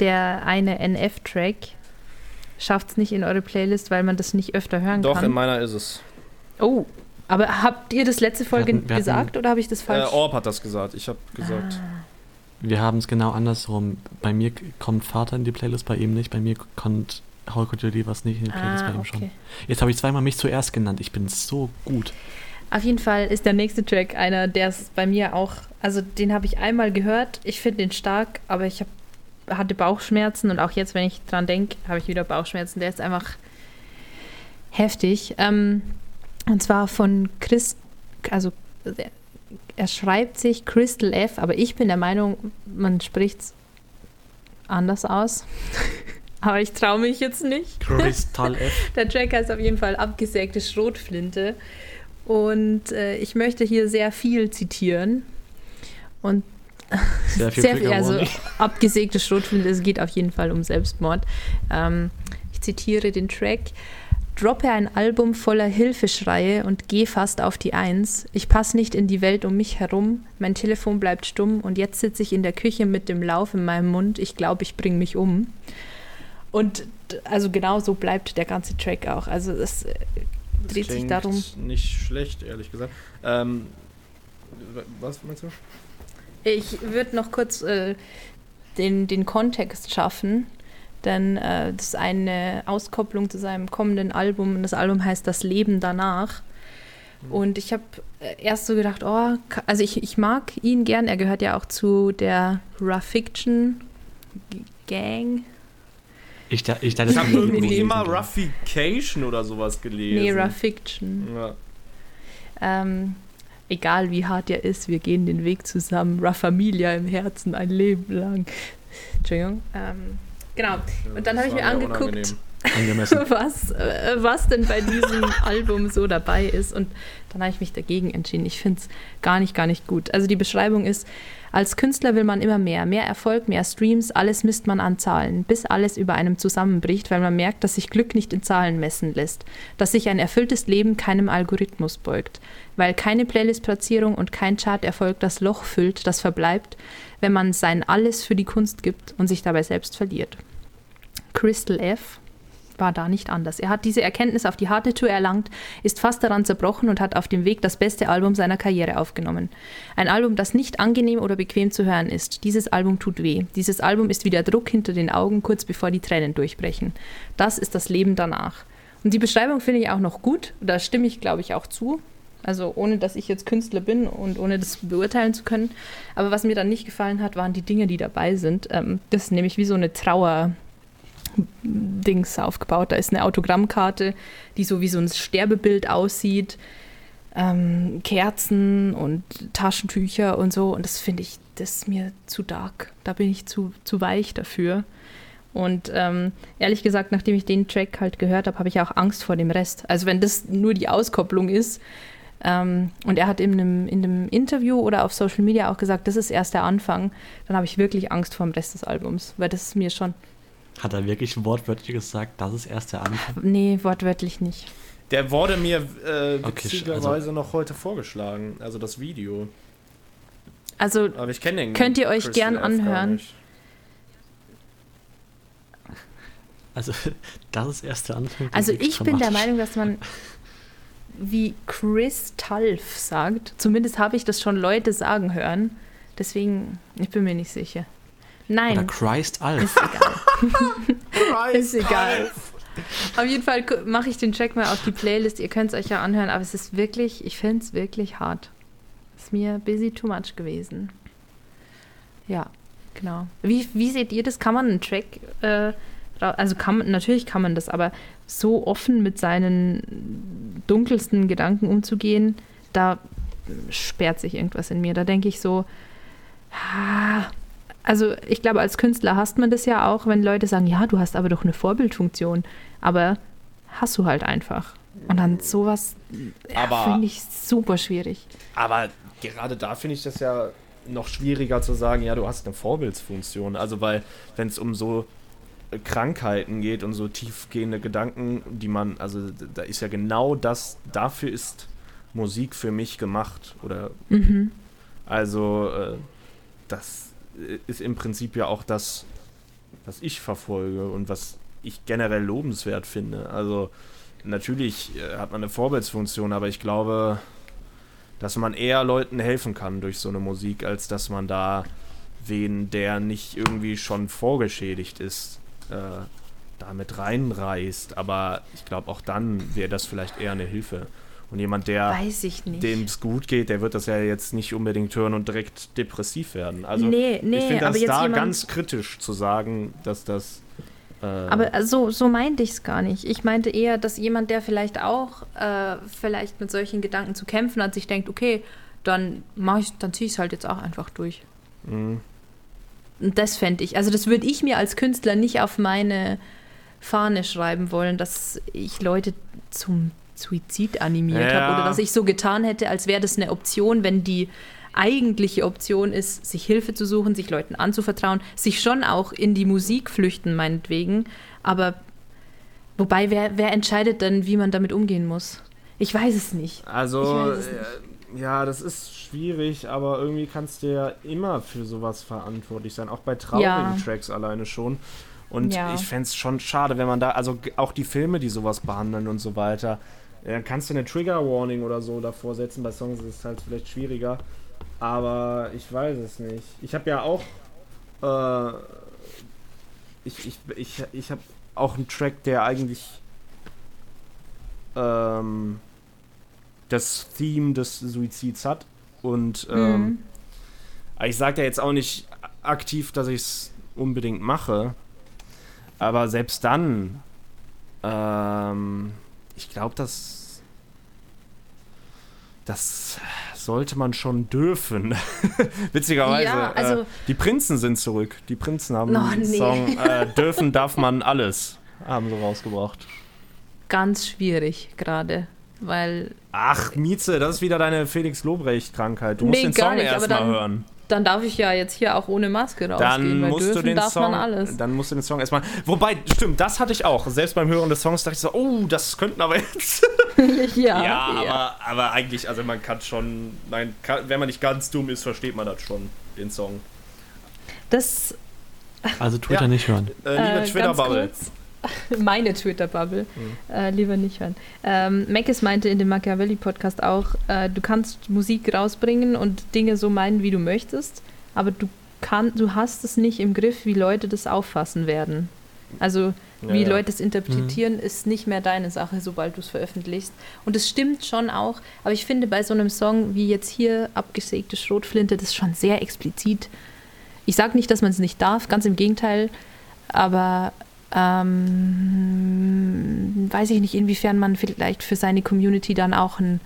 der eine NF-Track schafft es nicht in eure Playlist, weil man das nicht öfter hören Doch, in kann. meiner ist es. Oh, aber habt ihr das letzte Folge hatten- wir hatten- gesagt oder habe ich das Äh, falsch? Orb hat das gesagt. Ich habe gesagt. Ah. Wir haben es genau andersrum. Bei mir kommt Vater in die Playlist, bei ihm nicht. Bei mir kommt How Could You Leave Us nicht in die Playlist, Ah, bei ihm schon. okay. Jetzt habe ich zweimal mich zuerst genannt. Ich bin so gut. Auf jeden Fall ist der nächste Track einer, der ist bei mir auch, also den habe ich einmal gehört. Ich finde den stark, aber ich hab, hatte Bauchschmerzen und auch jetzt, wenn ich dran denke, habe ich wieder Bauchschmerzen. Der ist einfach heftig. Ähm, und zwar von Chris, also er schreibt sich Crystal F, aber ich bin der Meinung, man spricht es anders aus. aber ich traue mich jetzt nicht. Crystal F. Der Track heißt auf jeden Fall abgesägte Schrotflinte. Und äh, ich möchte hier sehr viel zitieren. Und Sehr viel sehr viel, also abgesägte Schrotflinte, es geht auf jeden Fall um Selbstmord. Ähm, ich zitiere den Track. Droppe ein Album voller Hilfeschreie und geh fast auf die Eins. Ich pass nicht in die Welt um mich herum. Mein Telefon bleibt stumm und jetzt sitze ich in der Küche mit dem Lauf in meinem Mund. Ich glaube, ich bringe mich um. Und also genau so bleibt der ganze Track auch. Also es äh, dreht sich darum. Nicht schlecht, ehrlich gesagt. Ähm, was meinst du? Ich würde noch kurz äh, den, den Kontext schaffen, denn äh, das ist eine Auskopplung zu seinem kommenden Album und das Album heißt Das Leben danach. Und ich habe äh, erst so gedacht, oh, also ich, ich mag ihn gern, er gehört ja auch zu der Rough Fiction Gang. Ich, da, ich dachte, Ich habe irgendwie immer Ruffication oder sowas gelesen. Nee, Rough Fiction. Ja. Ähm, egal wie hart er ist, wir gehen den Weg zusammen. Rough Familia im Herzen, ein Leben lang. Entschuldigung. Ähm, genau. Und dann habe ich mir angeguckt, unangenehm. Angemessen. was, äh, was denn bei diesem Album so dabei ist. Und dann habe ich mich dagegen entschieden. Ich finde es gar nicht, gar nicht gut. Also die Beschreibung ist, als Künstler will man immer mehr. Mehr Erfolg, mehr Streams, alles misst man an Zahlen, bis alles über einem zusammenbricht, weil man merkt, dass sich Glück nicht in Zahlen messen lässt. Dass sich ein erfülltes Leben keinem Algorithmus beugt. Weil keine Playlist-Platzierung und kein Chart-Erfolg das Loch füllt, das verbleibt, wenn man sein Alles für die Kunst gibt und sich dabei selbst verliert. Crystal F war da nicht anders. Er hat diese Erkenntnis auf die harte Tour erlangt, ist fast daran zerbrochen und hat auf dem Weg das beste Album seiner Karriere aufgenommen. Ein Album, das nicht angenehm oder bequem zu hören ist. Dieses Album tut weh. Dieses Album ist wie der Druck hinter den Augen, kurz bevor die Tränen durchbrechen. Das ist das Leben danach. Und die Beschreibung finde ich auch noch gut. Da stimme ich, glaube ich, auch zu. Also ohne, dass ich jetzt Künstler bin und ohne das beurteilen zu können. Aber was mir dann nicht gefallen hat, waren die Dinge, die dabei sind. Ähm, das ist nämlich wie so eine Trauer. Dings aufgebaut. Da ist eine Autogrammkarte, die so wie so ein Sterbebild aussieht. Ähm, Kerzen und Taschentücher und so. Und das finde ich, das ist mir zu dark. Da bin ich zu, zu weich dafür. Und ähm, ehrlich gesagt, nachdem ich den Track halt gehört habe, habe ich auch Angst vor dem Rest. Also wenn das nur die Auskopplung ist, ähm, und er hat in einem, in einem Interview oder auf Social Media auch gesagt, das ist erst der Anfang, dann habe ich wirklich Angst vor dem Rest des Albums, weil das ist mir schon, Hat er wirklich wortwörtlich gesagt, das ist erst der Anfang? nee, wortwörtlich nicht. Der wurde mir äh, Okay, witzigerweise also- noch heute vorgeschlagen, also das Video. Also Aber ich kenne den. Könnt ihr euch Crystal gern anhören? Also, das ist erst der Anfang. Also ich bin der. Meinung, dass man wie Chris Talf sagt. Zumindest habe ich das schon Leute sagen hören. Deswegen, ich bin mir nicht sicher. Oder Nein, Christ Alf. ist egal. ist egal. Auf jeden Fall mache ich den Track mal auf die Playlist. Ihr könnt es euch ja anhören, aber es ist wirklich, ich finde es wirklich hart. Ist mir busy too much gewesen. Ja, genau. Wie, wie seht ihr das? Kann man einen Track, äh, also kann man, natürlich kann man das, aber so offen mit seinen dunkelsten Gedanken umzugehen, da sperrt sich irgendwas in mir. Da denke ich so, ah, also ich glaube, als Künstler hasst man das ja auch, wenn Leute sagen, ja, du hast aber doch eine Vorbildfunktion. Aber hast du halt einfach. Und dann sowas ja, Aber- finde ich super schwierig. Aber gerade da finde ich das ja noch schwieriger zu sagen, ja, du hast eine Vorbildsfunktion. Also, weil, wenn es um so äh, Krankheiten geht und so tiefgehende Gedanken, die man, also da ist ja genau das, dafür ist Musik für mich gemacht. Oder Mhm. also, äh, das äh, ist im Prinzip ja auch das, was ich verfolge und was ich generell lobenswert finde. Also, natürlich äh, hat man eine Vorbildsfunktion, aber ich glaube, dass man eher Leuten helfen kann durch so eine Musik, als dass man da wen, der nicht irgendwie schon vorgeschädigt ist, äh, damit reinreißt. Aber ich glaube, auch dann wäre das vielleicht eher eine Hilfe. Und jemand, der dem es gut geht, der wird das ja jetzt nicht unbedingt hören und direkt depressiv werden. Also Nee, nee, ich finde das da ganz kritisch zu sagen, dass das äh, Aber so, so meinte ich es gar nicht. Ich meinte eher, dass jemand, der vielleicht auch äh, vielleicht mit solchen Gedanken zu kämpfen hat, sich denkt, okay, dann mache ich, dann ziehe ich es halt jetzt auch einfach durch. mh. Und das fände ich, also das würde ich mir als Künstler nicht auf meine Fahne schreiben wollen, dass ich Leute zum Suizid animiert Ja. habe oder dass ich so getan hätte, als wäre das eine Option, wenn die eigentliche Option ist, sich Hilfe zu suchen, sich Leuten anzuvertrauen, sich schon auch in die Musik flüchten, meinetwegen. Aber wobei, wer, wer entscheidet dann, wie man damit umgehen muss? Ich weiß es nicht. Ich Also, es äh, ja, das ist schwierig, aber irgendwie kannst du ja immer für sowas verantwortlich sein, auch bei traurigen Ja. Tracks alleine schon. Und Ja. ich fände es schon schade, wenn man da, also auch die Filme, die sowas behandeln und so weiter, dann kannst du eine Trigger Warning oder so davor setzen. Bei Songs ist es halt vielleicht schwieriger. Aber ich weiß es nicht. Ich habe ja auch. Äh, ich ich, ich, ich habe auch einen Track, der eigentlich. Ähm, das Theme des Suizids hat. Und ähm, Mhm. ich sage ja jetzt auch nicht aktiv, dass ich es unbedingt mache. Aber selbst dann, ähm, ich glaube, das, das sollte man schon dürfen. Witzigerweise, Ja, also- äh, die Prinzen sind zurück. Die Prinzen haben Oh, einen nee. Song äh, Dürfen darf man alles, haben sie rausgebracht. Ganz schwierig gerade, weil Ach, Mieze, das ist wieder deine Felix Lobrecht-Krankheit. Du musst Nee, den Song erstmal hören. Dann darf ich ja jetzt hier auch ohne Maske rausgehen, Dann weil musst dürfen du den darf Song, man alles. dann musst du den Song erstmal. Wobei, stimmt, das hatte ich auch. Selbst beim Hören des Songs dachte ich so, oh, das könnten aber jetzt. ja, ja, Aber, aber eigentlich, also man kann schon, man kann, wenn man nicht ganz dumm ist, versteht man das schon, den Song. Das Also Twitter Ja. nicht hören. Äh, liebe Äh, Twitter-Bubble. Meine Twitter-Bubble. Mhm. Äh, lieber nicht hören. Ähm, Mackes meinte in dem Machiavelli-Podcast auch, äh, du kannst Musik rausbringen und Dinge so meinen, wie du möchtest, aber du, kann, du hast es nicht im Griff, wie Leute das auffassen werden. Also Ja, wie ja. Leute es interpretieren, ist nicht mehr deine Sache, sobald du es veröffentlichst. Und es stimmt schon auch, aber ich finde bei so einem Song wie jetzt hier abgesägte Schrotflinte, das ist schon sehr explizit. Ich sage nicht, dass man es nicht darf, ganz im Gegenteil, aber ähm, weiß ich nicht, inwiefern man vielleicht für seine Community dann auch ein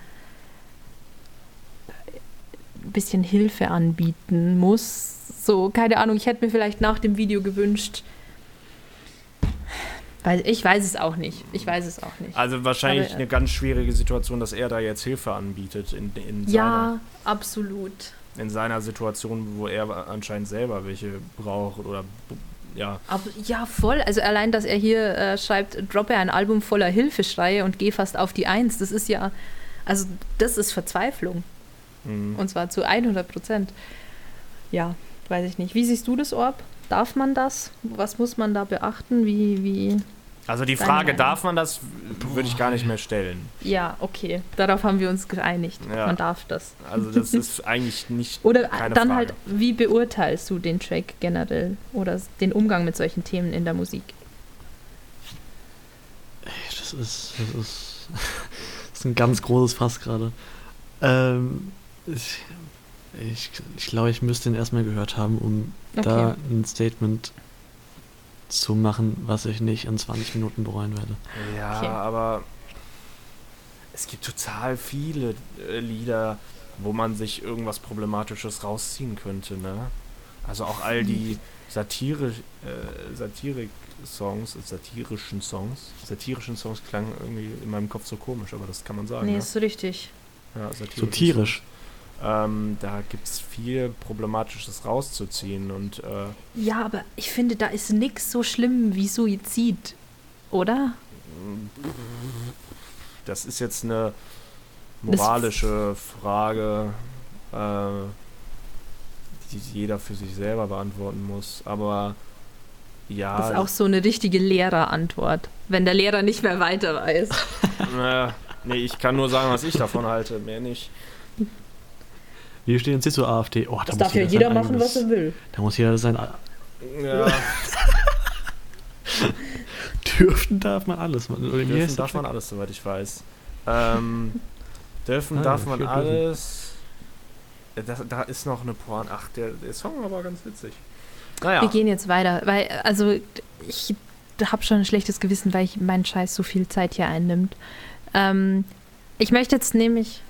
bisschen Hilfe anbieten muss. So, keine Ahnung, ich hätte mir vielleicht nach dem Video gewünscht, weil ich weiß es auch nicht. Ich weiß es auch nicht. Also wahrscheinlich Aber, äh, eine ganz schwierige Situation, dass er da jetzt Hilfe anbietet in, in, seiner, Ja, absolut. in seiner Situation, wo er anscheinend selber welche braucht oder ja. Aber, ja, voll. Also allein, dass er hier äh, schreibt, droppe ein Album voller Hilfeschreie und geh fast auf die Eins. Das ist ja, also das ist Verzweiflung. mhm. Und zwar zu 100 Prozent. Ja, weiß ich nicht. Wie siehst du das, Orb? Darf man das? Was muss man da beachten? Wie, wie? Also die Frage, darf man das, würde ich gar nicht mehr stellen. Ja, okay. Darauf haben wir uns geeinigt. Ja. Man darf das. Also das ist eigentlich nicht Oder keine dann Frage. halt, wie beurteilst du den Track generell? Oder den Umgang mit solchen Themen in der Musik? Das ist, das ist, das ist ein ganz großes Fass gerade. Ähm, ich, ich, ich glaube, ich müsste ihn erstmal gehört haben, um da ein Statement zu machen, was ich nicht in 20 Minuten bereuen werde. Ja, Okay. aber es gibt total viele äh, Lieder, wo man sich irgendwas Problematisches rausziehen könnte, ne? Also auch all die Satire, äh, Satirik-Songs, satirischen Songs. Satirischen Songs klangen irgendwie in meinem Kopf so komisch, aber das kann man sagen. Nee, ne? ist richtig. ja, satirische So tierisch. Ähm, da gibt es viel Problematisches rauszuziehen und äh, Ja, aber ich finde, da ist nichts so schlimm wie Suizid, oder? das ist jetzt eine moralische Frage, äh, die jeder für sich selber beantworten muss. Aber ja, Das ist auch so eine richtige Lehrerantwort, wenn der Lehrer nicht mehr weiter weiß. äh, nee, ich kann nur sagen, was ich davon halte, mehr nicht. Wie stehen Sie zur AfD? Oh, da Das muss darf ja jeder machen, eigenes- was er will. Da muss jeder sein. A- Ja, Dürfen darf man alles. Man, oder wie dürfen der darf man alles, soweit ich weiß. Ähm, dürfen Ah, darf man alles. Äh, Da, da ist noch eine Pointe. Ach, der, der Song war ganz witzig. Naja. Wir gehen jetzt weiter, weil, also, ich habe schon ein schlechtes Gewissen, weil ich mein Scheiß so viel Zeit hier einnimmt. Ähm, ich möchte jetzt nämlich.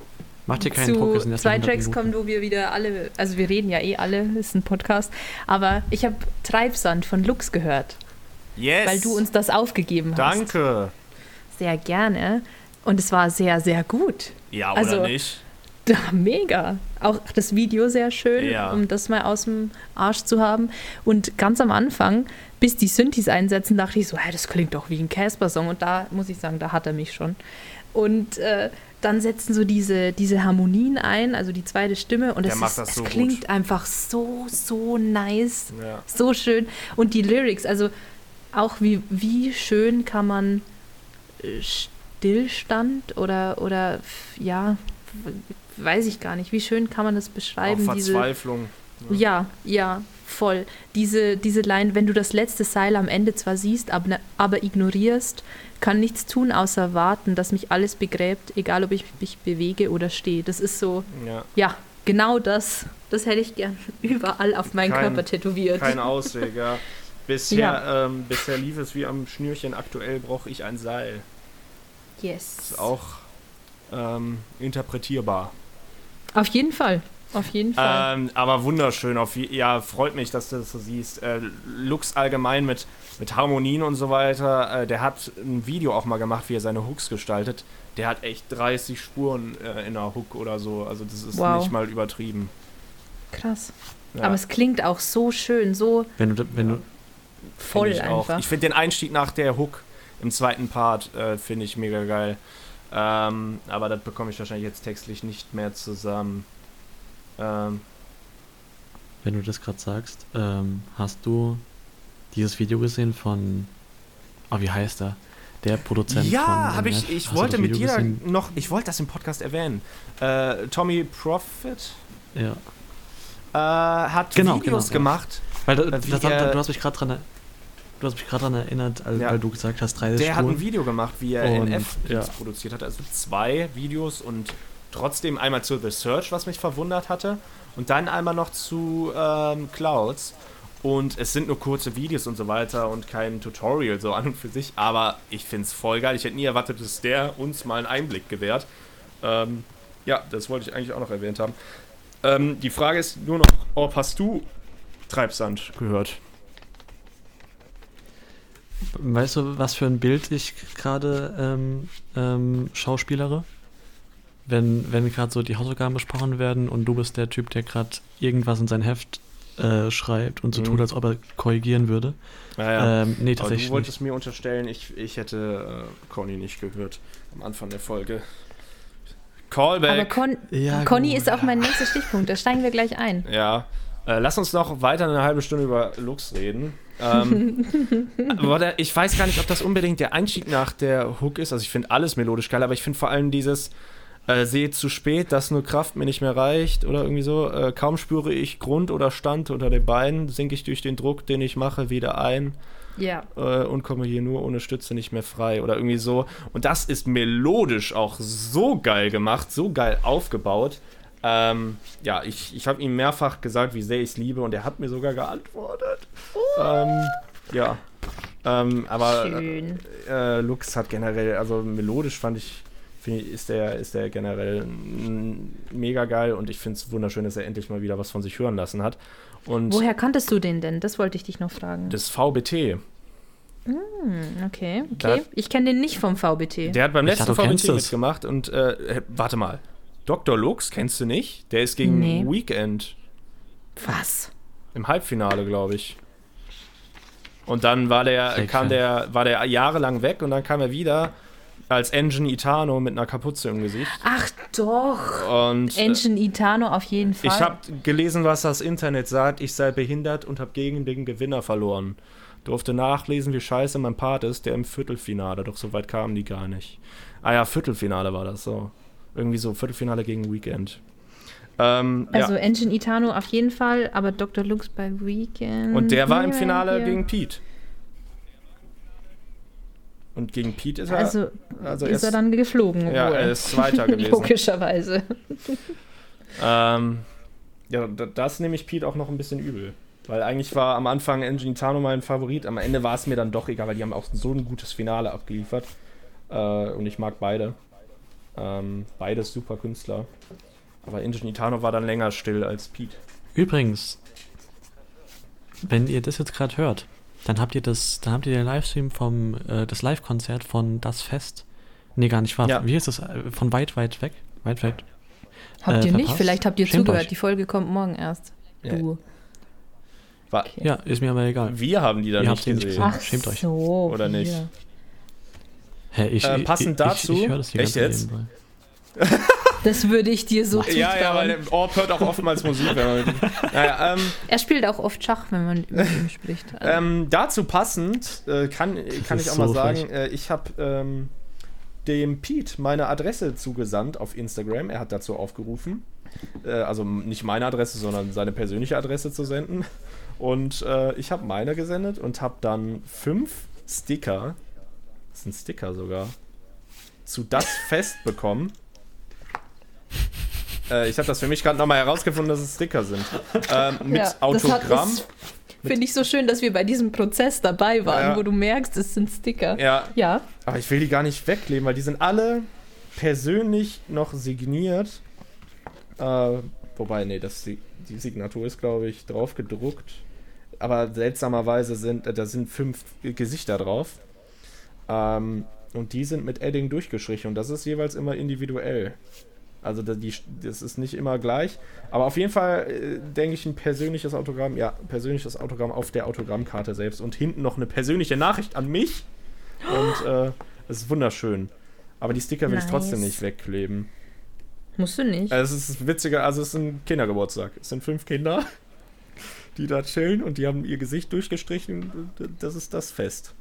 Macht ihr keinen Druck, wir sind zwei bei 100 Tracks Minuten. kommen, wo wir wieder alle, also wir reden ja eh alle, ist ein Podcast, aber ich habe Treibsand von Lux gehört, Yes. weil du uns das aufgegeben hast. Danke. Sehr gerne. Und es war sehr, sehr gut. Ja, Also- oder nicht? Ja, mega. Auch das Video sehr schön, Ja. um das mal aus dem Arsch zu haben. Und ganz am Anfang, bis die Synthes einsetzen, dachte ich so, hey, das klingt doch wie ein Casper-Song. Und da muss ich sagen, da hat er mich schon. Und äh, dann setzen so diese, diese Harmonien ein, also die zweite Stimme. Und Der es, ist, es so klingt gut. einfach so, so nice. Ja. So schön. Und die Lyrics, also auch wie, wie schön kann man äh, Stillstand oder, oder ja, weiß ich gar nicht, wie schön kann man das Auch beschreiben? diese, Verzweiflung. ja, ja, voll. Diese, diese Line, wenn du das letzte Seil am Ende zwar siehst, aber, aber ignorierst, kann nichts tun, außer warten, dass mich alles begräbt, egal ob ich mich bewege oder stehe. Das ist so, Ja. ja, genau das. Das hätte ich gern überall auf meinen Kein- Körper tätowiert. Kein Ausweg, ja. Bisher, Ja. ähm, bisher lief es wie am Schnürchen. Aktuell brauche ich ein Seil. Yes. Ist auch ähm, interpretierbar. Auf jeden Fall. Auf jeden Fall. Ähm, aber wunderschön. Auf, ja, freut mich, dass du das so siehst. Äh, Lux allgemein mit, mit Harmonien und so weiter. Äh, der hat ein Video auch mal gemacht, wie er seine Hooks gestaltet. Der hat echt 30 Spuren äh, in einer Hook oder so. Also das ist Wow. nicht mal übertrieben. Krass. Ja. Aber es klingt auch so schön, so Wenn du, wenn du, voll Find ich auch. einfach. Ich finde den Einstieg nach der Hook im zweiten Part äh, finde ich mega geil. Ähm, aber das bekomme ich wahrscheinlich jetzt textlich nicht mehr zusammen. Ähm, wenn du das gerade sagst, ähm, hast du dieses Video gesehen von, ah, wie heißt er? Der Produzent von ja, habe ich. Ich Hast wollte das mit dir gesehen? noch. Ich wollte das im Podcast erwähnen. Äh, Tommy Profit Ja. äh, hat Genau, Videos genau, ja. gemacht. Weil da, Äh, das, hat- er- du hast mich gerade dran, du hast mich gerade dran erinnert, als, Ja. weil du gesagt hast, 30 Der hat Spuren. ein Video gemacht, wie er Und, NF ja. produziert hat. Also zwei Videos und trotzdem einmal zu The Search, was mich verwundert hatte. Und dann einmal noch zu ähm, Clouds. Und es sind nur kurze Videos und so weiter und kein Tutorial so an und für sich. Aber ich finde es voll geil. Ich hätte nie erwartet, dass der uns mal einen Einblick gewährt. Ähm, ja, das wollte ich eigentlich auch noch erwähnt haben. Ähm, die Frage ist nur noch, ob hast du Treibsand gehört? Weißt du, was für ein Bild ich gerade ähm, ähm, schauspielere? Wenn, wenn gerade so die Hausaufgaben besprochen werden und du bist der Typ, der gerade irgendwas in sein Heft äh, schreibt und so Mhm. tut, als ob er korrigieren würde. Naja. Ähm, nee, Aber du tatsächlich wolltest nicht. mir unterstellen, ich, ich hätte äh, Conny nicht gehört am Anfang der Folge. Callback. Aber Con Ja, Conny gut. ist auch mein nächster Stichpunkt, da steigen wir gleich ein. ja. Äh, lass uns noch weiter eine halbe Stunde über Lux reden. Ähm, der, ich weiß gar nicht, ob das unbedingt der Einstieg nach der Hook ist. Also ich finde alles melodisch geil, aber ich finde vor allem dieses äh, sehe zu spät, dass nur Kraft mir nicht mehr reicht oder irgendwie so. Äh, kaum spüre ich Grund oder Stand unter den Beinen, sinke ich durch den Druck, den ich mache, wieder ein. Ja. äh, und komme hier nur ohne Stütze nicht mehr frei oder irgendwie so. Und das ist melodisch auch so geil gemacht, so geil aufgebaut. Ähm, ja, ich, ich habe ihm mehrfach gesagt, wie sehr ich es liebe und er hat mir sogar geantwortet. Ähm, ja. Ähm, aber Schön. äh, Lux hat generell, also melodisch fand ich, ich ist der, ist der generell mega geil und ich finde es wunderschön, dass er endlich mal wieder was von sich hören lassen hat. Und Woher kanntest du den denn? Das wollte ich dich noch fragen. das VBT, Hm, okay, Da- okay. Ich kenne den nicht vom VBT. Der hat beim Ich letzten dachte, VBT mitgemacht und äh, warte mal. Dr. Lux kennst du nicht? Der ist gegen Nee. Weekend Was? im Halbfinale, glaube ich. Und dann war der, kam der, war der jahrelang weg und dann kam er wieder als Engine Itano mit einer Kapuze im Gesicht. Ach doch. Und äh, Engine Itano auf jeden Fall. ich habe gelesen, was das Internet sagt. Ich sei behindert und habe gegen den Gewinner verloren. Durfte nachlesen, wie scheiße mein Part ist, der im Viertelfinale. Doch so weit kamen die gar nicht. Ah ja, Viertelfinale war das so. Irgendwie so Viertelfinale gegen Weekend. Ähm, also ja. Engine Itano auf jeden Fall, aber Dr. Lux bei Weekend. Und der war im Ja, Finale hier. gegen Pete. Und gegen Pete ist er. Also, also ist er er dann geflogen ja, wohl. er ist Zweiter gewesen. Logischerweise. Ähm, ja, da- das nehme ich Pete auch noch ein bisschen übel. Weil eigentlich war am Anfang Engine Tano mein Favorit. Am Ende war es mir dann doch egal, weil die haben auch so ein gutes Finale abgeliefert. Äh, und ich mag beide. Ähm, beides super Künstler. Aber Ingenitano war dann länger still als Pete. Übrigens, wenn ihr das jetzt gerade hört, dann habt ihr das, dann habt ihr den Livestream vom, äh, das Live-Konzert von Das Fest. Nee, gar nicht wahr. Ja. Wie ist das? Äh, Von weit, weit weg? Weit weg. Habt Äh, ihr nicht? verpasst? Vielleicht habt ihr Schämt zugehört. euch. Die Folge kommt morgen erst. Ja. Du. War, Ja, ist mir aber egal. Wir haben die da Ihr nicht habt sie nicht gesehen. gesehen. Schämt euch. so. Oder nicht? Hä, ich, Äh, ich- passend ich, dazu- Ich, ich höre das die Echt ganze jetzt? Das würde ich dir so Ja, ja, weil zutrauen. der Orb hört auch oftmals Musik. Naja, ähm, Er spielt auch oft Schach, wenn man mit ihm spricht. Also, ähm, dazu passend äh, kann, kann ist ich auch so mal sagen, äh, ich habe ähm, dem Pete meine Adresse zugesandt auf Instagram. Er hat dazu aufgerufen. Äh, also nicht meine Adresse, sondern seine persönliche Adresse zu senden. Und äh, ich habe meine gesendet und habe dann fünf Sticker, das sind Sticker sogar, zu das Fest bekommen. Äh, ich habe das für mich gerade nochmal herausgefunden, dass es Sticker sind. Ähm, mit Ja, Autogramm. Finde ich so schön, dass wir bei diesem Prozess dabei waren, Ja. wo du merkst, es sind Sticker. Ja, Ja. aber ich will die gar nicht weglegen, weil die sind alle persönlich noch signiert. Äh, wobei, nee, das, die die Signatur ist, glaube ich, drauf gedruckt. Aber seltsamerweise sind, äh, da sind fünf Gesichter drauf. Ähm, und die sind mit Edding durchgestrichen und das ist jeweils immer individuell. Also die, das ist nicht immer gleich. Aber auf jeden Fall äh, denke ich ein persönliches Autogramm, ja, persönliches Autogramm auf der Autogrammkarte selbst und hinten noch eine persönliche Nachricht an mich. Und äh, es ist wunderschön. Aber die Sticker will ich trotzdem Nice. nicht wegkleben. Musst du nicht. Also es ist witziger, also es ist ein Kindergeburtstag. Es sind fünf Kinder, die da chillen und die haben ihr Gesicht durchgestrichen. Das ist das Fest.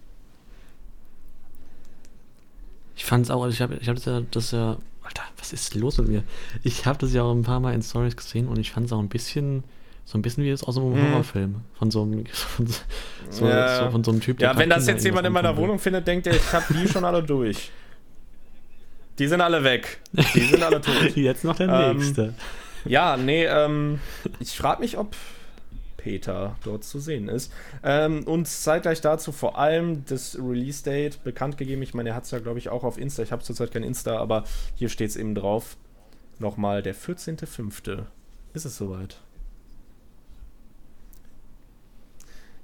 Ich fand's auch, also ich habe ich hab das ja, das ja, Alter, was ist los mit mir? Ich habe das ja auch ein paar Mal in Stories gesehen und ich fand es auch ein bisschen, so ein bisschen wie das aus so einem Mhm. Horrorfilm. Von so einem, von so, so, Ja. so, von so einem Typ, Ja, grad wenn das jetzt jemand in meiner. Wohnung findet, denkt er, ich habe die schon alle durch. Die sind alle weg. Die sind alle tot. Jetzt noch der Ähm, nächste. Ja, nee, ähm, ich frage mich, ob Peter dort zu sehen ist. Ähm, und zeitgleich dazu vor allem das Release-Date bekannt gegeben. Ich meine, er hat es ja, glaube ich, auch auf Insta. Ich habe zurzeit kein Insta, aber hier steht es eben drauf. Nochmal, der 14.05. Ist es soweit.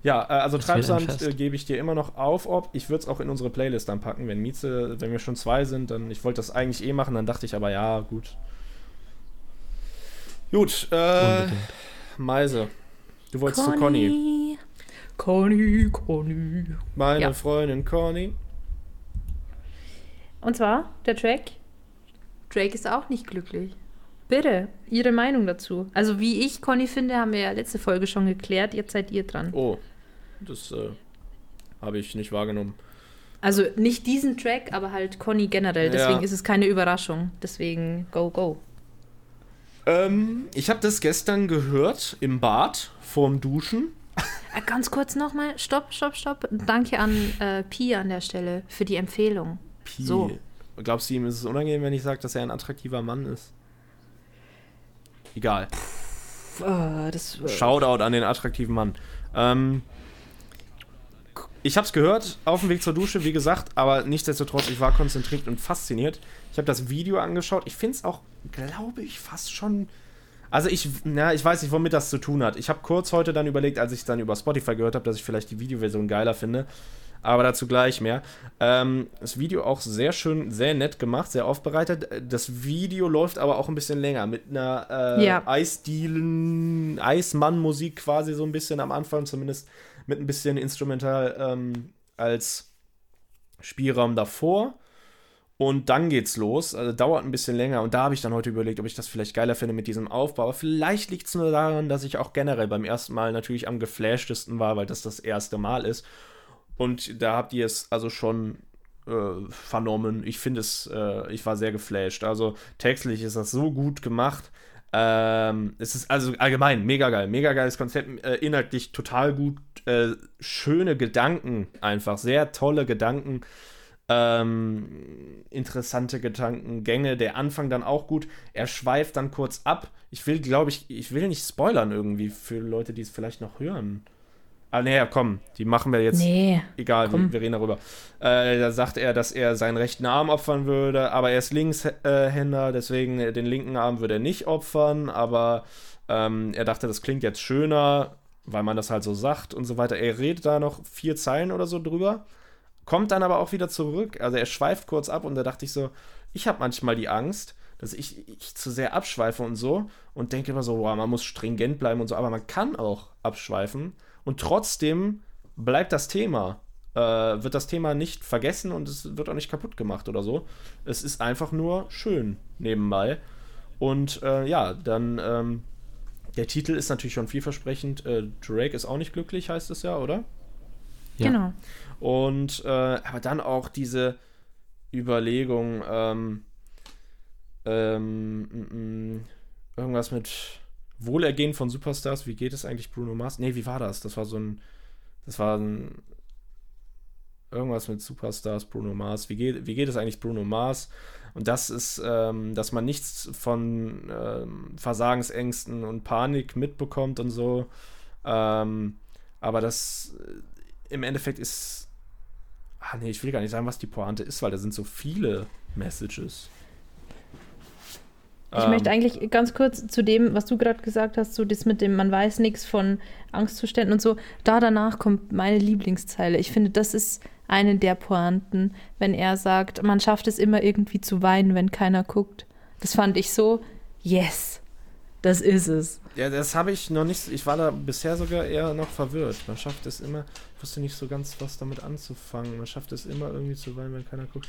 Ja, äh, also Das Treibsand äh, gebe ich dir immer noch auf, ob. Ich würde es auch in unsere Playlist dann packen, wenn Mieze, wenn wir schon zwei sind, dann, ich wollte das eigentlich eh machen, dann dachte ich aber, ja, gut. Gut, äh. Meise, du wolltest zu Conny. Conny, Conny. Meine Ja. Freundin Conny. Und zwar der Track. Drake ist auch nicht glücklich. Bitte, Ihre Meinung dazu. Also wie ich Conny finde, haben wir ja letzte Folge schon geklärt. Jetzt seid ihr dran. Oh, das äh, habe ich nicht wahrgenommen. Also nicht diesen Track, aber halt Conny generell. Deswegen Ja. ist es keine Überraschung. Deswegen go, go. Ähm, ich habe das gestern gehört im Bad vorm Duschen. Äh, Ganz kurz nochmal. Stopp, stopp, stopp. Danke an äh, Pi an der Stelle für die Empfehlung. Pi. So. Glaubst du, ihm ist es unangenehm, wenn ich sage, dass er ein attraktiver Mann ist? Egal. Äh, das, Shoutout an den attraktiven Mann. Ähm, ich habe es gehört auf dem Weg zur Dusche, wie gesagt, aber nichtsdestotrotz, ich war konzentriert und fasziniert. Ich habe das Video angeschaut. Ich finde es auch, glaube ich, fast schon. Also ich, na, ich weiß nicht, womit das zu tun hat. Ich habe kurz heute dann überlegt, als ich es dann über Spotify gehört habe, dass ich vielleicht die Videoversion geiler finde. Aber dazu gleich mehr. Ähm, das Video auch sehr schön, sehr nett gemacht, sehr aufbereitet. Das Video läuft aber auch ein bisschen länger mit einer äh, Ja. Eisdielen, Eismann-Musik quasi so ein bisschen am Anfang, zumindest mit ein bisschen Instrumental ähm, als Spielraum davor. Und dann geht's los. Also dauert ein bisschen länger. Und da habe ich dann heute überlegt, ob ich das vielleicht geiler finde mit diesem Aufbau. Aber vielleicht liegt es nur daran, dass ich auch generell beim ersten Mal natürlich am geflashtesten war, weil das das erste Mal ist. Und da habt ihr es also schon äh, vernommen. Ich finde es, äh, ich war sehr geflasht. Also textlich ist das so gut gemacht. Ähm, es ist also allgemein mega geil, mega geiles Konzept, äh, inhaltlich total gut, äh, schöne Gedanken einfach, sehr tolle Gedanken, ähm, interessante Gedankengänge, der Anfang dann auch gut, er schweift dann kurz ab. Ich will, glaube ich, ich will nicht spoilern irgendwie für Leute, die es vielleicht noch hören. Ah, naja, komm, die machen wir jetzt. Nee. Egal, wir, komm. wir reden darüber. Äh, da sagt er, dass er seinen rechten Arm opfern würde, aber er ist Linkshänder, deswegen den linken Arm würde er nicht opfern, aber ähm, er dachte, das klingt jetzt schöner, weil man das halt so sagt und so weiter. Er redet da noch vier Zeilen oder so drüber, kommt dann aber auch wieder zurück. Also er schweift kurz ab und da dachte ich so, ich habe manchmal die Angst, dass ich, ich zu sehr abschweife und so und denke immer so, wow, man muss stringent bleiben und so, aber man kann auch abschweifen und trotzdem bleibt das Thema. Äh, wird das Thema nicht vergessen und es wird auch nicht kaputt gemacht oder so. Es ist einfach nur schön nebenbei. Und äh, ja, dann ähm, der Titel ist natürlich schon vielversprechend. Äh, Drake ist auch nicht glücklich, heißt es ja, oder? Ja. Genau. Und äh, aber dann auch diese Überlegung, ähm, ähm, mm, mm, irgendwas mit Wohlergehen von Superstars, wie geht es eigentlich Bruno Mars? Nee, wie war das? Das war so ein, das war ein, irgendwas mit Superstars, Bruno Mars. Wie geht, wie geht es eigentlich Bruno Mars? Und das ist, ähm, dass man nichts von ähm, Versagensängsten und Panik mitbekommt und so. Ähm, aber das äh, im Endeffekt ist. Ah, nee, ich will gar nicht sagen, was die Pointe ist, weil da sind so viele Messages. Ich Ähm, möchte eigentlich ganz kurz zu dem, was du gerade gesagt hast, so das mit dem, man weiß nichts von Angstzuständen und so. Da danach kommt meine Lieblingszeile. Ich finde, das ist eine der Pointen, wenn er sagt, man schafft es immer irgendwie zu weinen, wenn keiner guckt. Das fand ich so, yes, das ist es. Ja, das habe ich noch nicht. Ich war da bisher sogar eher noch verwirrt. Man schafft es immer. Ich wusste nicht so ganz, was damit anzufangen. Man schafft es immer irgendwie zu weinen, wenn keiner guckt.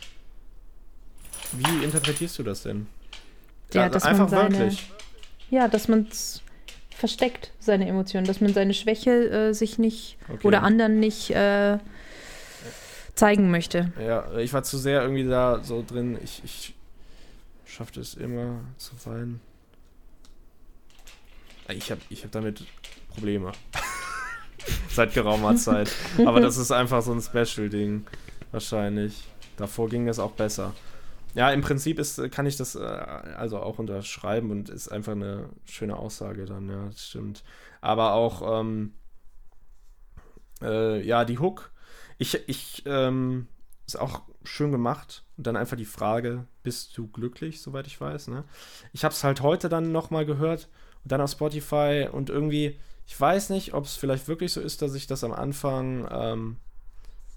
Wie interpretierst du das denn? Ja, dass man einfach seine- wirklich. Ja, dass man es versteckt, seine Emotionen, dass man seine Schwäche äh, sich nicht Okay. oder anderen nicht äh, zeigen möchte. Ja, ich war zu sehr irgendwie da so drin. Ich, ich schaffte es immer zu weinen. Ich habe ich hab damit Probleme. Seit geraumer Zeit. Aber das ist einfach so ein Special-Ding. Wahrscheinlich. Davor ging es auch besser. Ja, im Prinzip ist, kann ich das äh, also auch unterschreiben und ist einfach eine schöne Aussage dann, ja, das stimmt. Aber auch, ähm, äh, ja, die Hook. Ich, ich, ähm, ist auch schön gemacht. Und dann einfach die Frage, bist du glücklich, soweit ich weiß, ne? Ich habe es halt heute dann nochmal gehört und dann auf Spotify und irgendwie, ich weiß nicht, ob es vielleicht wirklich so ist, dass ich das am Anfang, ähm,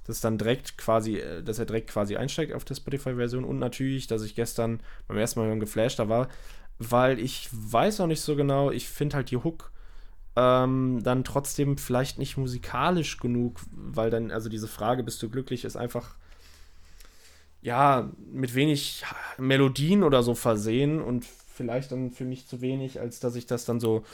das dann direkt quasi, äh, dass er direkt quasi einsteigt auf der Spotify-Version. Und natürlich, dass ich gestern beim ersten Mal hören geflasht war, weil ich weiß noch nicht so genau, ich finde halt die Hook ähm, dann trotzdem vielleicht nicht musikalisch genug, weil dann, also diese Frage, bist du glücklich, ist einfach, ja, mit wenig Melodien oder so versehen und vielleicht dann für mich zu wenig, als dass ich das dann so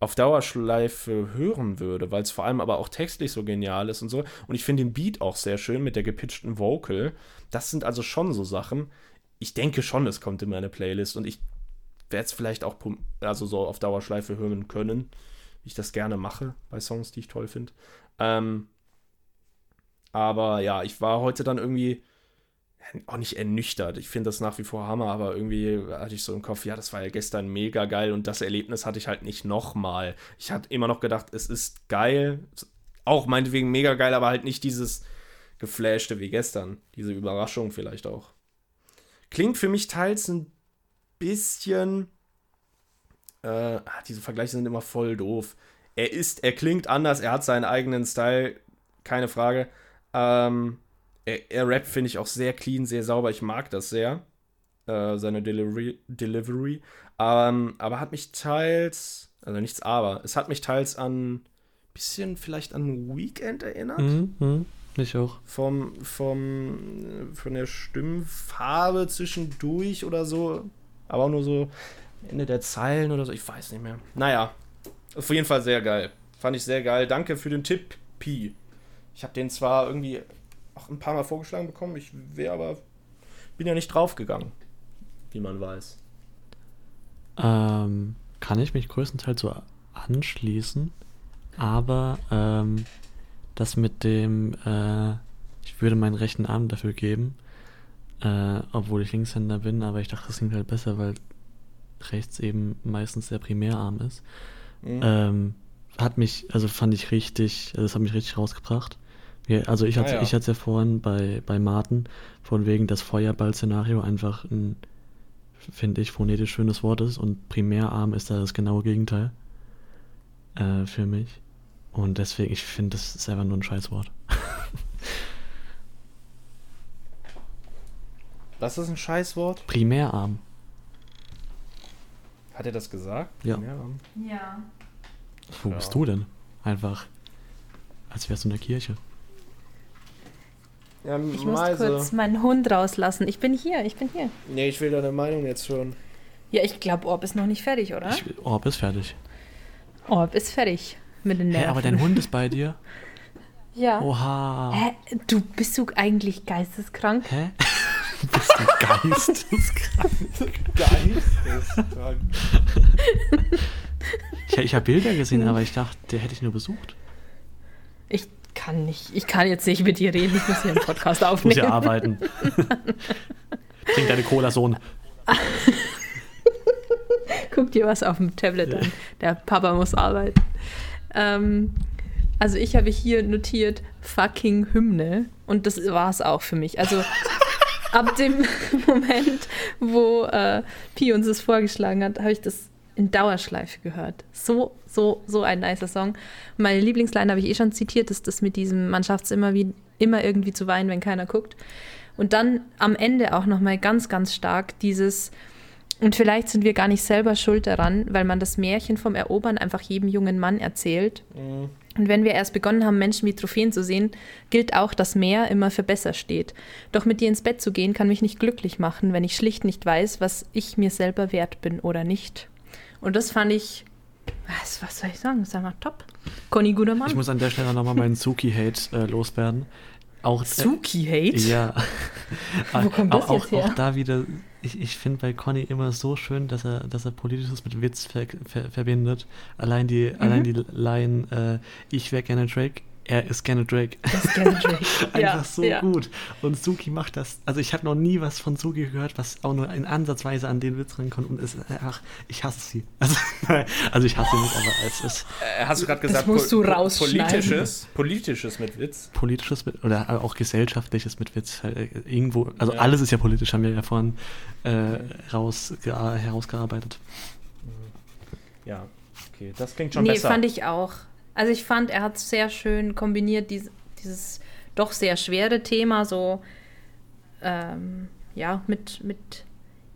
auf Dauerschleife hören würde, weil es vor allem aber auch textlich so genial ist und so. Und ich finde den Beat auch sehr schön mit der gepitchten Vocal. Das sind also schon so Sachen. Ich denke schon, es kommt in meine Playlist und ich werde es vielleicht auch also so auf Dauerschleife hören können, wie ich das gerne mache bei Songs, die ich toll finde. Ähm, aber ja, ich war heute dann irgendwie auch nicht ernüchtert. Ich finde das nach wie vor Hammer, aber irgendwie hatte ich so im Kopf, ja, das war ja gestern mega geil und das Erlebnis hatte ich halt nicht nochmal. Ich hatte immer noch gedacht, es ist geil, auch meinetwegen mega geil, aber halt nicht dieses Geflashte wie gestern. Diese Überraschung vielleicht auch. Klingt für mich teils ein bisschen. Äh, ah, diese Vergleiche sind immer voll doof. Er ist, er klingt anders, er hat seinen eigenen Style, keine Frage. Ähm, er, er rappt, finde ich, auch sehr clean, sehr sauber. Ich mag das sehr. Äh, seine Delivery. Delivery. Ähm, aber hat mich teils. Also nichts aber. Es hat mich teils an. Bisschen vielleicht an Weekend erinnert. Mhm, mhm, ich auch. Vom, vom, von der Stimmfarbe zwischendurch oder so. Aber auch nur so Ende der Zeilen oder so. Ich weiß nicht mehr. Naja. Auf jeden Fall sehr geil. Fand ich sehr geil. Danke für den Tipp, Pi. Ich habe den zwar irgendwie auch ein paar Mal vorgeschlagen bekommen. Ich wäre aber. Bin ja nicht draufgegangen. Wie man weiß. Ähm, kann ich mich größtenteils so anschließen, aber ähm, das mit dem, äh, ich würde meinen rechten Arm dafür geben, äh, obwohl ich Linkshänder bin, aber ich dachte, das klingt halt besser, weil rechts eben meistens der Primärarm ist. Mhm. Ähm, hat mich, also fand ich richtig, also das hat mich richtig rausgebracht. Ja, also ich Ah, hatte ja. ich hatte ja vorhin bei, bei Martin, von wegen das Feuerball-Szenario einfach ein, finde ich, phonetisch schönes Wort ist und Primärarm ist da das genaue Gegenteil äh, für mich. Und deswegen, ich finde, das ist einfach nur ein Scheißwort. Was ist ein Scheißwort? Primärarm. Hat er das gesagt? Ja. Ja. Wo Ja. bist du denn? Einfach, als wärst du in der Kirche. Ja, Ich muss kurz meinen Hund rauslassen. Ich bin hier, ich bin hier. Nee, ich will deine Meinung jetzt schon. Ja, ich glaube, Orb ist noch nicht fertig, oder? Ich, oh, bist fertig. Orb ist fertig mit den Nerven. Hä, aber dein Hund ist bei dir? Ja. Oha. Hä? Du bist du eigentlich geisteskrank? Hä? bist du geisteskrank? Geisteskrank. Ich, ich habe Bilder gesehen, aber ich dachte, der hätte ich nur besucht. Ich kann nicht. Ich kann jetzt nicht mit dir reden. Ich muss hier einen Podcast Ich muss aufnehmen. ja arbeiten. Trink deine Cola, Sohn. Guck dir was auf dem Tablet an. Der Papa muss arbeiten. Ähm, also ich habe hier notiert fucking Hymne und das war es auch für mich. Also ab dem Moment, wo äh, Pi uns das vorgeschlagen hat, habe ich das in Dauerschleife gehört. So, so, so ein nicer Song. Meine Lieblingsline habe ich eh schon zitiert, ist das mit diesem, man schafft es immer, wie, immer irgendwie zu weinen, wenn keiner guckt. Und dann am Ende auch nochmal ganz, ganz stark dieses, und vielleicht sind wir gar nicht selber schuld daran, weil man das Märchen vom Erobern einfach jedem jungen Mann erzählt. Und wenn wir erst begonnen haben, Menschen wie Trophäen zu sehen, gilt auch, dass mehr immer für besser steht. Doch mit dir ins Bett zu gehen, kann mich nicht glücklich machen, wenn ich schlicht nicht weiß, was ich mir selber wert bin oder nicht. Und das fand ich, was, was soll ich sagen, das ist einfach top. Conny, guter Mann. Ich muss an der Stelle nochmal meinen Suki-Hate äh, loswerden. Auch, äh, Suki-Hate? Ja. Wo kommt das auch, jetzt her? Auch da wieder, ich, ich finde bei Conny immer so schön, dass er, dass er Politisches mit Witz ver, ver, verbindet. Allein die, Mhm. allein die Line, äh, ich wäre gerne Drake, er ist gerne Drake. Das ist gerne Drake. Einfach Ja, so ja. gut. Und Suki macht das. Also ich habe noch nie was von Suki gehört, was auch nur in Ansatzweise an den Witz rankommt. Und es, ach, ich hasse sie. Also, also ich hasse sie nicht, aber es ist Äh, hast du gerade gesagt, musst du po- rausschneiden. politisches, politisches mit Witz? politisches mit, oder auch gesellschaftliches mit Witz. Äh, Irgendwo, also Ja. alles ist ja politisch, haben wir ja vorhin äh, raus, herausgearbeitet. Ja, okay, das klingt schon nee, besser. fand ich auch. Also ich fand, er hat sehr schön kombiniert, dies, dieses doch sehr schwere Thema, so ähm, ja, mit, mit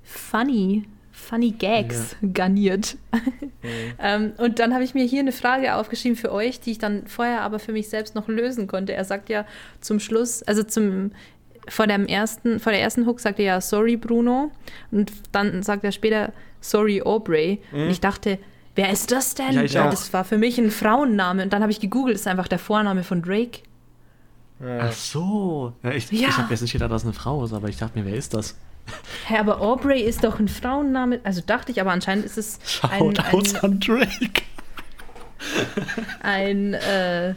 funny, funny Gags garniert. ähm, und dann habe ich mir hier eine Frage aufgeschrieben für euch, die ich dann vorher aber für mich selbst noch lösen konnte. Er sagt ja zum Schluss, also zum vor dem ersten, vor der ersten Hook sagt er ja sorry Bruno. Und dann sagt er später sorry Aubrey. Und ich dachte, wer ist das denn? Ja, auch. das war für mich ein Frauenname und dann habe ich gegoogelt, das ist einfach der Vorname von Drake. Ja. Ach so. Ja, ich Ja. ich habe jetzt nicht gedacht, dass es eine Frau ist, aber ich dachte mir, wer ist das? Hä, aber Aubrey ist doch ein Frauenname, also dachte ich, aber anscheinend ist es ein, Shoutouts ein, an Drake. ein äh,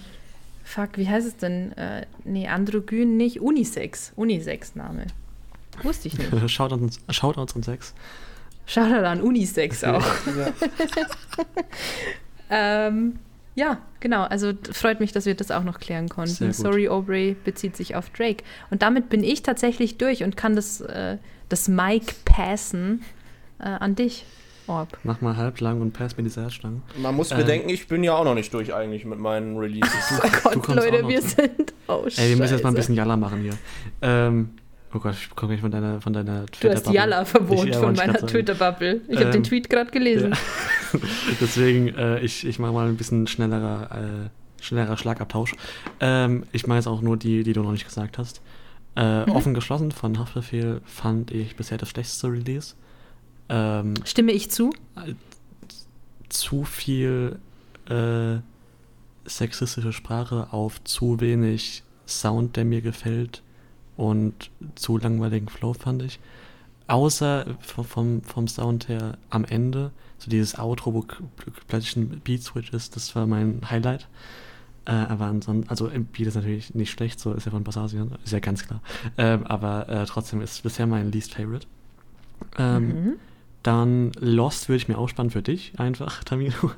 fuck, wie heißt es denn? Äh, nee, androgyn nicht, Unisex, Unisex-Name. Wusste ich nicht. Shoutouts, Shoutouts an Sex. Shoutout an Unisex auch. Ja. Ähm, ja, genau. Also freut mich, dass wir das auch noch klären konnten. Sorry, Aubrey bezieht sich auf Drake. Und damit bin ich tatsächlich durch und kann das, äh, das Mic passen äh, an dich, Orb. Mach mal halblang und pass mir die Salzstangen. Man muss Ähm. bedenken, ich bin ja auch noch nicht durch eigentlich mit meinen Releases. Oh Gott, Leute, wir dran. sind. Oh, Ey, wir müssen jetzt mal ein bisschen Jalla machen hier. Ähm, oh Gott, ich komme gleich von deiner, von deiner Du hast Twitter-Bubble. Jalla-Verbot Ich- ja, von meiner. Twitter-Bubble. Ich habe Ähm, den Tweet gerade gelesen. Ja. Deswegen, äh, ich, ich mache mal ein bisschen schnellerer, äh, schnellerer Schlagabtausch. Ähm, ich mache jetzt auch nur die, die du noch nicht gesagt hast. Äh, Mhm. Offen geschlossen von Haftbefehl fand ich bisher das schlechteste Release. Ähm, Stimme ich zu? zu viel äh, sexistische Sprache auf zu wenig Sound, der mir gefällt und zu langweiligen Flow fand ich. Außer vom, vom, vom Sound her am Ende, so dieses Outro, wo plötzlich ein Beat-Switch ist, das war mein Highlight. Äh, aber ansonsten, also Beat ist natürlich nicht schlecht, so ist ja von Basasian, ist ja ganz klar. Ähm, aber äh, trotzdem ist bisher mein Least Favorite. Ähm, Mhm. Dann Lost würde ich mir aufspannen für dich, einfach, Tamino.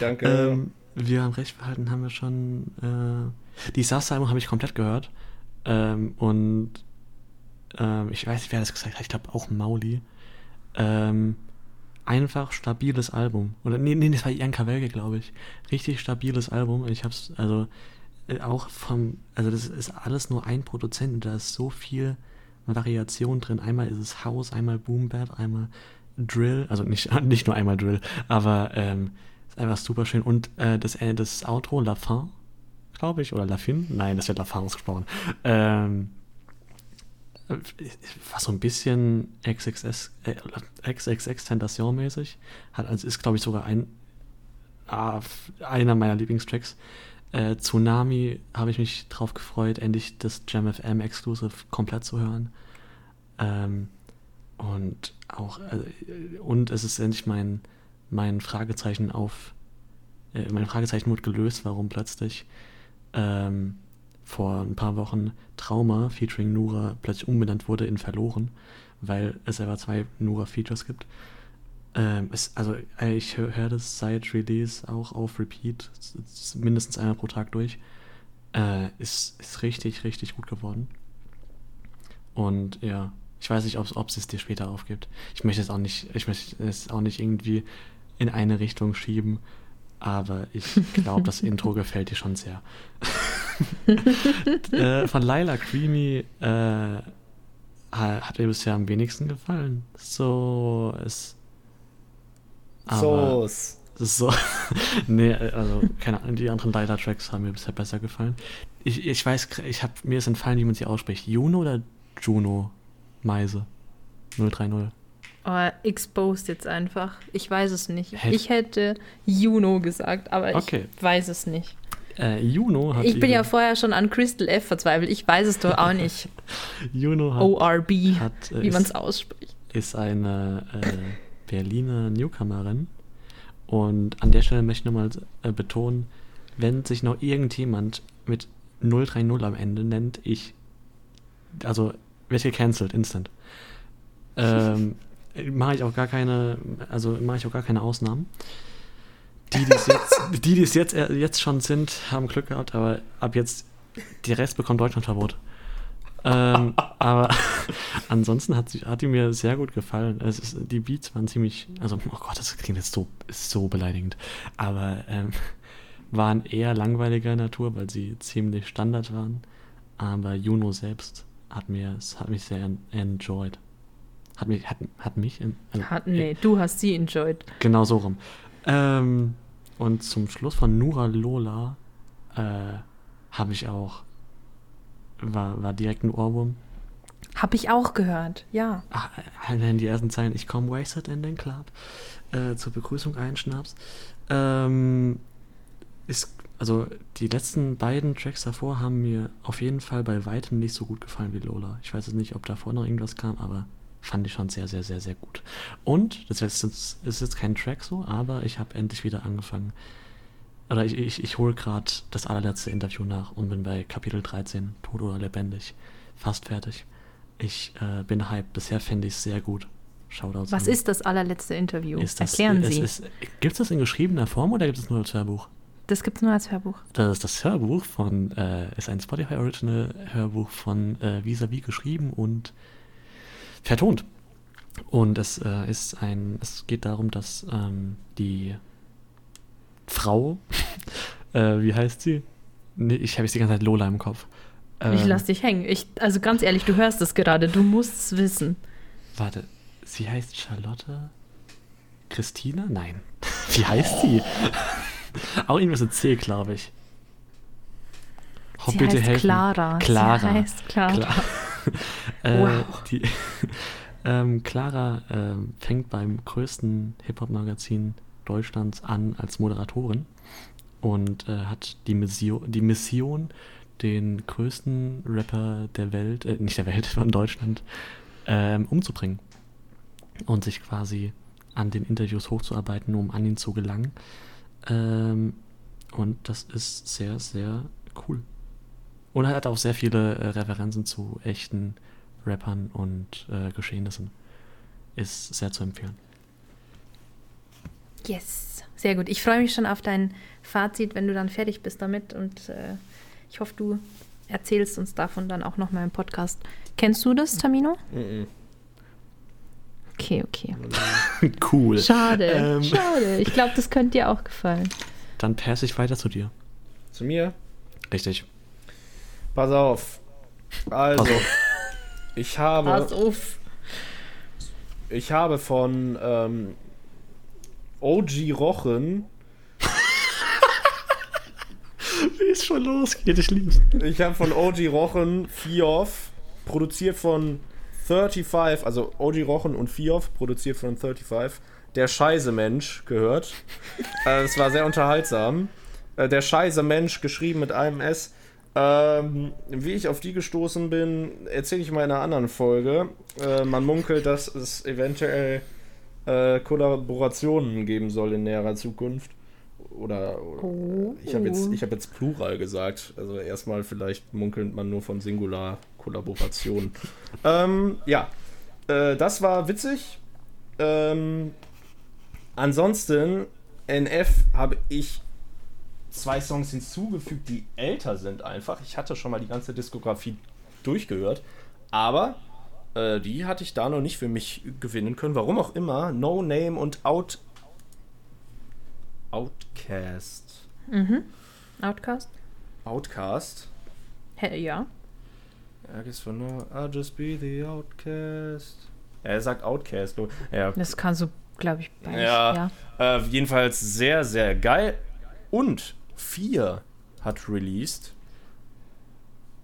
Danke. Ähm, wir haben recht behalten, haben wir schon. Äh, die Disaster-Album habe ich komplett gehört. Ähm, und ähm, ich weiß nicht, wer das gesagt hat. Ich glaube auch Mauli. Ähm, einfach stabiles Album. Oder nee, nee, das war Ian Welge, glaube ich. Richtig stabiles Album. Ich hab's, also äh, auch vom, also das ist alles nur ein Produzent und da ist so viel Variation drin. Einmal ist es House, einmal Boom Bap, einmal Drill, also nicht, nicht nur einmal Drill, aber ähm, ist einfach super schön. Und äh, das, äh, das Outro, La Fin, glaube ich, oder La Fin? Nein, das wird La Fin ausgesprochen. Ähm, war so ein bisschen XXS, äh, XXX Tentation mäßig. Hat, also ist, glaube ich, sogar ein, ah, einer meiner Lieblingstracks. Äh, Tsunami habe ich mich drauf gefreut, endlich das JamFM Exclusive komplett zu hören. Ähm, und auch, äh, und es ist endlich mein, mein Fragezeichen auf, äh, mein Fragezeichen wurde gelöst, warum plötzlich ähm, vor ein paar Wochen Trauma featuring Nura plötzlich umbenannt wurde in Verloren, weil es selber zwei Nura-Features gibt. Ähm, es, also ich höre hör das seit Release auch auf Repeat, mindestens einmal pro Tag durch. Äh, ist, ist richtig, richtig gut geworden. Und ja, ich weiß nicht, ob es dir später aufgibt. Ich möchte es auch nicht, ich möchte es auch nicht irgendwie in eine Richtung schieben, aber ich glaube, das Intro gefällt dir schon sehr. äh, von Lila Creamy äh, hat mir bisher am wenigsten gefallen. So ist. Sauce. So. nee, also, keine Ahnung, die anderen Lila-Tracks haben mir bisher besser gefallen. Ich, ich weiß, ich hab, mir ist entfallen, wie man sie ausspricht. Juno oder Juno Meise? 030. Oh, exposed jetzt einfach. Ich weiß es nicht. Hätt ich hätte Juno gesagt, aber okay. ich weiß es nicht. Äh, Juno hat. Ich bin ja vorher schon an Crystal F verzweifelt. Ich weiß es doch auch nicht. Juno hat. ORB, hat, äh, wie man es ausspricht. Ist eine äh, Berliner Newcomerin. Und an der Stelle möchte ich nochmal äh, betonen, wenn sich noch irgendjemand mit 030 am Ende nennt, ich. Also, wird gecancelt, instant. Ähm, mache ich auch gar keine, also mache ich auch gar keine Ausnahmen. Die, die es jetzt, die, die es jetzt, jetzt schon sind, haben Glück gehabt, aber ab jetzt, der Rest bekommt Deutschlandverbot. ähm, aber ansonsten hat, sie, hat die mir sehr gut gefallen. Es ist, die Beats waren ziemlich, also, oh Gott, das klingt jetzt so, so beleidigend, aber ähm, waren eher langweiliger Natur, weil sie ziemlich Standard waren. Aber Juno selbst hat mir, hat mich sehr enjoyed. Hat mich, hat, hat mich. In, äh, hat, nee, äh, du hast sie enjoyed. Genau so rum. Ähm, und zum Schluss von Nura Lola äh, habe ich auch. War, war direkt ein Ohrwurm. Hab ich auch gehört, ja. Ach, allein die ersten Zeilen. Ich komme wasted in den Club. Äh, zur Begrüßung einen Schnaps. Ähm, ist, also die letzten beiden Tracks davor haben mir auf jeden Fall bei weitem nicht so gut gefallen wie Lola. Ich weiß jetzt nicht, ob davor noch irgendwas kam, aber fand ich schon sehr, sehr, sehr, sehr gut. Und, das ist jetzt, ist jetzt kein Track so, aber ich habe endlich wieder angefangen. Oder ich, ich, ich hole gerade das allerletzte Interview nach und bin bei Kapitel 13, Tot oder Lebendig, fast fertig. Ich äh, bin hyped. Bisher fände ich es sehr gut. Shoutouts Was an. ist das allerletzte Interview? Das, Erklären Sie. Gibt es das in geschriebener Form oder gibt es nur als Hörbuch? Das gibt es nur als Hörbuch. Das ist das Hörbuch von, äh, ist ein Spotify Original Hörbuch von äh, Visavi geschrieben und vertont. Und es äh, ist ein, es geht darum, dass ähm, die Frau, äh, wie heißt sie? Nee, ich habe jetzt die ganze Zeit Lola im Kopf. Ähm, ich lass dich hängen. Ich, also ganz ehrlich, du hörst es gerade, du musst es wissen. Warte, sie heißt Charlotte? Christina? Nein. Wie heißt sie? Auch irgendwas mit C, glaube ich. Hopp, sie bitte heißt helfen. Clara. Clara. Sie heißt Clara. Clara. äh, wow. Die, ähm, Clara ähm, fängt beim größten Hip-Hop-Magazin Deutschlands an als Moderatorin und äh, hat die Mission, die Mission, den größten Rapper der Welt, äh, nicht der Welt, von Deutschland, ähm, umzubringen. Und sich quasi an den Interviews hochzuarbeiten, um an ihn zu gelangen. Ähm, und das ist sehr, sehr cool. Und er hat auch sehr viele äh, Referenzen zu echten Rappern und äh, Geschehnissen. Ist sehr zu empfehlen. Yes. sehr gut. Ich freue mich schon auf dein Fazit, wenn du dann fertig bist damit. Und äh, ich hoffe, du erzählst uns davon dann auch nochmal im Podcast. Kennst du das, Tamino? Mhm. Okay, okay. cool. Schade, Ähm. schade. Ich glaube, das könnte dir auch gefallen. Dann passe ich weiter zu dir. Zu mir? Richtig. Pass auf. Also, Pass auf. ich habe, auf. ich habe von ähm, OG Rochen, Wie es schon losgeht, ich lieb's. ich habe von OG Rochen Fioff, produziert von 35, also OG Rochen und Fioff, produziert von 35, der Scheiße Mensch gehört. äh, es war sehr unterhaltsam. Äh, der Scheiße Mensch, geschrieben mit einem S. Ähm, wie ich auf die gestoßen bin, erzähle ich mal in einer anderen Folge. Äh, man munkelt, dass es eventuell äh, Kollaborationen geben soll in näherer Zukunft. Oder, oder ich habe jetzt, ich hab jetzt Plural gesagt. Also erstmal vielleicht munkelt man nur von Singular-Kollaborationen. ähm, ja, äh, das war witzig. Ähm, ansonsten, NF habe ich zwei Songs hinzugefügt, die älter sind einfach. Ich hatte schon mal die ganze Diskografie durchgehört, aber äh, die hatte ich da noch nicht für mich gewinnen können. Warum auch immer. No Name und Out Outcast. Mhm. Outcast? Outcast. Hä, ja. I guess for no, I'll just be the Outcast. Ja, er sagt Outcast. Ja, Das kannst du, glaube ich, beides. Ja. Äh, jedenfalls sehr, sehr geil. Und 4 hat released.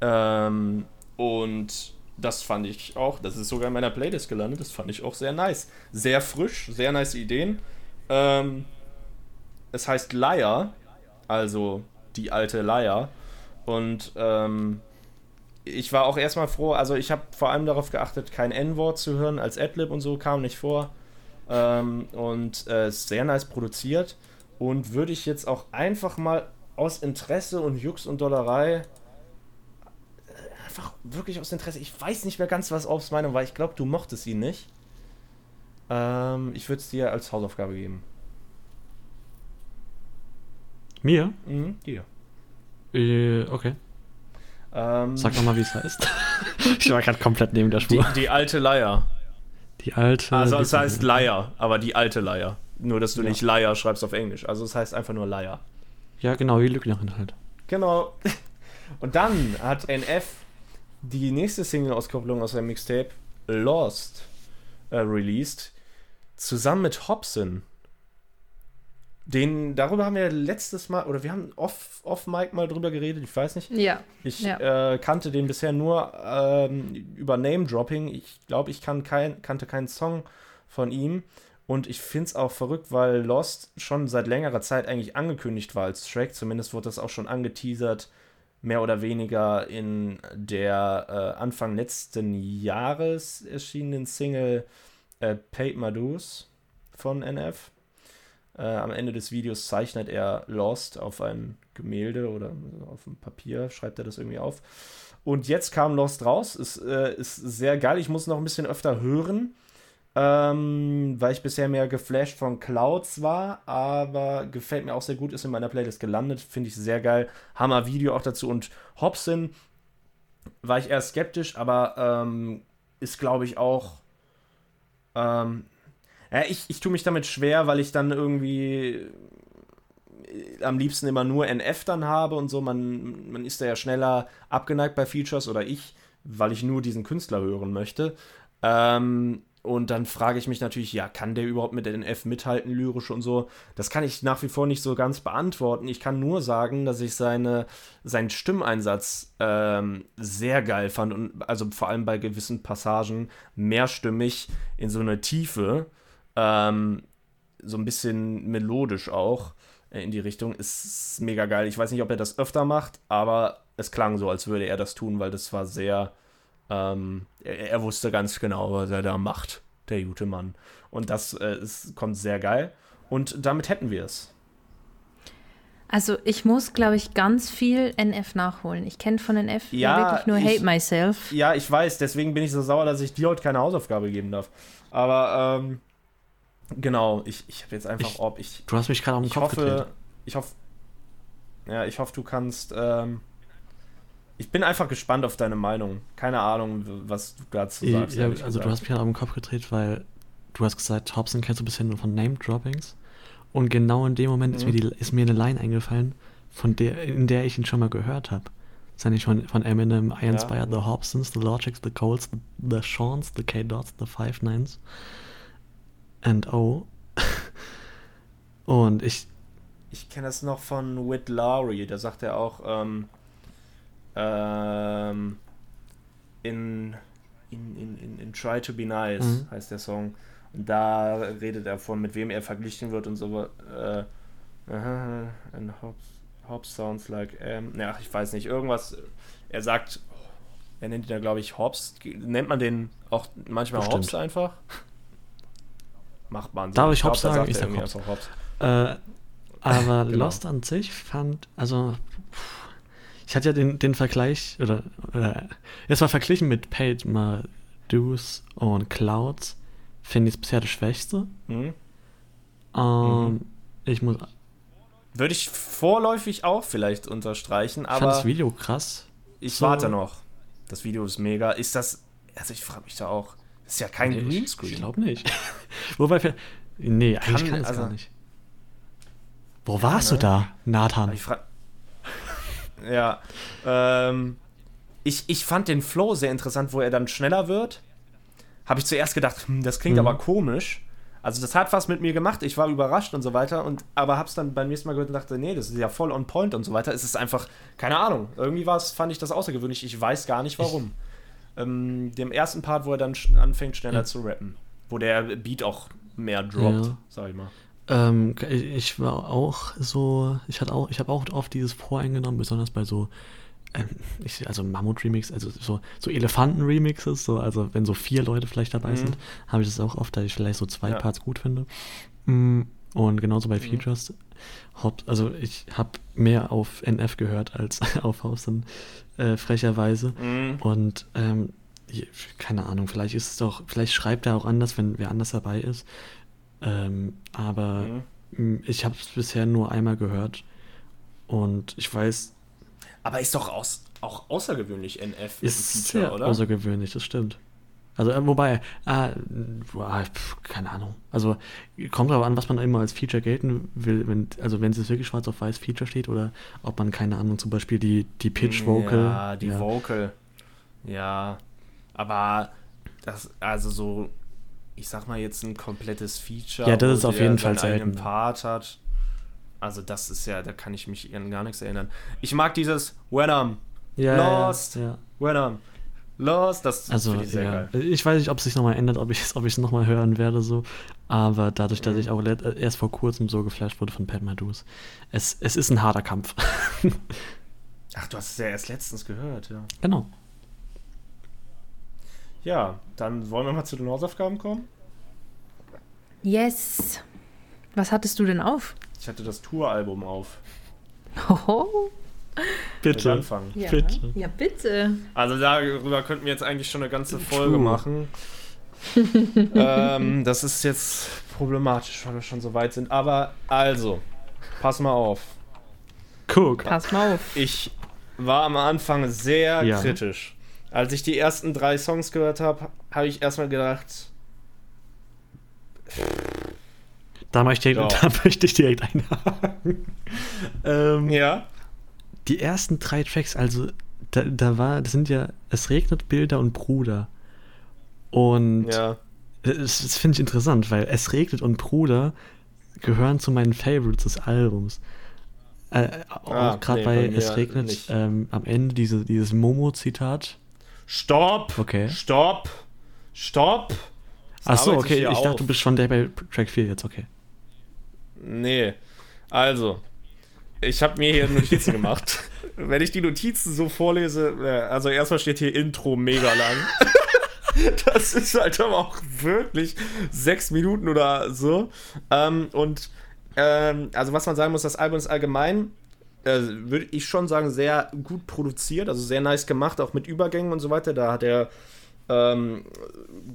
Ähm, und das fand ich auch, das ist sogar in meiner Playlist gelandet, das fand ich auch sehr nice. Sehr frisch, sehr nice Ideen. Ähm, es heißt Liar, also die alte Liar. Und ähm, ich war auch erstmal froh, also ich habe vor allem darauf geachtet, kein N-Wort zu hören, als Adlib und so kam nicht vor. Ähm, und äh, sehr nice produziert. Und würde ich jetzt auch einfach mal aus Interesse und Jux und Dollerei, äh, einfach wirklich aus Interesse, ich weiß nicht mehr ganz, was Aufs Meinung war. Ich glaube, du mochtest ihn nicht. Ähm, ich würde es dir als Hausaufgabe geben. Mir? Mhm, dir. Äh, okay. Ähm, Sag nochmal, wie es heißt. ich war gerade komplett neben der die, Spur. die alte Leier. Die alte. Also es die- heißt Leier, aber die alte Leier. Nur, dass du Ja. nicht Leier schreibst auf Englisch. Also es heißt einfach nur Leier. Ja, genau, wie Lügnerin halt. Genau. Und dann hat NF die nächste Single-Auskopplung aus seinem Mixtape Lost äh, released. Zusammen mit Hobson. Den, darüber haben wir letztes Mal, oder wir haben off, off Mic mal drüber geredet, ich weiß nicht. Ja. Ich Ja. äh, kannte den bisher nur ähm, über Name-Dropping. Ich glaube, ich kann kein, kannte keinen Song von ihm. Und ich finde es auch verrückt, weil Lost schon seit längerer Zeit eigentlich angekündigt war als Track. Zumindest wurde das auch schon angeteasert, mehr oder weniger in der äh, Anfang letzten Jahres erschienenen Single äh, Paid My Dues von NF. Äh, am Ende des Videos zeichnet er Lost auf ein Gemälde oder auf dem Papier, schreibt er das irgendwie auf. Und jetzt kam Lost raus, ist, äh, ist sehr geil. Ich muss noch ein bisschen öfter hören, ähm, weil ich bisher mehr geflasht von Clouds war, aber gefällt mir auch sehr gut, ist in meiner Playlist gelandet, finde ich sehr geil. Hammer Video auch dazu und Hobson war ich eher skeptisch, aber ähm, ist glaube ich auch ähm, ja, ich, ich tue mich damit schwer, weil ich dann irgendwie äh, am liebsten immer nur NF dann habe und so. Man, man ist da ja schneller abgeneigt bei Features oder ich, weil ich nur diesen Künstler hören möchte. Ähm, und dann frage ich mich natürlich, ja, kann der überhaupt mit NF mithalten, lyrisch und so? Das kann ich nach wie vor nicht so ganz beantworten. Ich kann nur sagen, dass ich seine, seinen Stimmeinsatz ähm, sehr geil fand und also vor allem bei gewissen Passagen mehrstimmig in so eine Tiefe, ähm, so ein bisschen melodisch auch äh, in die Richtung, ist mega geil. Ich weiß nicht, ob er das öfter macht, aber es klang so, als würde er das tun, weil das war sehr ähm, er, er wusste ganz genau, was er da macht, der gute Mann. Und das äh, ist, kommt sehr geil. Und damit hätten wir es. Also ich muss, glaube ich, ganz viel NF nachholen. Ich kenne von NF ja, Ja, wirklich nur ich- Hate Myself. Ja, ich weiß, deswegen bin ich so sauer, dass ich dir heute keine Hausaufgabe geben darf. Aber ähm, Genau, ich, ich habe jetzt einfach, Ich- ob ich. Du hast mich gerade auf den Ich Kopf hoffe, gedreht. ich hoffe, ja, ich hoffe, du kannst. Ähm, ich bin einfach gespannt auf deine Meinung. Keine Ahnung, was du dazu sagst. ja, also du gesagt. hast mich gerade auf den Kopf gedreht, weil du hast gesagt, Hobson kennst du bisher nur von Name-Droppings. Und genau in dem Moment ist, Mhm. mir die, ist mir eine Line eingefallen, von der, in der ich ihn schon mal gehört habe. Das ist eigentlich von, von Eminem, I Ja. inspired the Hobsons, the Logics, the Coles, the, the Shawns, the K-Dots, the Five Nines and O. Und ich, Ich kenne das noch von Whit Lowry, da sagt er auch, ähm, ähm, in, in, in, in, Try to Be Nice Mhm. heißt der Song. Und da redet er von, mit wem er verglichen wird und so. Äh, and Hobbs, Hobbs sounds like, ähm, ja, ich weiß nicht, irgendwas. Er sagt, er nennt ihn da, glaube ich, Hobbs. Nennt man den auch manchmal Bestimmt. Hobbs einfach? Macht man. so. Darf ich glaub, Hobbs da sagen? Ich sag Hobbs. Hobbs. Äh, aber Genau. Lost an sich fand, also ich hatte ja den, den Vergleich, oder, oder jetzt mal verglichen mit Paid Madus und Clouds, finde ich es bisher das Schwächste. Mhm. Ähm, Ich muss, Würde ich vorläufig auch vielleicht unterstreichen, ich fand das aber Video krass. ich so- warte noch. Das Video ist mega. Ist das. Also ich frage mich da auch. Das ist ja kein Nee, Greenscreen. Ich glaube nicht. Wobei, nee, eigentlich Kann- kann es also- gar nicht. Wo warst ne? du da, Nathan? Ich frage. Ja. Ähm, ich, ich fand den Flow sehr interessant, wo er dann schneller wird. Habe ich zuerst gedacht, hm, das klingt Mhm. aber komisch. Also das hat was mit mir gemacht. Ich war überrascht und so weiter. Und aber hab's dann beim nächsten Mal gehört und dachte, nee, das ist ja voll on point und so weiter. Es ist einfach, keine Ahnung. Irgendwie war's, fand ich das außergewöhnlich. Ich weiß gar nicht warum. Ähm, dem ersten Part, wo er dann anfängt schneller Ja. zu rappen, wo der Beat auch mehr droppt, Ja. sag ich mal. Ähm, ich war auch so, ich hatte auch, ich habe auch oft dieses voreingenommen, besonders bei so, ähm, ich, also Mammut-Remix, also so, so Elefanten-Remixes, so, also wenn so vier Leute vielleicht dabei Mhm. sind, habe ich das auch oft, dass ich vielleicht so zwei Ja. Parts gut finde. Mm, Und genauso bei Features, Haupt, also ich habe mehr auf NF gehört als auf Hausen, äh, frecherweise. Mhm. Und ähm, keine Ahnung, vielleicht ist es doch, vielleicht schreibt er auch anders, wenn wer anders dabei ist. Ähm, aber Mhm. mh, ich habe es bisher nur einmal gehört und ich weiß, Aber ist doch aus, auch außergewöhnlich NF ist ein sehr außergewöhnlich, das stimmt. Also äh, wobei, äh, pf, keine Ahnung. Also kommt darauf an, was man immer als Feature gelten will. Wenn, also wenn es wirklich schwarz auf weiß Feature steht oder ob man keine Ahnung, zum Beispiel die die Pitch Vocal. Ja, die Vocal. Ja. Aber das, also so, ich sag mal jetzt ein komplettes Feature. Ja, das ist auf jeden Fall selten. Part hat. Also das ist ja, da kann ich mich an gar nichts erinnern. Ich mag dieses When I'm Ja, ja, Lost. Ja. When I'm Lost, das Also, finde ich sehr ja. geil. Ich weiß nicht, ob es sich nochmal ändert, ob ich es ob ich's nochmal hören werde, so. Aber dadurch, dass Mhm. ich auch äh, erst vor kurzem so geflasht wurde von Pat Madus, es, es ist ein harter Kampf. Ach, du hast es ja erst letztens gehört, ja. genau. Ja, dann wollen wir mal zu den Hausaufgaben kommen. Yes. Was hattest du denn auf? Ich hatte das Touralbum auf. Hoho. Mit anfangen. Ja. Bitte. Ja, bitte. Also darüber könnten wir jetzt eigentlich schon eine ganze Folge True. machen. ähm, das ist jetzt problematisch, weil wir schon so weit sind. Aber also, pass mal auf. Guck. Pass mal auf. Ich war am Anfang sehr Ja. kritisch. Als ich die ersten drei Songs gehört habe, habe ich erstmal gedacht, Da möchte ich, Ja. da möchte ich direkt einhaken. ähm, ja, Die ersten drei Tracks, also da, da war, das sind ja, es regnet Bilder und Bruder. Und ja, Das, das finde ich interessant, weil Es regnet und Bruder gehören zu meinen Favorites des Albums. Äh, auch Ah, gerade nee, bei Es regnet ähm, am Ende diese, dieses Momo-Zitat. Stopp, Okay. stopp, stopp. Achso, okay, ich auf. dachte, du bist schon der bei Track 4 jetzt, okay. Nee. Also, ich habe mir hier Notizen gemacht. Wenn ich die Notizen so vorlese, äh, also erstmal steht hier Intro mega lang. Das ist halt aber auch wirklich sechs Minuten oder so. Ähm, und ähm, also was man sagen muss, das Album ist allgemein, äh, würde ich schon sagen, sehr gut produziert, also sehr nice gemacht, auch mit Übergängen und so weiter. Da hat er ähm,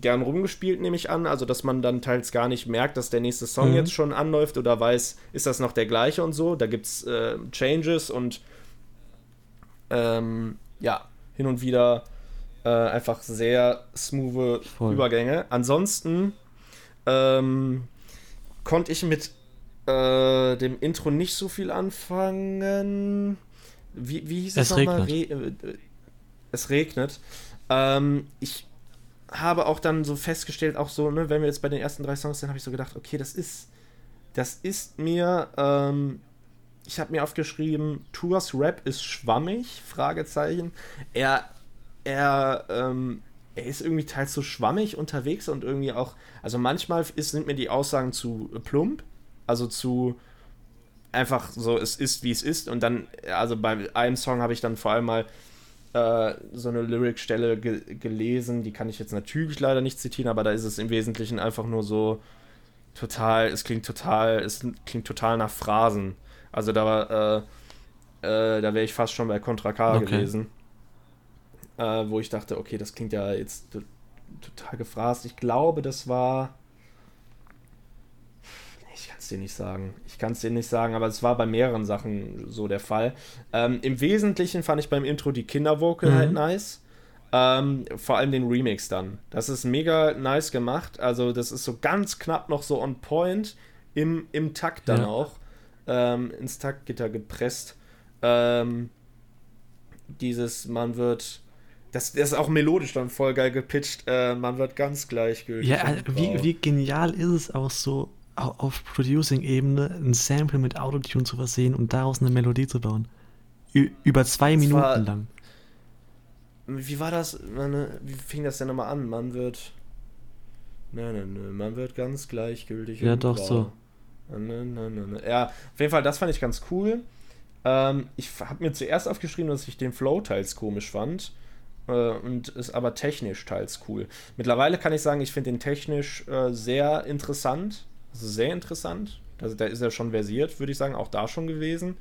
gern rumgespielt, nehme ich an. Also, dass man dann teils gar nicht merkt, dass der nächste Song Mhm. jetzt schon anläuft oder weiß, ist das noch der gleiche und so. Da gibt es äh, Changes und ähm, ja, hin und wieder äh, einfach sehr smooth. Übergänge. Ansonsten ähm, konnte ich mit äh, dem Intro nicht so viel anfangen. Wie, wie hieß es, Es nochmal? regnet. Re äh, es regnet. Ähm, ich habe auch dann so festgestellt, auch so, ne, wenn wir jetzt bei den ersten drei Songs sind, habe ich so gedacht, okay, das ist, das ist mir, ähm, ich habe mir aufgeschrieben, Tours Rap ist schwammig, Fragezeichen. Er, er, ähm, er ist irgendwie teils so schwammig unterwegs und irgendwie auch, also manchmal ist, sind mir die Aussagen zu plump, also zu einfach so, es ist wie es ist und dann, also bei einem Song habe ich dann vor allem mal äh, so eine Lyric-Stelle ge gelesen, die kann ich jetzt natürlich leider nicht zitieren, aber da ist es im Wesentlichen einfach nur so total, es klingt total, es klingt total nach Phrasen. Also da war, äh, äh, da wäre ich fast schon bei Contra K Okay. gewesen. Äh, wo ich dachte, okay, das klingt ja jetzt to total gefrast. Ich glaube, das war. Ich kann es dir nicht sagen. Ich kann es dir nicht sagen, aber es war bei mehreren Sachen so der Fall. Ähm, Im Wesentlichen fand ich beim Intro die Kindervocal Mhm. halt nice. Ähm, vor allem den Remix dann. Das ist mega nice gemacht. Also, das ist so ganz knapp noch so on point im, im Takt dann Ja. auch. Ähm, ins Taktgitter gepresst. Ähm, dieses, man wird. Das, das ist auch melodisch dann voll geil gepitcht. Äh, man wird ganz gleichgültig. Ja, äh, wie, wie genial ist es auch so, auf Producing-Ebene ein Sample mit Autotune zu versehen und daraus eine Melodie zu bauen. Ü über zwei Das Minuten war- lang. Wie war das? Meine, wie fing das denn nochmal an? Man wird. Nein, nein, nein. Man wird ganz gleichgültig. Ja, doch, grau. so. Nein, nein, nein, nein. Ja, auf jeden Fall, das fand ich ganz cool. Ähm, ich habe mir zuerst aufgeschrieben, dass ich den Flow teils komisch fand. Äh, und ist aber technisch teils cool. Mittlerweile kann ich sagen, ich finde den technisch äh, sehr interessant. Also sehr interessant. Also, da ist er schon versiert, würde ich sagen, auch da schon gewesen.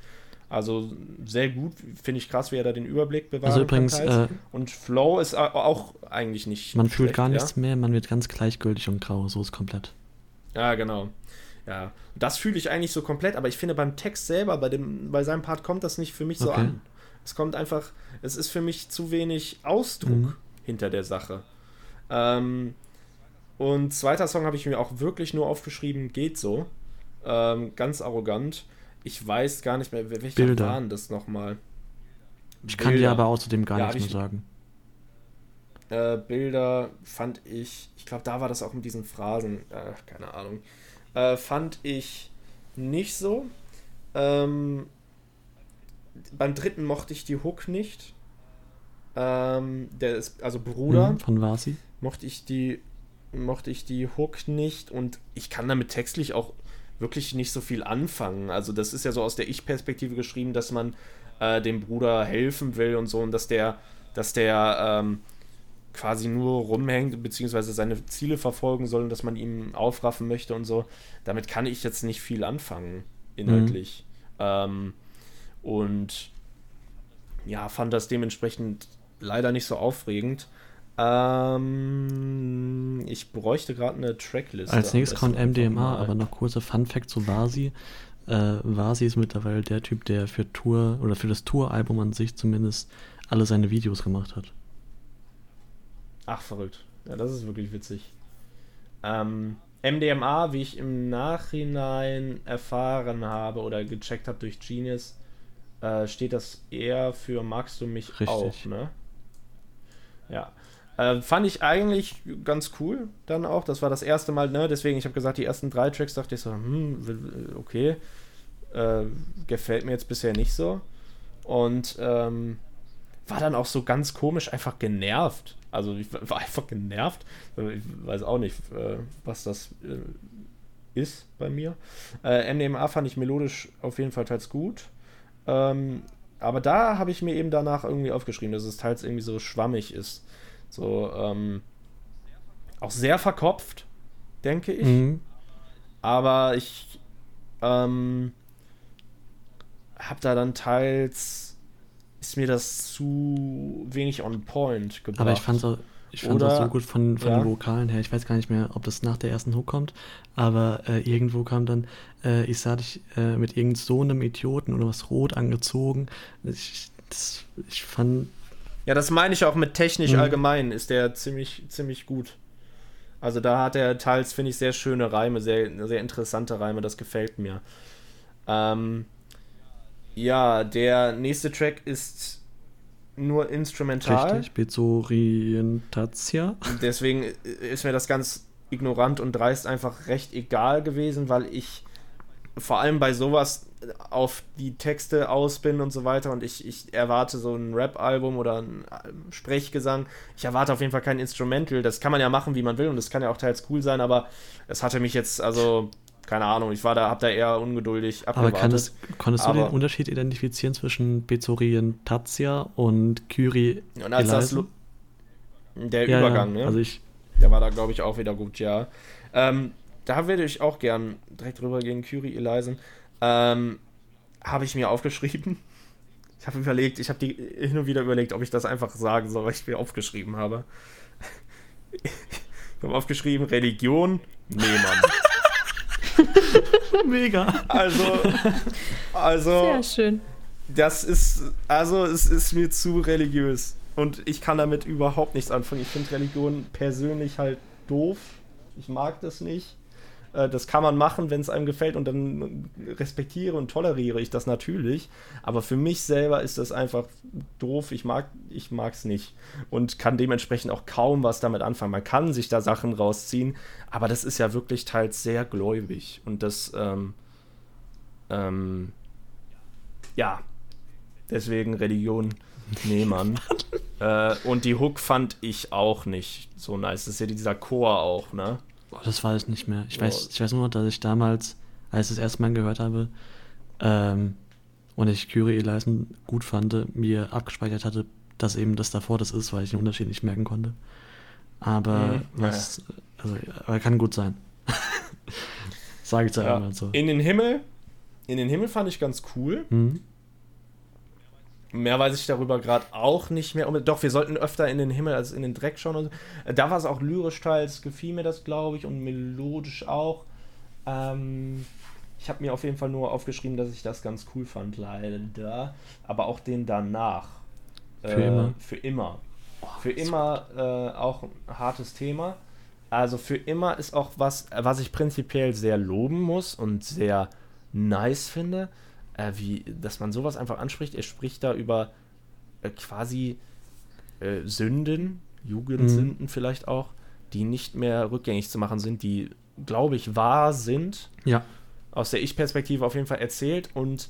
Also sehr gut, finde ich krass, wie er da den Überblick bewahrt. Also übrigens, äh, und Flow ist au- auch eigentlich nicht. man fühlt schlecht, gar ja? nichts mehr, man wird ganz gleichgültig und grau, so ist komplett. Ja, genau. Ja, das fühle ich eigentlich so komplett, aber ich finde beim Text selber, bei, dem, bei seinem Part kommt das nicht für mich so Okay. an. Es kommt einfach, es ist für mich zu wenig Ausdruck Mhm. hinter der Sache. Ähm, und zweiter Song habe ich mir auch wirklich nur aufgeschrieben, geht so. Ähm, ganz arrogant. Ich weiß gar nicht mehr, wel- welcher Bilder. waren das nochmal? Ich kann dir aber außerdem gar Ja, nichts mehr sagen. äh, Bilder fand ich, ich glaube, da war das auch mit diesen Phrasen, äh, keine Ahnung, äh, fand ich nicht so. Ähm, beim dritten mochte ich die Hook nicht. Ähm, der ist, also Bruder, Mhm, von Vasi. mochte ich die, mochte ich die Hook nicht und ich kann damit textlich auch wirklich nicht so viel anfangen. Also das ist ja so aus der Ich-Perspektive geschrieben, dass man äh, dem Bruder helfen will und so und dass der, dass der ähm, quasi nur rumhängt beziehungsweise seine Ziele verfolgen soll und dass man ihm aufraffen möchte und so. Damit kann ich jetzt nicht viel anfangen inhaltlich. Ähm, und ja, fand das dementsprechend leider nicht so aufregend. Ähm, ich bräuchte gerade eine Tracklist. Als nächstes kommt MDMA, aber noch kurzer Fun-Fact zu Vasi. Äh, Vasi ist mittlerweile der Typ, der für Tour oder für das Tour-Album an sich zumindest alle seine Videos gemacht hat. Ach, verrückt. Ja, das ist wirklich witzig. Ähm, MDMA, wie ich im Nachhinein erfahren habe oder gecheckt habe durch Genius, äh, steht das eher für Magst du mich Richtig. auch, ne? Ja. Äh, fand ich eigentlich ganz cool dann auch. Das war das erste Mal, ne? Deswegen, ich habe gesagt, die ersten drei Tracks dachte ich so, hm, okay. Äh, gefällt mir jetzt bisher nicht so. Und ähm, war dann auch so ganz komisch einfach genervt. Also ich war einfach genervt. Ich weiß auch nicht, äh, was das äh, ist bei mir. Äh, MDMA fand ich melodisch auf jeden Fall teils gut. Ähm, aber da habe ich mir eben danach irgendwie aufgeschrieben, dass es teils irgendwie so schwammig ist. So, ähm, auch sehr verkopft, denke ich. Mhm. Aber ich ähm, habe da dann teils ist mir das zu wenig on point gebracht. Aber ich fand so, Ich fand Oder- das so gut von, von ja. den Vokalen her. Ich weiß gar nicht mehr, ob das nach der ersten Hook kommt, aber äh, irgendwo kam dann, äh, ich sah dich äh, mit irgend so einem Idioten oder was rot angezogen. Ich, das, ich fand, Ja, das meine ich auch mit technisch Mhm. allgemein, ist der ziemlich, ziemlich gut. Also da hat er teils, finde ich, sehr schöne Reime, sehr, sehr interessante Reime, das gefällt mir. Ähm, ja, der nächste Track ist nur instrumental. richtig, Bezorientatia. Deswegen ist mir das ganz ignorant und dreist einfach recht egal gewesen, weil ich vor allem bei sowas auf die Texte aus bin und so weiter und ich, ich erwarte so ein Rap-Album oder ein ähm, Sprechgesang. Ich erwarte auf jeden Fall kein Instrumental. Das kann man ja machen, wie man will und das kann ja auch teils cool sein, aber es hatte mich jetzt, also, keine Ahnung, ich war da, hab da eher ungeduldig Aber abgewartet. kann das, konntest du Aber- den Unterschied identifizieren zwischen Bezorientatia und Kyrie und als das der Ja, Übergang, ja. ne? Also ich, Der war da, glaube ich, auch wieder gut, ja. Ähm, da würde ich auch gern direkt drüber gehen, Curie Elisen. Ähm, habe ich mir aufgeschrieben. Ich habe überlegt, ich habe die hin und wieder überlegt, ob ich das einfach sagen soll, weil ich mir aufgeschrieben habe. Ich habe aufgeschrieben, Religion, nee, Mann. mega. Also, also, Sehr schön. das ist, also es ist mir zu religiös. Und ich kann damit überhaupt nichts anfangen. Ich finde Religion persönlich halt doof. Ich mag das nicht. Äh, Das kann man machen, wenn es einem gefällt und dann respektiere und toleriere ich das natürlich. Aber für mich selber ist das einfach doof. Ich mag ich es nicht und kann dementsprechend auch kaum was damit anfangen. Man kann sich da Sachen rausziehen, aber das ist ja wirklich teils sehr gläubig und das ähm, ähm, ja, deswegen Religion, nee, Mann. äh, und die Hook fand ich auch nicht so nice. Das ist ja dieser Chor auch, ne? Oh, das weiß ich nicht mehr. Ich weiß, Oh. ich weiß nur noch, dass ich damals, als ich das erste Mal gehört habe, ähm, und ich Kyrie Eleisen gut fand, mir abgespeichert hatte, dass eben das davor das ist, weil ich den Unterschied nicht merken konnte. Aber Mhm. was, also, aber kann gut sein. Sage ich Ja. einfach mal so. In den Himmel, in den Himmel fand ich ganz cool. Mhm. Mehr weiß ich darüber gerade auch nicht mehr. Doch, wir sollten öfter in den Himmel als in den Dreck schauen. So. Äh, Da war es auch lyrisch teils, gefiel mir das, glaube ich, und melodisch auch. Ähm, ich habe mir auf jeden Fall nur aufgeschrieben, dass ich das ganz cool fand, leider. Aber auch den danach. Für immer. Für immer. für immer äh, auch ein hartes Thema. Also für immer ist auch was, äh, was ich prinzipiell sehr loben muss und sehr nice finde, äh, wie, dass man sowas einfach anspricht. Er spricht da über äh, quasi äh, Sünden, Jugendsünden vielleicht auch, die nicht mehr rückgängig zu machen sind, die, glaube ich, wahr sind, Ja, aus der Ich-Perspektive auf jeden Fall erzählt und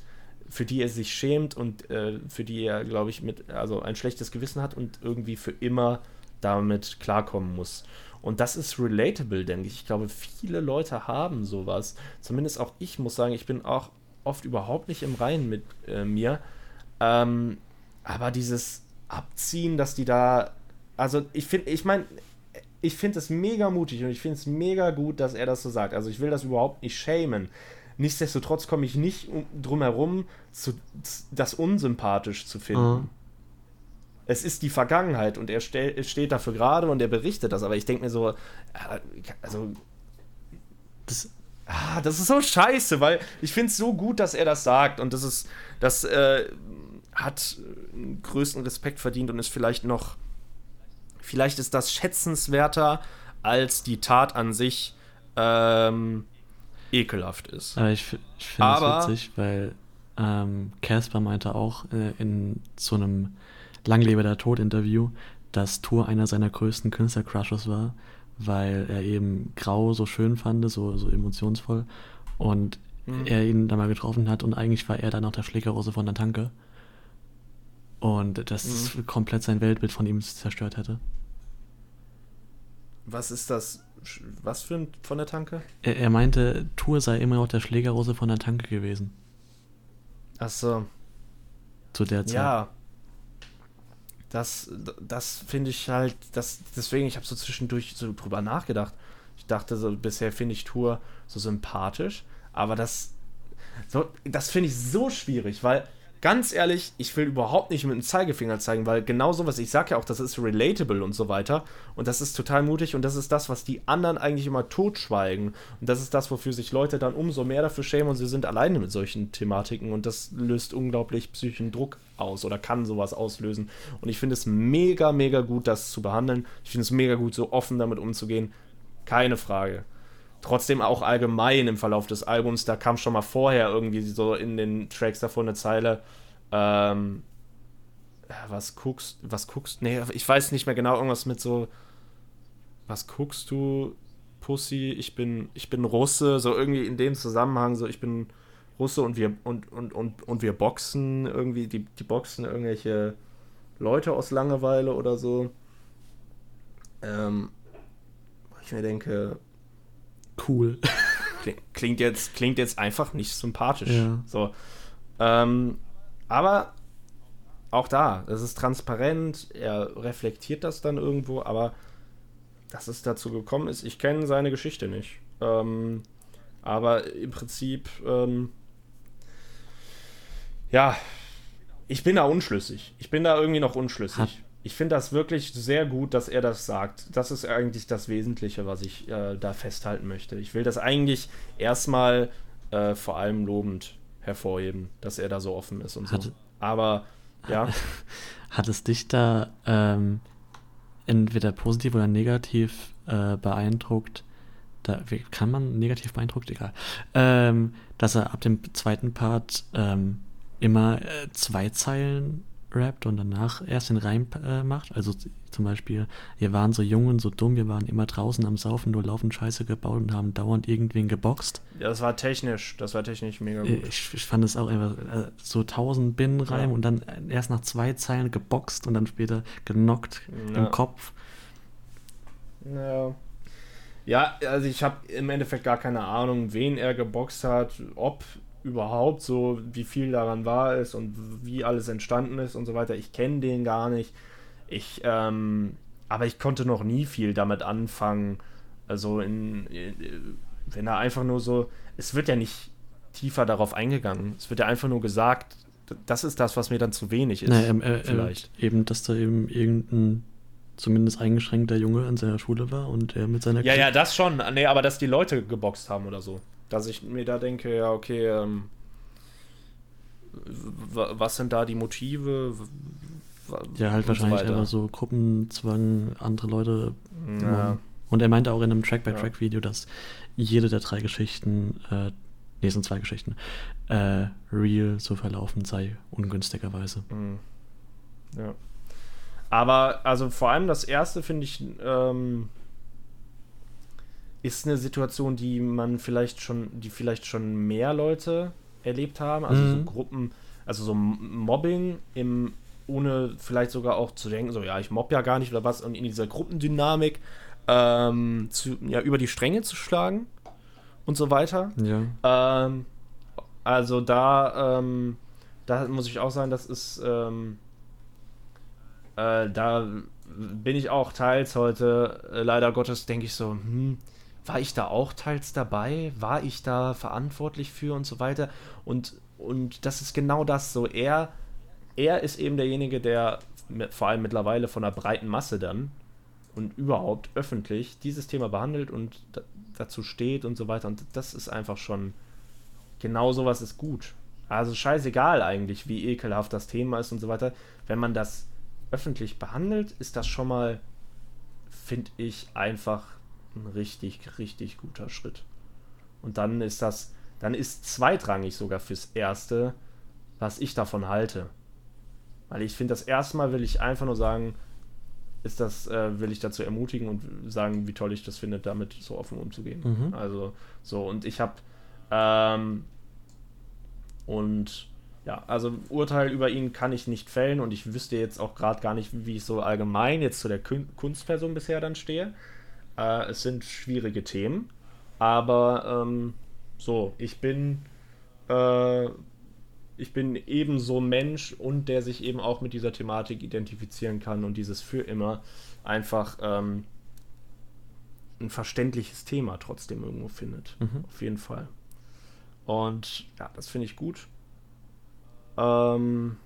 für die er sich schämt und äh, für die er, glaube ich, mit, also ein schlechtes Gewissen hat und irgendwie für immer damit klarkommen muss. Und das ist relatable, denke ich. Ich glaube, viele Leute haben sowas. Zumindest auch ich muss sagen, ich bin auch oft überhaupt nicht im Reinen mit äh, mir. Ähm, aber dieses Abziehen, dass die da. Also ich finde, ich meine, ich finde es mega mutig und ich finde es mega gut, dass er das so sagt. Also ich will das überhaupt nicht schämen. Nichtsdestotrotz komme ich nicht um, drum herum, zu, das unsympathisch zu finden. Mhm. Es ist die Vergangenheit und er stell, steht dafür gerade und er berichtet das. Aber ich denke mir so, äh, also das, Ah, das ist so scheiße, weil ich finde es so gut, dass er das sagt und das ist, das äh, hat äh, größten Respekt verdient und ist vielleicht noch, vielleicht ist das schätzenswerter, als die Tat an sich ähm, ekelhaft ist. aber ich, ich finde es witzig, weil ähm, Casper meinte auch äh, in so einem Langlebe der Tod-Interview, dass Tour einer seiner größten Künstler-Crushes war, weil er eben Grau so schön fand, so, so emotionsvoll. Und Mhm. er ihn da mal getroffen hat und eigentlich war er dann auch der Schlägerrose von der Tanke. Und das Mhm. komplett sein Weltbild von ihm zerstört hätte. Was ist das? Was für ein von der Tanke? Er, er meinte, Tour sei immer noch der Schlägerrose von der Tanke gewesen. Achso. Zu der Zeit. Ja. Das, das finde ich halt, das, deswegen, ich habe so zwischendurch so drüber nachgedacht. Ich dachte so, bisher finde ich Tour so sympathisch, aber das, so, das finde ich so schwierig, weil ganz ehrlich, ich will überhaupt nicht mit dem Zeigefinger zeigen, weil genau sowas, ich sage ja auch, das ist relatable und so weiter. Und das ist total mutig und das ist das, was die anderen eigentlich immer totschweigen. Und das ist das, wofür sich Leute dann umso mehr dafür schämen und sie sind alleine mit solchen Thematiken und das löst unglaublich psychischen Druck aus oder kann sowas auslösen. Und ich finde es mega, mega gut, das zu behandeln. Ich finde es mega gut, so offen damit umzugehen. Keine Frage trotzdem auch allgemein im Verlauf des Albums, da kam schon mal vorher irgendwie so in den Tracks davor eine Zeile, ähm, was guckst, was guckst, nee, ich weiß nicht mehr genau, irgendwas mit so, was guckst du, Pussy, ich bin, ich bin Russe, so irgendwie in dem Zusammenhang, so ich bin Russe und wir, und, und, und, und wir boxen irgendwie, die, die boxen irgendwelche Leute aus Langeweile oder so. Ähm, ich mir denke, cool. Klingt jetzt, klingt jetzt einfach nicht sympathisch. Ja. So. Ähm, aber auch da, es ist transparent, er reflektiert das dann irgendwo, aber dass es dazu gekommen ist, ich kenne seine Geschichte nicht. Ähm, aber im Prinzip, ähm, ja, ich bin da unschlüssig. Ich bin da irgendwie noch unschlüssig. Hat, ich finde das wirklich sehr gut, dass er das sagt. Das ist eigentlich das Wesentliche, was ich äh, da festhalten möchte. Ich will das eigentlich erstmal äh, vor allem lobend hervorheben, dass er da so offen ist und hat, so. Aber ja. Hat es dich da ähm, entweder positiv oder negativ äh, beeindruckt? Da, kann man negativ beeindruckt? Egal. Ähm, dass er ab dem zweiten Part ähm, immer äh, zwei Zeilen rappt und danach erst den Reim äh, macht. Also zum Beispiel, wir waren so jung und so dumm, wir waren immer draußen am Saufen, nur laufen Scheiße gebaut und haben dauernd irgendwen geboxt. Ja, das war technisch, das war technisch mega gut. Ich, ich fand es auch einfach äh, so tausend Binnenreim ja. und dann erst nach zwei Zeilen geboxt und dann später genockt ja. im Kopf. Ja. Ja, also ich habe im Endeffekt gar keine Ahnung, wen er geboxt hat, ob überhaupt so, wie viel daran wahr ist und wie alles entstanden ist und so weiter. Ich kenne den gar nicht. Ich, ähm, aber ich konnte noch nie viel damit anfangen. Also in, in, wenn er einfach nur so, es wird ja nicht tiefer darauf eingegangen. Es wird ja einfach nur gesagt, das ist das, was mir dann zu wenig ist. Naja, ähm, äh, vielleicht. Äh, eben, dass da eben irgendein zumindest eingeschränkter Junge an seiner Schule war und er mit seiner Ja, K ja, das schon. Nee, aber dass die Leute geboxt haben oder so dass ich mir da denke, ja, okay, ähm, was sind da die Motive? Ja, halt wahrscheinlich so einfach so Gruppenzwang, andere Leute. Ja. Und er meinte auch in einem Track-by-Track-Video, dass jede der drei Geschichten, äh, nee, sind zwei Geschichten, äh, real so verlaufen sei, ungünstigerweise. Mhm. Ja. Aber, also vor allem das erste finde ich, ähm, ist eine Situation, die man vielleicht schon, die vielleicht schon mehr Leute erlebt haben, also mhm. so Gruppen, also so Mobbing im, ohne vielleicht sogar auch zu denken, so ja, ich mobb ja gar nicht oder was, und in dieser Gruppendynamik ähm, zu, ja, über die Stränge zu schlagen und so weiter. Ja. Ähm, also da, ähm, da muss ich auch sagen, das ist, ähm, äh, da bin ich auch teils heute, äh, leider Gottes, denke ich so, hm, war ich da auch teils dabei? War ich da verantwortlich für und so weiter? Und, und das ist genau das so. Er, er ist eben derjenige, der vor allem mittlerweile von einer breiten Masse dann und überhaupt öffentlich dieses Thema behandelt und da, dazu steht und so weiter. Und das ist einfach schon genau sowas ist gut. Also scheißegal eigentlich, wie ekelhaft das Thema ist und so weiter. Wenn man das öffentlich behandelt, ist das schon mal, finde ich, einfach ein richtig, richtig guter Schritt. Und dann ist das, dann ist zweitrangig sogar fürs Erste, was ich davon halte. Weil ich finde, das erste Mal will ich einfach nur sagen, ist das, äh, will ich dazu ermutigen und sagen, wie toll ich das finde, damit so offen umzugehen. Mhm. Also so, und ich habe ähm, und ja, also Urteil über ihn kann ich nicht fällen und ich wüsste jetzt auch gerade gar nicht, wie ich so allgemein jetzt zu der Kunstperson bisher dann stehe. Äh, es sind schwierige Themen, aber ähm, so, ich bin äh, ich bin ebenso Mensch und der sich eben auch mit dieser Thematik identifizieren kann und dieses für immer einfach ähm, ein verständliches Thema trotzdem irgendwo findet. Mhm. Auf jeden Fall. Und ja, das finde ich gut. Ähm,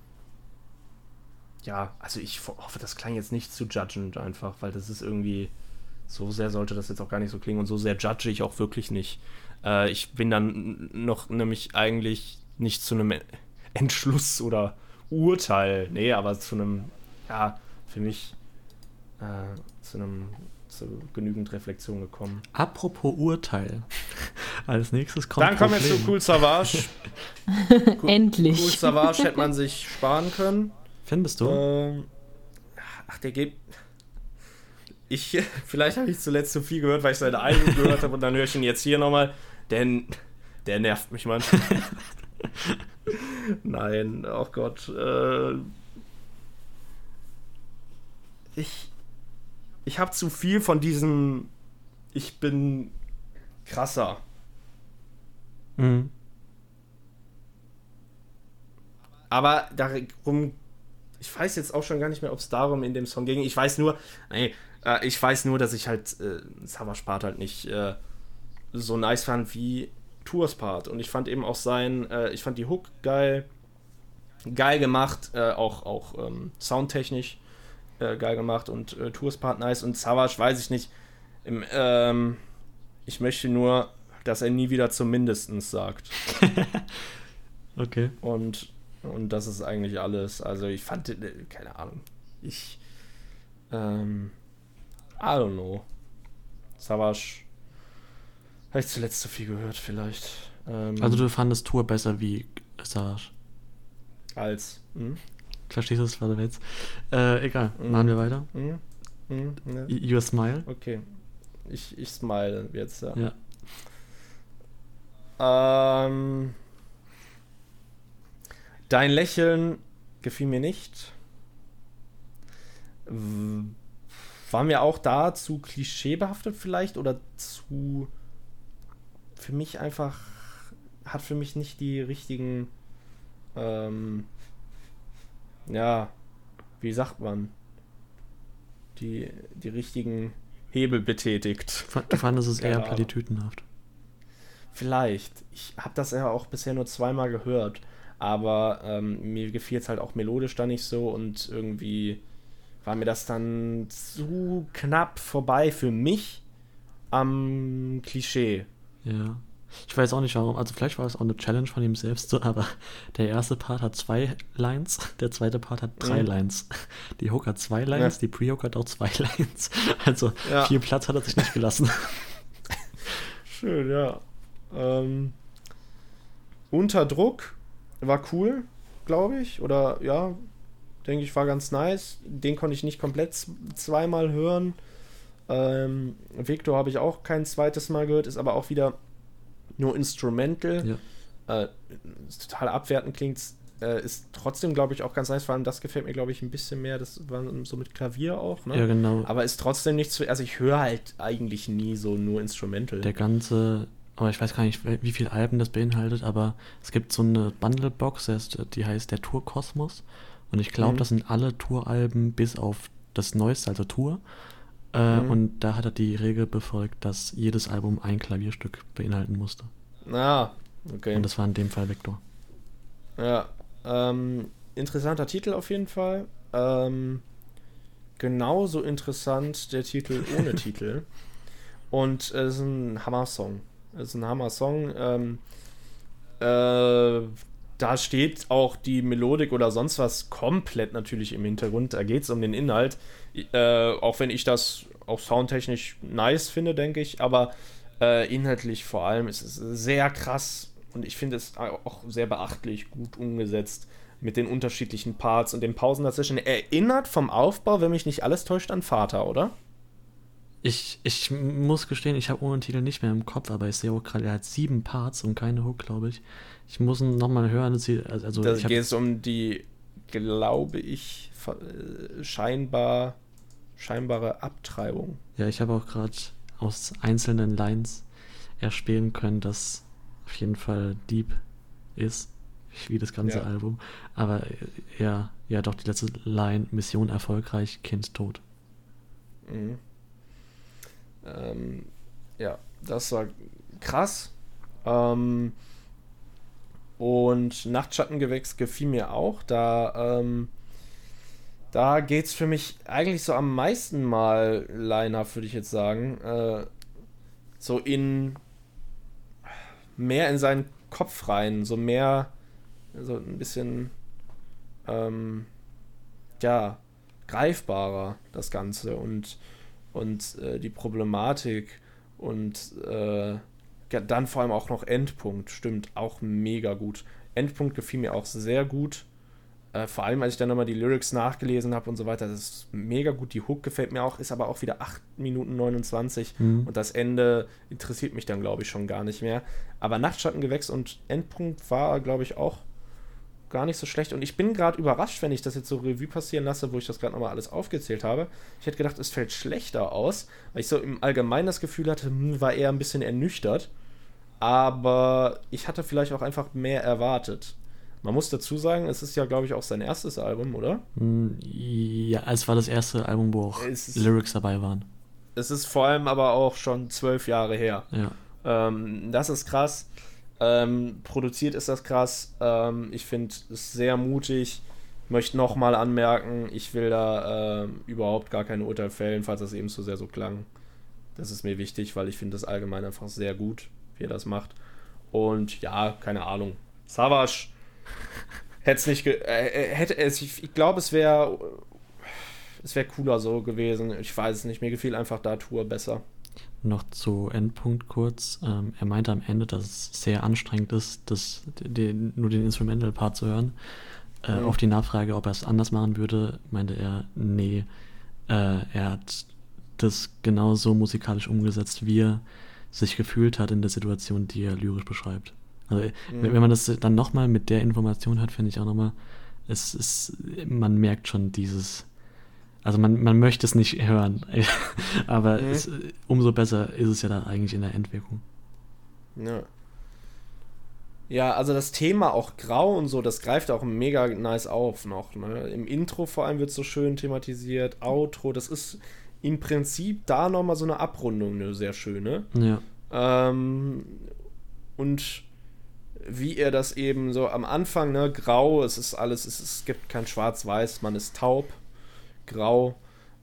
ja, also ich hoffe, das klang jetzt nicht zu judgend einfach, weil das ist irgendwie, so sehr sollte das jetzt auch gar nicht so klingen und so sehr judge ich auch wirklich nicht. Äh, ich bin dann noch nämlich eigentlich nicht zu einem Entschluss oder Urteil, nee, aber zu einem, ja, für mich äh, zu einem zu genügend Reflexion gekommen. Apropos Urteil. Als nächstes kommt. Dann kommen wir zu Cool Savage. cool, Endlich. Cool Savage hätte man sich sparen können. Findest du? Ähm, ach, der geht. Ich, vielleicht habe ich zuletzt zu viel gehört, weil ich seine Alben gehört habe und dann höre ich ihn jetzt hier nochmal, denn der nervt mich manchmal. Nein, oh Gott. Äh, ich ich habe zu viel von diesem ich bin krasser. Mhm. Aber darum, ich weiß jetzt auch schon gar nicht mehr, ob es darum in dem Song ging. Ich weiß nur, nee, äh, ich weiß nur, dass ich halt äh, Savage Part halt nicht äh, so nice fand wie Tours Part. Und ich fand eben auch sein, äh, ich fand die Hook geil, geil gemacht, äh, auch, auch ähm, soundtechnisch äh, geil gemacht und äh, Tourspart nice und Savage weiß ich nicht. Im, ähm, ich möchte nur, dass er nie wieder zumindest sagt. okay. Und, und das ist eigentlich alles. Also ich fand, keine Ahnung. Ich, ähm, I don't know. Savage habe ich zuletzt zu viel gehört, vielleicht. Ähm, also du fandest Tour besser wie Savage? Als. Hm? Verstehst du, was du willst? Äh, egal, mm. machen wir weiter. Mm. Mm, ne. You smile? Okay. Ich, ich smile jetzt, ja. ja. Ähm, dein Lächeln gefiel mir nicht. War mir auch da zu klischeebehaftet vielleicht oder zu für mich einfach hat für mich nicht die richtigen ähm, ja, wie sagt man, die, die richtigen Hebel betätigt. Du fandest es eher platitütenhaft. Vielleicht. Ich habe das ja auch bisher nur zweimal gehört, aber ähm, mir gefiel es halt auch melodisch da nicht so und irgendwie war mir das dann zu knapp vorbei für mich am Klischee. Ja. Ich weiß auch nicht warum. Also vielleicht war es auch eine Challenge von ihm selbst so, aber der erste Part hat zwei Lines, der zweite Part hat drei mhm. Lines. Die Hook hat zwei Lines, ja. die Pre-Hook hat auch zwei Lines. Also ja. viel Platz hat er sich nicht gelassen. Schön, ja. Ähm, unter Druck war cool, glaube ich. Oder ja, denke ich, war ganz nice. Den konnte ich nicht komplett zweimal hören. Ähm, Victor habe ich auch kein zweites Mal gehört, ist aber auch wieder nur Instrumental. Ja. Äh, total abwertend klingt äh, ist trotzdem, glaube ich, auch ganz nice. Vor allem das gefällt mir, glaube ich, ein bisschen mehr. Das war so mit Klavier auch, ne? Ja, genau. Aber ist trotzdem nichts. Also ich höre halt eigentlich nie so nur Instrumental. Der ganze, aber ich weiß gar nicht, wie viele Alben das beinhaltet, aber es gibt so eine Bundle-Box, die heißt der Tour Kosmos. Und ich glaube, mhm. das sind alle Touralben bis auf das neueste, also Tour. Äh, mhm. Und da hat er die Regel befolgt, dass jedes Album ein Klavierstück beinhalten musste. Ah, okay. Und das war in dem Fall Vector. Ja, ähm, interessanter Titel auf jeden Fall. Ähm, genauso interessant der Titel ohne Titel. Und es ist ein Hammer-Song. Es ist ein Hammer-Song. Ähm, äh, da steht auch die Melodik oder sonst was komplett natürlich im Hintergrund. Da geht es um den Inhalt. Äh, auch wenn ich das auch soundtechnisch nice finde, denke ich, aber äh, inhaltlich vor allem ist es sehr krass und ich finde es auch sehr beachtlich gut umgesetzt mit den unterschiedlichen Parts und den Pausen dazwischen. Erinnert vom Aufbau, wenn mich nicht alles täuscht, an Vater, oder? Ich, ich muss gestehen, ich habe ohne Titel nicht mehr im Kopf, aber ich sehe auch gerade, er hat sieben Parts und keine Hook, glaube ich. Ich muss ihn nochmal hören. Also, da geht es um die, glaube ich, äh, scheinbar scheinbare Abtreibung. Ja, ich habe auch gerade aus einzelnen Lines erspielen können, dass auf jeden Fall Deep ist, wie das ganze ja. Album. Aber äh, ja, ja, doch die letzte Line: Mission erfolgreich, Kind tot. Mhm. Ähm, ja, das war krass. Ähm, Und Nachtschattengewächs gefiel mir auch. Da, ähm, da geht es für mich eigentlich so am meisten mal line-up, würde ich jetzt sagen. Äh, so in mehr in seinen Kopf rein, so mehr, so ein bisschen, ähm, ja, greifbarer das Ganze und, und äh, die Problematik und äh, dann vor allem auch noch Endpunkt, stimmt, auch mega gut. Endpunkt gefiel mir auch sehr gut. Äh, vor allem, als ich dann nochmal die Lyrics nachgelesen habe und so weiter, das ist mega gut. Die Hook gefällt mir auch, ist aber auch wieder 8 Minuten 29 mhm. und das Ende interessiert mich dann, glaube ich, schon gar nicht mehr. Aber Nachtschattengewächs und Endpunkt war, glaube ich, auch gar nicht so schlecht. Und ich bin gerade überrascht, wenn ich das jetzt so Revue passieren lasse, wo ich das gerade nochmal alles aufgezählt habe. Ich hätte gedacht, es fällt schlechter aus, weil ich so im Allgemeinen das Gefühl hatte, hm, war eher ein bisschen ernüchtert. Aber ich hatte vielleicht auch einfach mehr erwartet. Man muss dazu sagen, es ist ja, glaube ich, auch sein erstes Album, oder? Hm, ja, es war das erste Album, wo auch es Lyrics dabei waren. Es ist vor allem aber auch schon zwölf Jahre her. Ja. Ähm, das ist krass. Ähm, produziert ist das krass. Ähm, ich finde es sehr mutig. Möchte nochmal anmerken, ich will da äh, überhaupt gar kein Urteil fällen, falls das eben zu sehr so klang. Das ist mir wichtig, weil ich finde das allgemein einfach sehr gut, wie er das macht. Und ja, keine Ahnung. Savage hätte es nicht. Äh, äh, hätte es, ich, ich glaube, es wäre. Es wäre cooler so gewesen. Ich weiß es nicht. Mir gefiel einfach da Tour besser. Noch zu Endpunkt kurz. Ähm, er meinte am Ende, dass es sehr anstrengend ist, das, den, nur den Instrumental-Part zu hören. Äh, mhm. Auf die Nachfrage, ob er es anders machen würde, meinte er, nee. Äh, er hat das genau so musikalisch umgesetzt, wie er sich gefühlt hat in der Situation, die er lyrisch beschreibt. Also, mhm. wenn man das dann nochmal mit der Information hat, finde ich auch nochmal, es ist, man merkt schon dieses, also man, man möchte es nicht hören, aber mhm. es, umso besser ist es ja dann eigentlich in der Entwicklung. Ja. Ja, also das Thema auch Grau und so, das greift auch mega nice auf noch. Ne? Im Intro vor allem wird so schön thematisiert, Outro, das ist im Prinzip da nochmal so eine Abrundung, eine sehr schöne. Ja. Ähm, und wie er das eben so am Anfang, ne, grau, es ist alles, es, es gibt kein Schwarz-Weiß, man ist taub, grau,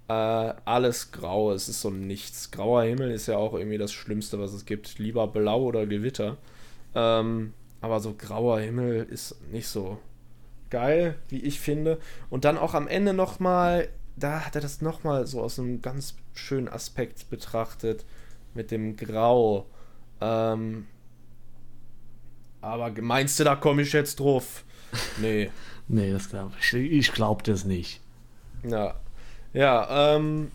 äh, alles grau, es ist so nichts. Grauer Himmel ist ja auch irgendwie das Schlimmste, was es gibt. Lieber blau oder Gewitter. Ähm, aber so grauer Himmel ist nicht so geil, wie ich finde. Und dann auch am Ende nochmal, da hat er das nochmal so aus einem ganz schönen Aspekt betrachtet, mit dem Grau. Ähm, aber meinst du, da komme ich jetzt drauf? Nee. nee, das glaube ich. Ich glaube das nicht. Ja. Ja, ähm.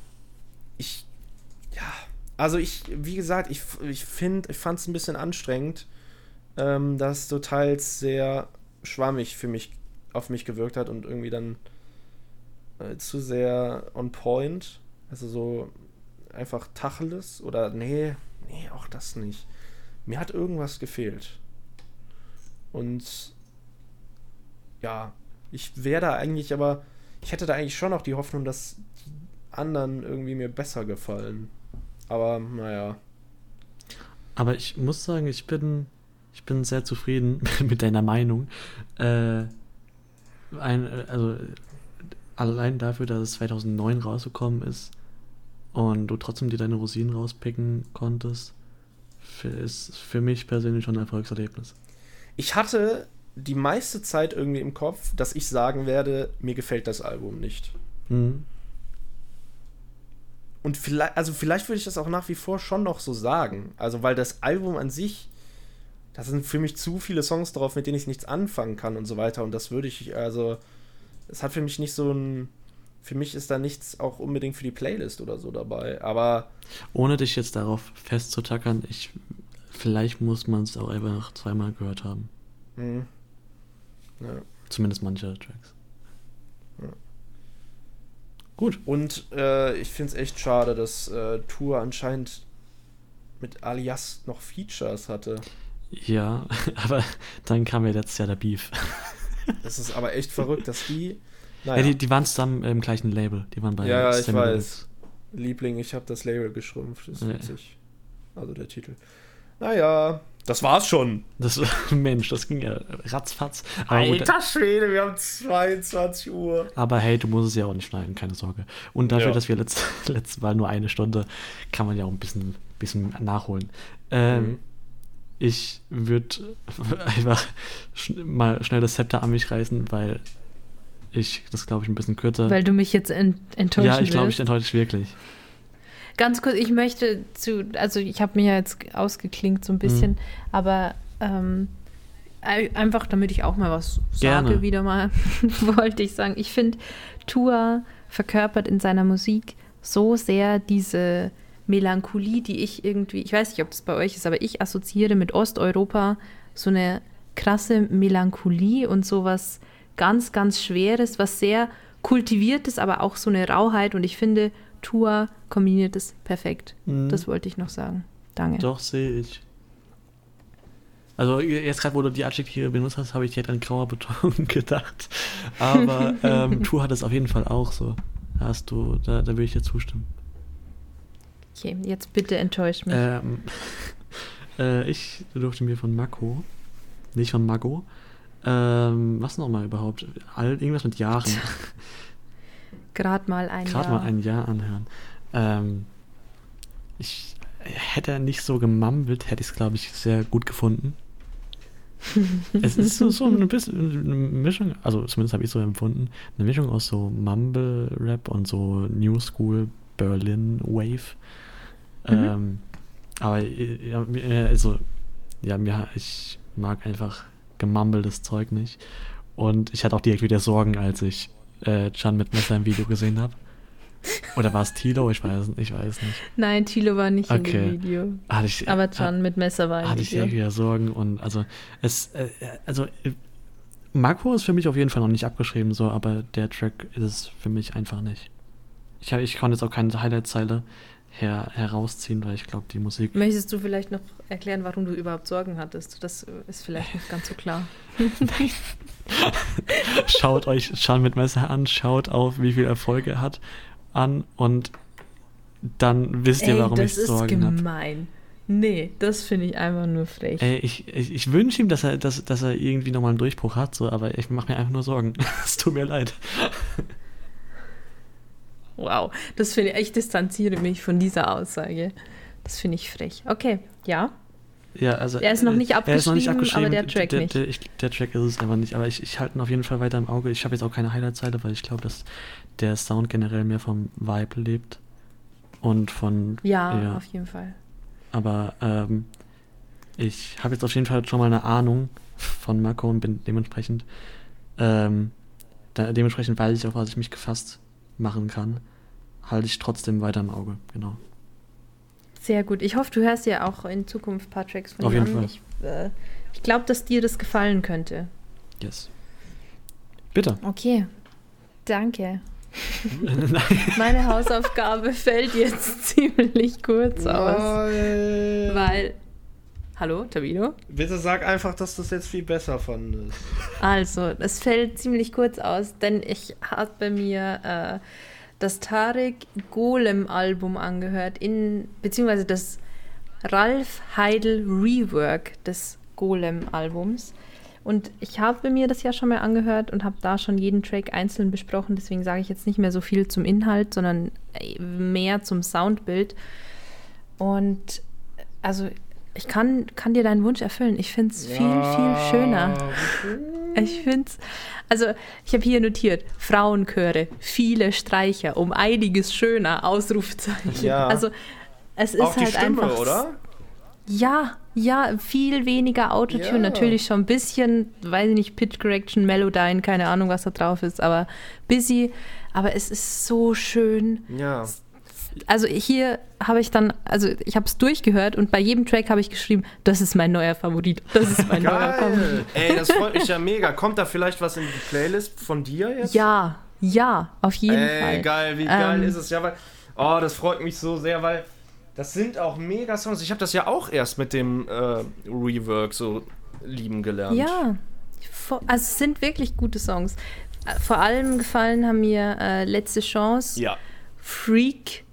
Ich. Ja. Also ich, wie gesagt, ich, ich finde, ich fand es ein bisschen anstrengend, ähm, dass so teils sehr schwammig für mich auf mich gewirkt hat und irgendwie dann äh, zu sehr on point. Also so einfach Tacheles oder nee, nee, auch das nicht. Mir hat irgendwas gefehlt. Und ja, ich wäre da eigentlich aber, ich hätte da eigentlich schon noch die Hoffnung, dass die anderen irgendwie mir besser gefallen. Aber naja. Aber ich muss sagen, ich bin, ich bin sehr zufrieden mit deiner Meinung. Äh, ein, also allein dafür, dass es 2009 rausgekommen ist und du trotzdem dir deine Rosinen rauspicken konntest, ist für mich persönlich schon ein Erfolgserlebnis. Ich hatte die meiste Zeit irgendwie im Kopf, dass ich sagen werde, mir gefällt das Album nicht. Mhm. Und vielleicht, also vielleicht würde ich das auch nach wie vor schon noch so sagen. Also, weil das Album an sich, da sind für mich zu viele Songs drauf, mit denen ich nichts anfangen kann und so weiter. Und das würde ich, also, es hat für mich nicht so ein, für mich ist da nichts auch unbedingt für die Playlist oder so dabei. Aber. Ohne dich jetzt darauf festzutackern, ich vielleicht muss man es auch einfach zweimal gehört haben. Mhm. Ja. Zumindest manche Tracks. Ja. Gut. Und äh, ich finde es echt schade, dass äh, Tour anscheinend mit Alias noch Features hatte. Ja, aber dann kam ja letztes Jahr der Beef. Das ist aber echt verrückt, dass die. Naja. Ja, die, die waren zusammen im gleichen Label. Die waren bei Ja, ich weiß. Liebling, ich habe das Label geschrumpft. Das ist ja. witzig. Also der Titel. Naja, Das war's schon. Das, Mensch, das ging ja ratzfatz. Aber, gut, Alter Schwede, wir haben 22 Uhr. aber hey, du musst es ja auch nicht schneiden, keine Sorge. Und dafür, Ja. dass wir letzt, letztes Mal nur eine Stunde, kann man ja auch ein bisschen, bisschen nachholen. Ähm, Mhm. Ich würde einfach schn mal schnell das Zepter an mich reißen, weil ich das, glaube ich, ein bisschen kürzer. Weil du mich jetzt ent enttäuschen ja, ich glaube, ich enttäusche dich wirklich. Ganz kurz, ich möchte zu, also ich habe mir ja jetzt ausgeklingt so ein bisschen, Mhm. aber ähm, ei- einfach damit ich auch mal was sage, Gerne. wieder mal, wollte ich sagen. Ich finde, Tua verkörpert in seiner Musik so sehr diese Melancholie, die ich irgendwie, ich weiß nicht, ob das bei euch ist, aber ich assoziiere mit Osteuropa so eine krasse Melancholie und sowas ganz, ganz Schweres, was sehr kultiviert ist, aber auch so eine Rauheit und ich finde, Tua kombiniert es perfekt. Mhm. Das wollte ich noch sagen. Danke. Doch, sehe ich. Also jetzt gerade, wo du die Adjektive benutzt hast, habe ich direkt an grauer Beton gedacht. Aber ähm, Tour hat es auf jeden Fall auch so. Da hast du, da, da würde ich dir zustimmen. Okay, jetzt bitte enttäuscht mich. Ähm, äh, ich durfte mir von Mako, nicht von Mago, ähm, was nochmal überhaupt? All, irgendwas mit Jahren. Gerade mal ein Gerade Jahr. mal ein Jahr anhören. Ähm, ich hätte er nicht so gemammelt, hätte ich es, glaube ich, sehr gut gefunden. es ist so, so ein bisschen eine Mischung, also zumindest habe ich so empfunden, eine Mischung aus so Mumble-Rap und so New School Berlin Wave. Ähm, aber ja, also, ja, ich mag einfach gemummeltes Zeug nicht. Und ich hatte auch direkt wieder Sorgen, als ich äh, Chan mit Messer im Video gesehen habe. Oder war es Tilo? Ich weiß, ich weiß nicht. Nein, Thilo war nicht Okay. dem Video. Hatte ich, Aber Can mit Messer war im hatte ich Video. direkt wieder Sorgen und also es, äh, also äh, Marco ist für mich auf jeden Fall noch nicht abgeschrieben, so, aber der Track ist es für mich einfach nicht. Ich, hab, ich konnte jetzt auch keine Highlight-Zeile her, herausziehen, weil ich glaube, die Musik. Möchtest du vielleicht noch erklären, warum du überhaupt Sorgen hattest? Das ist vielleicht nicht ganz so klar. schaut euch Chan mit Messer an, schaut auf, wie viel Erfolg er hat, an und dann wisst ihr, warum ich das ist Sorgen habe. gemein. Nee, das finde ich einfach nur frech. Ey, ich, ich, ich wünsche ihm, dass er, dass, dass er irgendwie nochmal einen Durchbruch hat, so, aber ich mache mir einfach nur Sorgen. es tut mir leid. Wow, das finde ich, ich distanziere mich von dieser Aussage. Das finde ich frech. Okay, ja. Ja, also, Er ist noch nicht äh, er ist noch nicht abgeschrieben, aber abgeschrieben, der Track der, nicht. Der, ich, der Track ist es einfach nicht, aber ich, ich halte ihn auf jeden Fall weiter im Auge. Ich habe jetzt auch keine Highlight-Zeile, weil ich glaube, dass der Sound generell mehr vom Vibe lebt und von Ja, Ja. auf jeden Fall. Aber ähm, ich habe jetzt auf jeden Fall schon mal eine Ahnung von Marco und bin dementsprechend, ähm, da, dementsprechend weiß ich, auf was ich mich gefasst machen kann. Halte ich trotzdem weiter im Auge, genau. Sehr gut. Ich hoffe, du hörst ja auch in Zukunft ein paar Tracks von Auf jeden an. Fall. Ich, äh, ich glaube, dass dir das gefallen könnte. Yes. Bitte. Okay. Danke. Nein. Meine Hausaufgabe fällt jetzt ziemlich kurz aus. Weil. Hallo, Tabino? Bitte sag einfach, dass du es jetzt viel besser fandest. Also, es fällt ziemlich kurz aus, denn ich habe bei mir äh, das Tarek Golem Album angehört, in, beziehungsweise das Ralf Heidel Rework des Golem Albums. Und ich habe mir das ja schon mal angehört und habe da schon jeden Track einzeln besprochen, deswegen sage ich jetzt nicht mehr so viel zum Inhalt, sondern äh, mehr zum Soundbild. Und also ich kann, kann dir deinen Wunsch erfüllen. Ich finde es viel, viel schöner. Ich finde es, also ich habe hier notiert, Frauenchöre, viele Streicher, um einiges schöner, Ausrufezeichen. Ja. Also es ist Auch die halt Stimme, einfach. oder? Ja, ja, viel weniger Autotune. Ja. Natürlich schon ein bisschen, weiß ich nicht, Pitch Correction, Melodyne, keine Ahnung, was da drauf ist, aber busy. Aber es ist so schön. Ja. Also hier habe ich dann, also ich habe es durchgehört und bei jedem Track habe ich geschrieben, das ist mein neuer Favorit. Das ist mein neuer Favorit. Geil. Ey, das freut mich ja mega. Kommt da vielleicht was in die Playlist von dir jetzt? Ja, ja, auf jeden Ey, Fall. geil, wie geil Ähm, ist es? Ja, weil, oh, das freut mich so sehr, weil das sind auch mega Songs. Ich habe das ja auch erst mit dem äh, Rework so lieben gelernt. Ja, also es sind wirklich gute Songs. Äh, Vor allem gefallen haben mir äh, Letzte Chance, Ja. Freak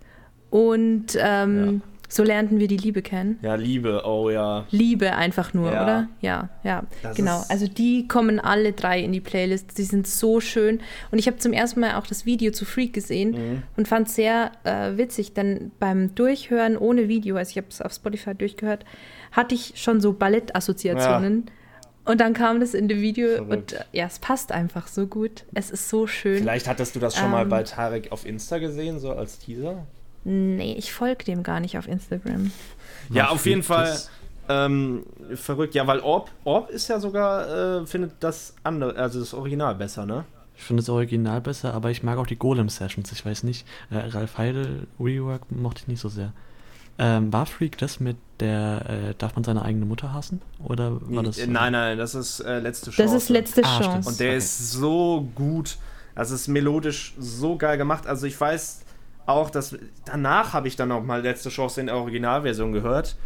und ähm, So lernten wir die Liebe kennen. Ja, Liebe, oh ja. Liebe einfach nur, Ja. oder? Ja, ja. Das genau. Also die kommen alle drei in die Playlist. Die sind so schön. Und ich habe zum ersten Mal auch das Video zu Freak gesehen Mhm. und fand es sehr äh, witzig, denn beim Durchhören ohne Video, also ich habe es auf Spotify durchgehört, hatte ich schon so Ballettassoziationen. Und dann kam das in dem Video Verrückt. und äh, ja, es passt einfach so gut. Es ist so schön. Vielleicht hattest du das schon mal Ähm. bei Tarek auf Insta gesehen, so als Teaser? Nee, ich folge dem gar nicht auf Instagram. Ja, auf jeden Fall das? ähm, verrückt. Ja, weil Orb, Orb ist ja sogar, äh, findet das andere, also das Original besser, ne? Ich finde das Original besser, aber ich mag auch die Golem-Sessions. Ich weiß nicht, äh, Ralf Heidel Rework mochte ich nicht so sehr. Ähm, war Freak das mit der, äh, darf man seine eigene Mutter hassen? Oder war das? Äh, nein, nein, das ist äh, letzte Chance. Das ist letzte Ah. Chance. Und der Okay. ist so gut. Also es ist melodisch so geil gemacht. Also ich weiß auch, dass danach habe ich dann auch mal letzte Chance in der Originalversion gehört.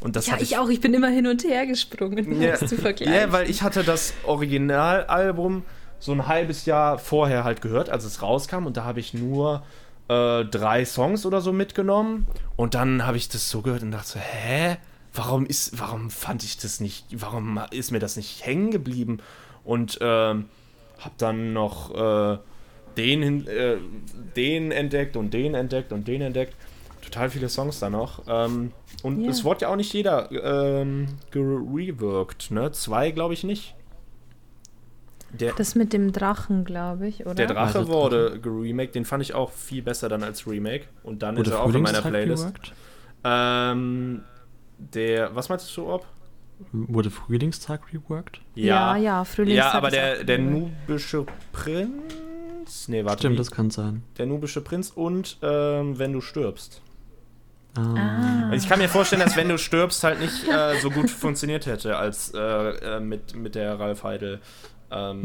Und das ja, hatte ich auch. Ich bin immer hin und her gesprungen, um Ja. das zu vergleichen. Ja, weil ich hatte das Originalalbum so ein halbes Jahr vorher halt gehört, als es rauskam. Und da habe ich nur äh, drei Songs oder so mitgenommen. Und dann habe ich das so gehört und dachte so, hä? Warum ist, warum fand ich das nicht, warum ist mir das nicht hängen geblieben? Und ähm, habe dann noch äh, den, äh, den entdeckt und den entdeckt und den entdeckt. Total viele Songs da noch. Ähm, und Ja. es wurde ja auch nicht jeder ähm, gereworked, ne? Zwei, glaube ich, nicht. Der, Das mit dem Drachen, glaube ich, oder? der Drache Also, wurde geremaked, den fand ich auch viel besser dann als Remake. Und dann Wurde ist er auch in meiner Frühlingstag Playlist. Ähm, der, was meinst du, Ob? Wurde Frühlingstag reworked? Ja, ja, Frühlingstag Ja, aber der, der nubische Prinz. Nee, warte. Stimmt, wie? das kann sein. der nubische Prinz und ähm, wenn du stirbst. Ah. Ah. Also ich kann mir vorstellen, dass wenn du stirbst halt nicht äh, so gut funktioniert hätte als äh, äh, mit, mit der Ralf Heidel ähm,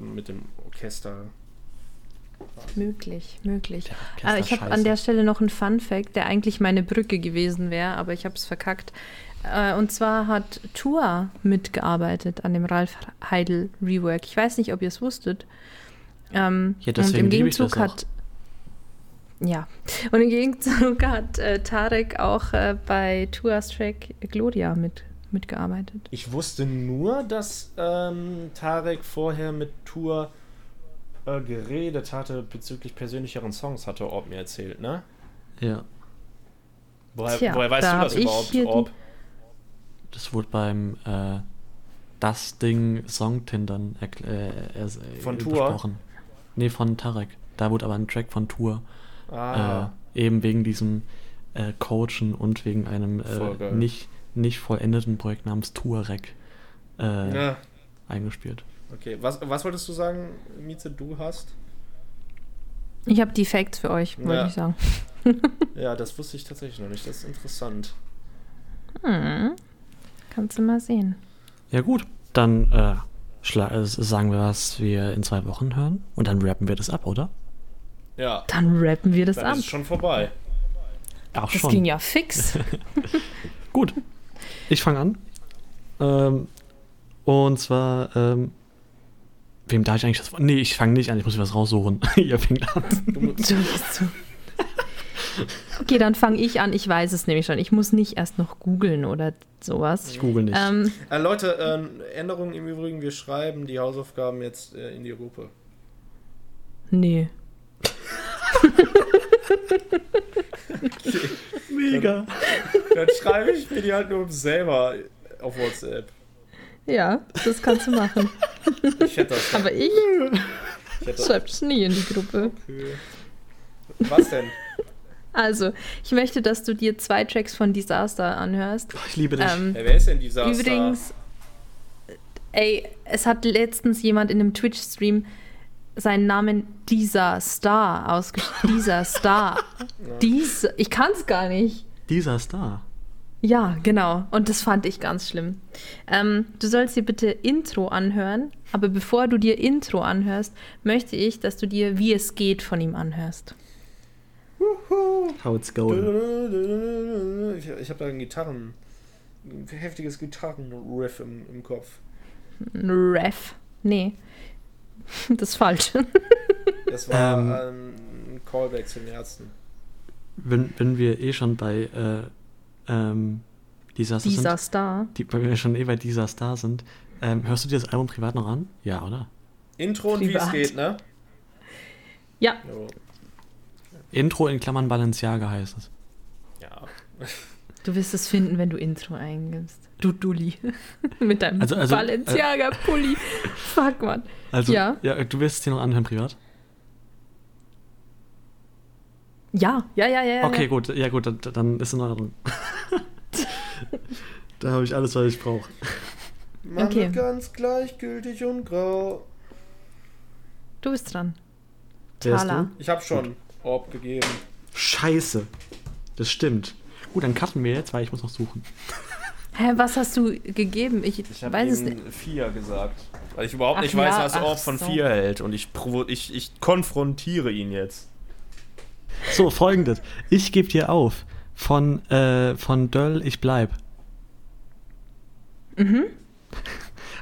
Mhm. mit dem Orchester. Möglich, möglich. Ah, Orchester ich habe an der Stelle noch einen Fun Fact, der eigentlich meine Brücke gewesen wäre, aber ich habe es verkackt. Äh, und zwar hat Tua mitgearbeitet an dem Ralf Heidel Rework. Ich weiß nicht, ob ihr es wusstet. Ähm, Ja, und deswegen im liebe ich Gegenzug das auch. hat ja, und im Gegenzug hat äh, Tarek auch äh, bei Tuas Track Gloria mit, mitgearbeitet. Ich wusste nur, dass ähm, Tarek vorher mit Tour äh, geredet hatte bezüglich persönlicheren Songs, hatte Orb mir erzählt, ne? Ja, Woher, Tja, woher weißt da du das überhaupt, Orb? das wurde beim äh, Das Ding Songtindern äh, er- Von äh, Tour? Nee, von Tarek. Da wurde aber ein Track von Tour. Ah, Äh, eben wegen diesem äh, Coachen und wegen einem äh, nicht, nicht vollendeten Projekt namens Touareg äh, ja. eingespielt. Okay, was, was wolltest du sagen, Mieze, du hast? Ich habe die Facts für euch, wollte Ja. ich sagen. Ja, das wusste ich tatsächlich noch nicht. Das ist interessant. Hm. Kannst du mal sehen. Ja gut, dann äh, schla- äh, sagen wir, was wir in zwei Wochen hören und dann rappen wir das ab, oder? Ja, Dann rappen wir das dann ab. ist schon vorbei. Ach Das ging ja fix. Gut, ich fange an. Ähm, und zwar, ähm, wem darf ich eigentlich das? Nee, ich fange nicht an, ich muss mir was raussuchen. Ihr fängt an. Du bist so. Okay, dann fange ich an. Ich weiß es nämlich schon. Ich muss nicht erst noch googeln oder sowas. Ich google nicht. Ähm, Äh, Leute, ähm, Änderungen im Übrigen, wir schreiben die Hausaufgaben jetzt äh, in die Gruppe. nee. Mega. Dann schreibe ich mir die halt nur selber auf WhatsApp. Ja, das kannst du machen. Ich hätte das. Aber ich ich hätte schreibe es nie in die Gruppe. okay. Was denn? Also, ich möchte, dass du dir zwei Tracks von Disaster anhörst. Ich liebe dich. Ähm, Ey, wer ist denn dieser übrigens, ey, es hat letztens jemand in einem Twitch-Stream seinen Namen dieser Star ausgeschrieben. Dieser Star. Dies, ich kann es gar nicht. Dieser Star. Ja, genau. Und das fand ich ganz schlimm. Ähm, du sollst dir bitte Intro anhören, aber bevor du dir Intro anhörst, möchte ich, dass du dir Wie es geht von ihm anhörst. How it's going. Ich, ich habe da ein Gitarren. Ein heftiges Gitarrenriff im, im Kopf. Ein Ref. Nee. Das ist falsch. Das war Ähm. ein Callback zum Ärzten. wenn, wenn wir eh schon bei äh, ähm, Disaster Dieser sind, Star. die, wenn wir schon eh bei dieser Star sind, ähm, hörst du dir das Album privat noch an? Ja, oder? Intro und wie es geht, ne? Ja. Intro in Klammern Balenciaga heißt es. Ja. du wirst es finden, wenn du Intro eingibst. Du Dulli. Mit deinem Also- also- Balenciaga-Pulli. Fuck, Mann. Also, Ja. ja, du wirst es dir noch anhören privat? Ja, ja, ja, ja. Okay, ja. gut, ja gut, dann, dann ist in Ordnung. da habe ich alles, was ich brauche. Man Okay. wird ganz gleichgültig und grau. Du bist dran. Wer ist Thala. du? Ich hab schon Orb gegeben. Scheiße. Das stimmt. Gut, dann cutten wir jetzt, weil ich muss noch suchen. Hä, was hast du gegeben? Ich, Ich weiß es nicht. 4 gesagt. Weil ich überhaupt Ach nicht weiß, ja, was ach Orb von so. 4 hält. Und ich, provo- ich, ich konfrontiere ihn jetzt. So, folgendes. Ich gebe dir auf. Von, äh, von Döll, ich bleib. Mhm.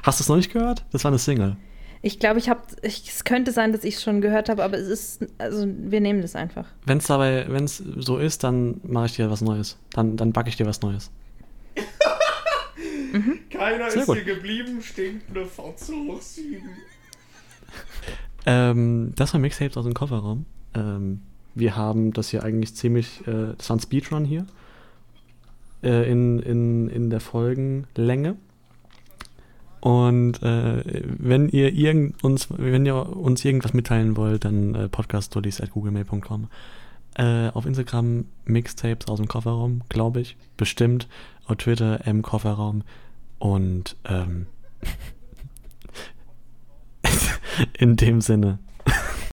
Hast du es noch nicht gehört? Das war eine Single. Ich glaube, ich habe, ich, es könnte sein, dass ich es schon gehört habe, aber es ist, also wir nehmen das einfach. Wenn es dabei, wenn es so ist, dann mache ich dir was Neues. Dann, dann backe ich dir was Neues. Keiner Sehr ist gut. hier geblieben, stinkende V2 7. Ähm, das war Mixtapes aus dem Kofferraum. Ähm, wir haben das hier eigentlich ziemlich, äh, das war ein Speedrun hier. Äh, in, in, in der Folgenlänge. Und äh, wenn ihr irgend uns, wenn ihr uns irgendwas mitteilen wollt, dann äh, podcaststories.googlemail.com. Äh, auf Instagram Mixtapes aus dem Kofferraum, glaube ich. Bestimmt. Auf Twitter M Kofferraum. Und ähm, in dem Sinne,